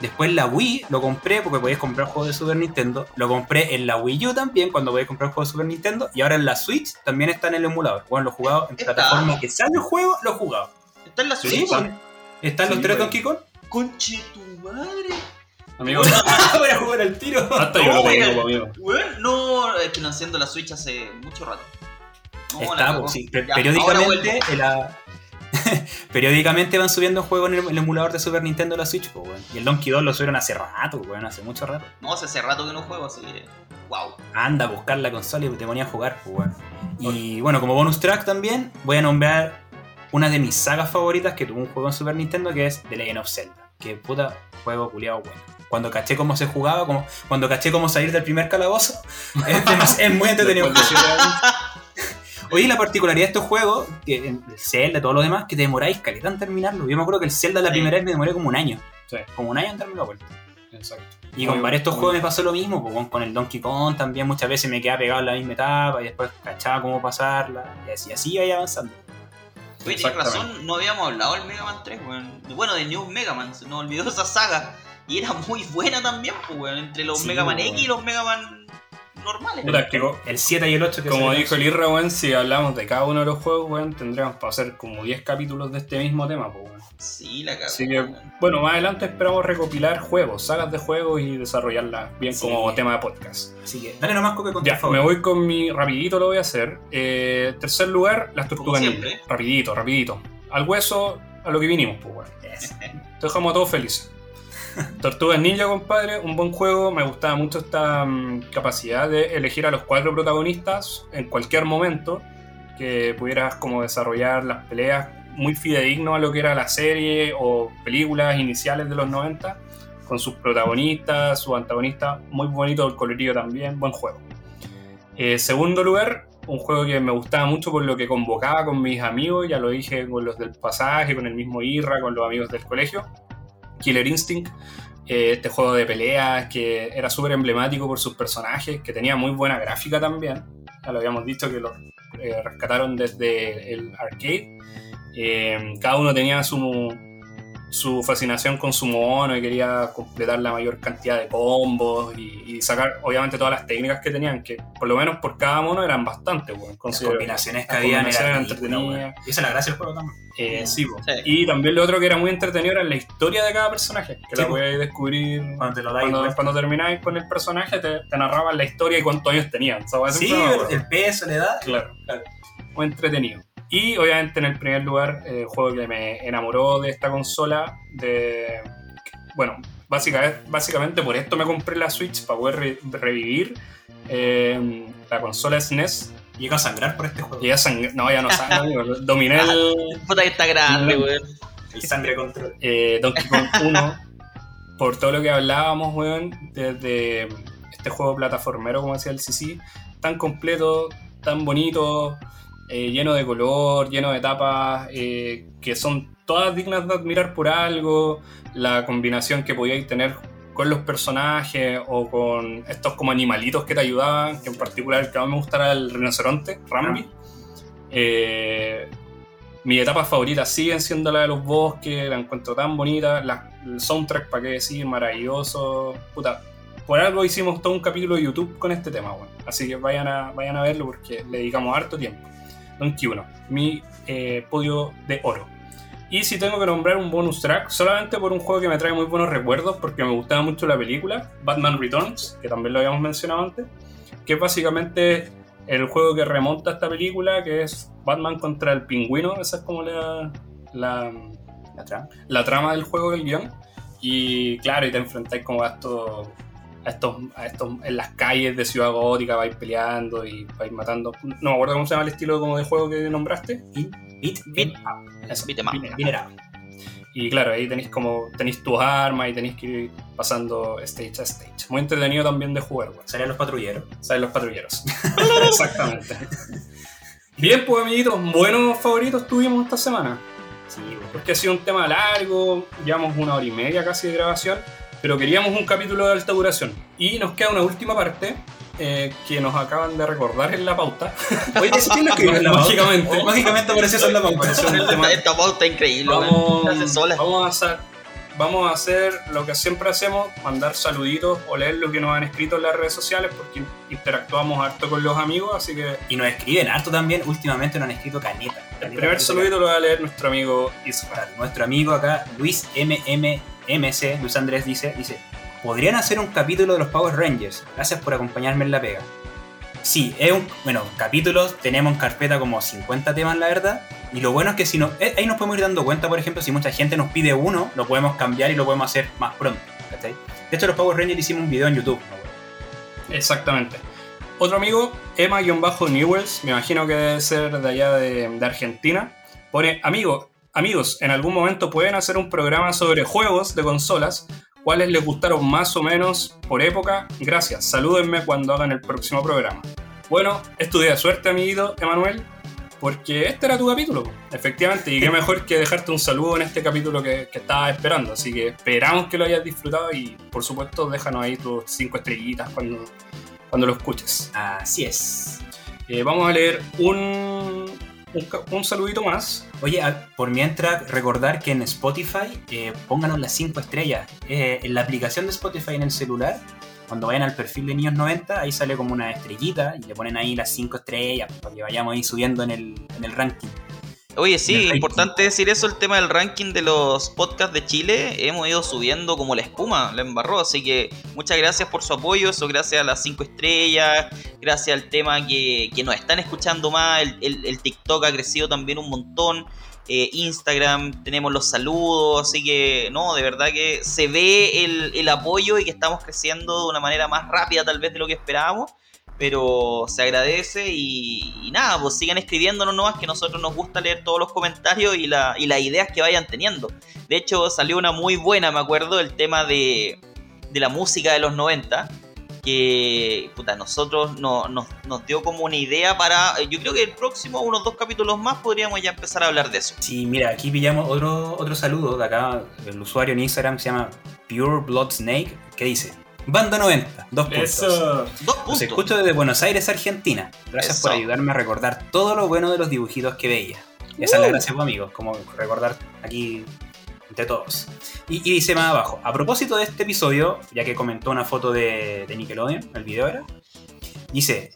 Después la Wii lo compré porque podías comprar juegos de Super Nintendo. Lo compré en la Wii U también cuando podías comprar juegos de Super Nintendo. Y ahora en la Switch también está en el emulador. Bueno, lo he jugado en plataforma que sale el juego, lo he jugado. Está en la Sí, Switch. está. bueno. ¿Están los Sí, tres bueno. Donkey Kong? Conche tu madre. Amigo, Voy a jugar al tiro. hasta yo No, lo amigo. Weón, no, es que no enciendo la Switch hace mucho rato. No, pues, sí. Ya, periódicamente, la- periódicamente van subiendo juegos en el, el emulador de Super Nintendo a la Switch, pues, weón. Y el Donkey 2 lo subieron hace rato, weón, hace mucho rato. No, hace, hace rato que no juego, así que. Wow. Anda a buscar la consola y te ponía a jugar, pues, weón. Y bueno, como bonus track también, voy a nombrar una de mis sagas favoritas que tuvo un juego en Super Nintendo que es The Legend of Zelda. Que puta juego culiado bueno. Cuando caché cómo se jugaba, como, cuando caché cómo salir del primer calabozo, es, muy entretenido. Oye, la particularidad de estos juegos, que el Zelda y todo lo demás, que te demoráis caleta en terminarlo. Yo me acuerdo que el Zelda la Sí. primera vez me demoré como un año. Sí. Como un año en darme la vuelta. Exacto. Y con varios estos juegos me pasó lo mismo, pues, con- con el Donkey Kong también muchas veces me quedaba pegado en la misma etapa y después cachaba cómo pasarla. Y así, así iba avanzando. Oye, tienes razón, no habíamos hablado del Mega Man 3, weón. Bueno, de New Mega Man, se nos olvidó esa saga. Y era muy buena también, pues, weón. Entre los Sí, Mega Man weón. X y los Mega Man normales. Puta, El 7 y el 8 que como dijo el Irra, weón, si hablamos de cada uno de los juegos, weón, tendríamos para hacer como 10 capítulos de este mismo tema, pues, weón. Sí, la cagó. Así que, weón. bueno, más adelante esperamos recopilar juegos, sagas de juegos y desarrollarlas bien Sí. como tema de podcast. Así que dale nomás coque con Ya, me voy con mi rapidito, lo voy a hacer. Eh, tercer lugar, las tortugas Como ninja. siempre. Rapidito, rapidito. Al hueso, a lo que vinimos, pues, weón. Yes. Te dejamos a todos felices. Tortugas Ninja, compadre, un buen juego. Me gustaba mucho esta mm, capacidad de elegir a los cuatro protagonistas en cualquier momento. Que pudieras como desarrollar las peleas muy fidedigno a lo que era la serie o películas iniciales de los 90. Con sus protagonistas, sus antagonistas. Muy bonito el colorido también. Buen juego. Eh, segundo lugar, un juego que me gustaba mucho por lo que convocaba con mis amigos, ya lo dije con los del pasaje, con el mismo Irra, con los amigos del colegio. Killer Instinct, eh, este juego de peleas que era súper emblemático por sus personajes, que tenía muy buena gráfica también. Ya lo habíamos dicho que los eh, rescataron desde el arcade. Eh, cada uno tenía su, su fascinación con su mono y quería completar la mayor cantidad de combos y, sacar obviamente todas las técnicas que tenían, que por lo menos por cada mono eran bastante, bueno, Las combinaciones que habían eran entretenidas. Y esa es la gracia del juego también. Eh, sí, Y también lo otro que era muy entretenido era la historia de cada personaje, que la podías descubrir cuando, te lo cuando, cuando termináis con el personaje, te, narraban la historia y cuántos años tenían. Sí, el peso, la edad. Claro, claro. Muy entretenido. Y obviamente en el primer lugar, el juego que me enamoró de esta consola, de... Bueno, básicamente, básicamente por esto me compré la Switch, para poder revivir eh, la consola SNES. Llega a sangrar por este juego. Llega a sangrar, no, ya no sangra, dominé el... Puta que está grande, weón. El sangre control. Eh, Donkey Kong 1, por todo lo que hablábamos, weón, desde este juego plataformero, como decía el CC, tan completo, tan bonito, eh, lleno de color, lleno de etapas eh, que son todas dignas de admirar por algo, la combinación que podíais tener con los personajes o con estos como animalitos que te ayudaban, que en particular el que más me gustara era el rinoceronte, Rambi. Eh, mis etapas favoritas siguen siendo la de los bosques, la encuentro tan bonita, el soundtrack, para qué decir, maravilloso. Puta, por algo hicimos todo un capítulo de YouTube con este tema, bueno. así que vayan a, vayan a verlo porque le dedicamos harto tiempo. Donkey 1, mi eh, podio de oro. Y si tengo que nombrar un bonus track, solamente por un juego que me trae muy buenos recuerdos, porque me gustaba mucho la película, Batman Returns, que también lo habíamos mencionado antes, que es básicamente el juego que remonta a esta película, que es Batman contra el pingüino, esa es como la, la, la, trama. del juego del guion. Y claro, y te enfrentáis como a estos a estos, a estos, en las calles de Ciudad Gótica, vais peleando y vais matando. No me acuerdo cómo se llama el estilo como de juego que nombraste. Beat, beat, beat, Y claro, ahí tenéis como tenéis tus armas y tenéis que ir pasando stage a stage. Muy entretenido también de jugar. Salen los patrulleros. Salen los patrulleros. Exactamente. Bien, pues amiguitos, buenos favoritos tuvimos esta semana. Sí, porque ha sido un tema largo, llevamos una hora y media casi de grabación pero queríamos un capítulo de alta duración. Y nos queda una última parte eh, que nos acaban de recordar en la pauta. Oye, ¿quién lo escribió en la Mágicamente. Pauta? Mágicamente apareció eso en la pauta. Esta pauta increíble. Vamos, vamos, a hacer, vamos a hacer lo que siempre hacemos, mandar saluditos o leer lo que nos han escrito en las redes sociales porque interactuamos harto con los amigos, así que... Y nos escriben harto también, últimamente nos han escrito caneta. El primer saludito lo va a leer nuestro amigo Israel. Nuestro amigo acá, Luis MM MC, Luis Andrés dice, dice, podrían hacer un capítulo de los Power Rangers. Gracias por acompañarme en la pega. Sí, es un, bueno, capítulos, tenemos en carpeta como 50 temas, la verdad. Y lo bueno es que si no, eh, ahí nos podemos ir dando cuenta, por ejemplo, si mucha gente nos pide uno, lo podemos cambiar y lo podemos hacer más pronto. De hecho, los Power Rangers hicimos un video en YouTube. Exactamente. Otro amigo, Emma-Newells, me imagino que debe ser de allá de, de Argentina, pone, amigo, Amigos, en algún momento pueden hacer un programa sobre juegos de consolas, cuáles les gustaron más o menos por época. Gracias, salúdenme cuando hagan el próximo programa. Bueno, estudia suerte, amiguito Emanuel, porque este era tu capítulo, efectivamente, y qué mejor que dejarte un saludo en este capítulo que, que estabas esperando. Así que esperamos que lo hayas disfrutado y, por supuesto, déjanos ahí tus cinco estrellitas cuando, cuando lo escuches. Así es. Eh, vamos a leer un, un, saludito más. Oye, por mientras, recordar que en Spotify eh, pónganos las 5 estrellas. Eh, en la aplicación de Spotify en el celular, cuando vayan al perfil de Niños 90, ahí sale como una estrellita y le ponen ahí las 5 estrellas para que vayamos ahí subiendo en el, en el ranking. Oye, sí, importante decir eso, el tema del ranking de los podcasts de Chile. Hemos ido subiendo como la espuma, la embarró. Así que muchas gracias por su apoyo, eso gracias a las 5 estrellas, gracias al tema que, nos están escuchando más. El, TikTok ha crecido también un montón. Eh, Instagram, tenemos los saludos, así que no, de verdad que se ve el, el apoyo y que estamos creciendo de una manera más rápida tal vez de lo que esperábamos pero se agradece y, nada, pues sigan escribiéndonos nomás que nosotros nos gusta leer todos los comentarios y, la, y las ideas que vayan teniendo. De hecho, salió una muy buena, me acuerdo, el tema de, de la música de los 90. que puta, nosotros no, nos, nos dio como una idea para. Yo creo que el próximo, unos dos capítulos más, podríamos ya empezar a hablar de eso. Sí, mira, aquí pillamos otro, otro saludo de acá. El usuario en Instagram se llama Pure Blood Snake, que dice: Banda 90, dos puntos. Eso. Dos Los puntos. escucho desde Buenos Aires, Argentina. Gracias Eso. por ayudarme a recordar todo lo bueno de los dibujitos que veía. Esa es la gracia, pues, amigos, como recordar aquí entre todos. Y, y dice más abajo, a propósito de este episodio, ya que comentó una foto de, de Nickelodeon, el video era, dice,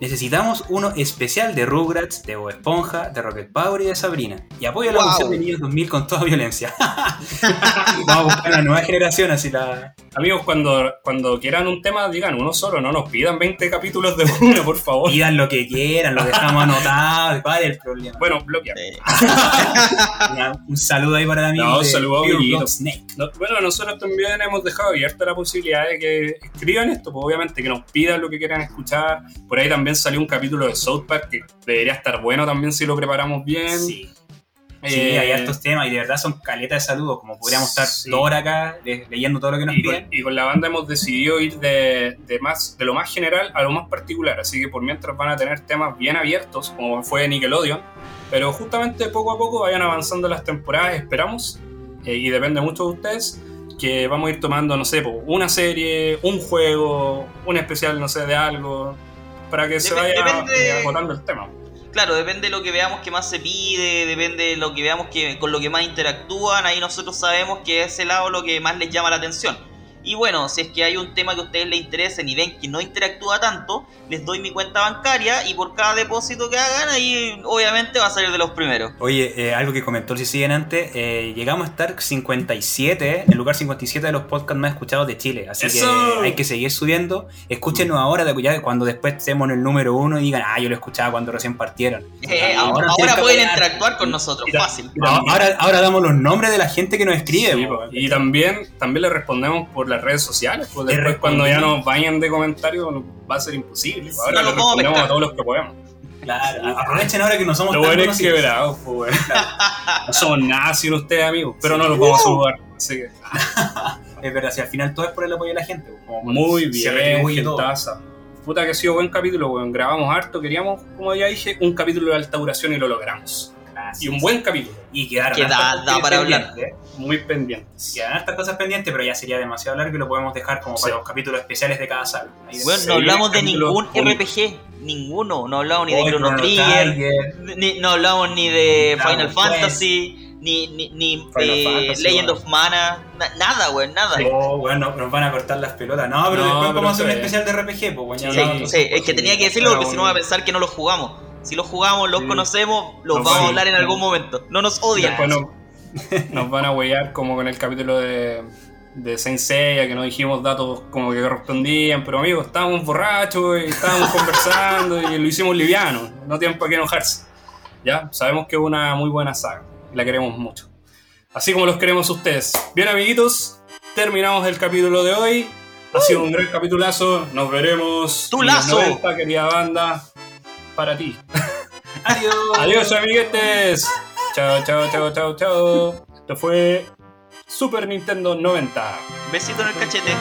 necesitamos uno especial de Rugrats, de Bob Esponja, de Rocket Power y de Sabrina. Y apoyo a la Wow. de Niños 2000 con toda violencia. Vamos a buscar una nueva generación, así la... Amigos, cuando, cuando quieran un tema, digan uno solo, no nos pidan 20 capítulos de uno, por favor. Pidan lo que quieran, lo dejamos anotado, ¿cuál es el problema? Bueno, bloquear. Un saludo ahí para el amigo. No, de saludo a Snake. No, bueno, nosotros también hemos dejado abierta la posibilidad de que escriban esto, pues obviamente que nos pidan lo que quieran escuchar. Por ahí también salió un capítulo de South Park que debería estar bueno también si lo preparamos bien. Sí, Eh, sí, hay hartos temas y de verdad son caletas de saludos. Como podríamos estar Sí. dos horas acá le- leyendo todo lo que nos y, con, piden. y con la banda hemos decidido ir de, de más, de lo más general a lo más particular. Así que por mientras van a tener temas bien abiertos, como fue Nickelodeon. Pero justamente poco a poco vayan avanzando las temporadas, esperamos. eh, y depende mucho de ustedes. Que vamos a ir tomando, no sé, una serie, un juego, un especial, no sé, de algo. Para que se vaya depende- agotando el tema. Claro, depende de lo que veamos que más se pide, depende de lo que veamos que con lo que más interactúan, ahí nosotros sabemos que es ese lado lo que más les llama la atención. Y bueno, si es que hay un tema que a ustedes les interesen y ven que no interactúa tanto, les doy mi cuenta bancaria y por cada depósito que hagan, ahí obviamente va a salir de los primeros. Oye, eh, algo que comentó si siguen antes, eh, llegamos a estar 57, en el lugar 57 de los podcasts más escuchados de Chile. Así ¡Eso! que hay que seguir subiendo. Escúchenos ahora, de- ya cuando después estemos en el número uno y digan, ah, yo lo escuchaba cuando recién partieron. Eh, Ahora pueden interactuar con nosotros, fácil. Ah, Ahora, ahora damos los nombres de la gente que nos escribe. Sí, y también, también le respondemos por las redes sociales. Pues después, cuando ya nos vayan de comentarios, va a ser imposible. Sí, Ahora no a respondemos a todos los que podemos. Claro, aprovechen ahora que no somos Lo tan bueno es quebrados, pues, bueno. No somos nada sin ustedes, amigos, pero no los vamos a saludar. Así que, Es verdad, si al final todo es por el apoyo de la gente. pues, como muy bien, gentaza. Puta que ha sido buen capítulo, weón. Grabamos harto, queríamos, como ya dije, un capítulo de alta duración y lo logramos. Y un buen capítulo, Y quedaron Que da- da cosas para hablar. pendientes, ¿eh? muy pendientes. Quedan hartas cosas pendientes, pero ya sería demasiado largo y lo podemos dejar como Sí. para los capítulos especiales de cada saga. Bueno, no hablamos de ningún. RPG, ninguno, no hablamos ni de Chrono Trigger, Ni- no hablamos ni de Final. Fantasy, ni, ni, ni Final eh, Fantasy, Legend bueno. of Mana, na- nada, weón, nada. Oh, bueno, nos van a cortar las pelotas. No, pero No, después vamos a hacer un especial de RPG, pues, bueno, ya Sí, hablamos. sí, es que tenía que decirlo porque si no va a pensar que no los jugamos. Si los jugamos, los Sí. conocemos, los Nos vamos a hablar en algún momento. No nos odian. Después nos, nos van a huellar como con el capítulo de, de Saint Seiya, que no dijimos datos como que correspondían, pero amigos, estábamos borrachos y estábamos conversando y lo hicimos liviano, no tienen por qué enojarse. Ya, sabemos que es una muy buena saga y la queremos mucho. Así como los queremos ustedes. Bien, amiguitos, terminamos el capítulo de hoy. Ha sido un gran capitulazo. Nos veremos. ¡Tu en los lazo! 90, querida banda. Para ti. Adiós. Adiós, amiguetes. Chao, chao, chao, chao, chao. Esto fue Super Nintendo 90. Besito en el cachete.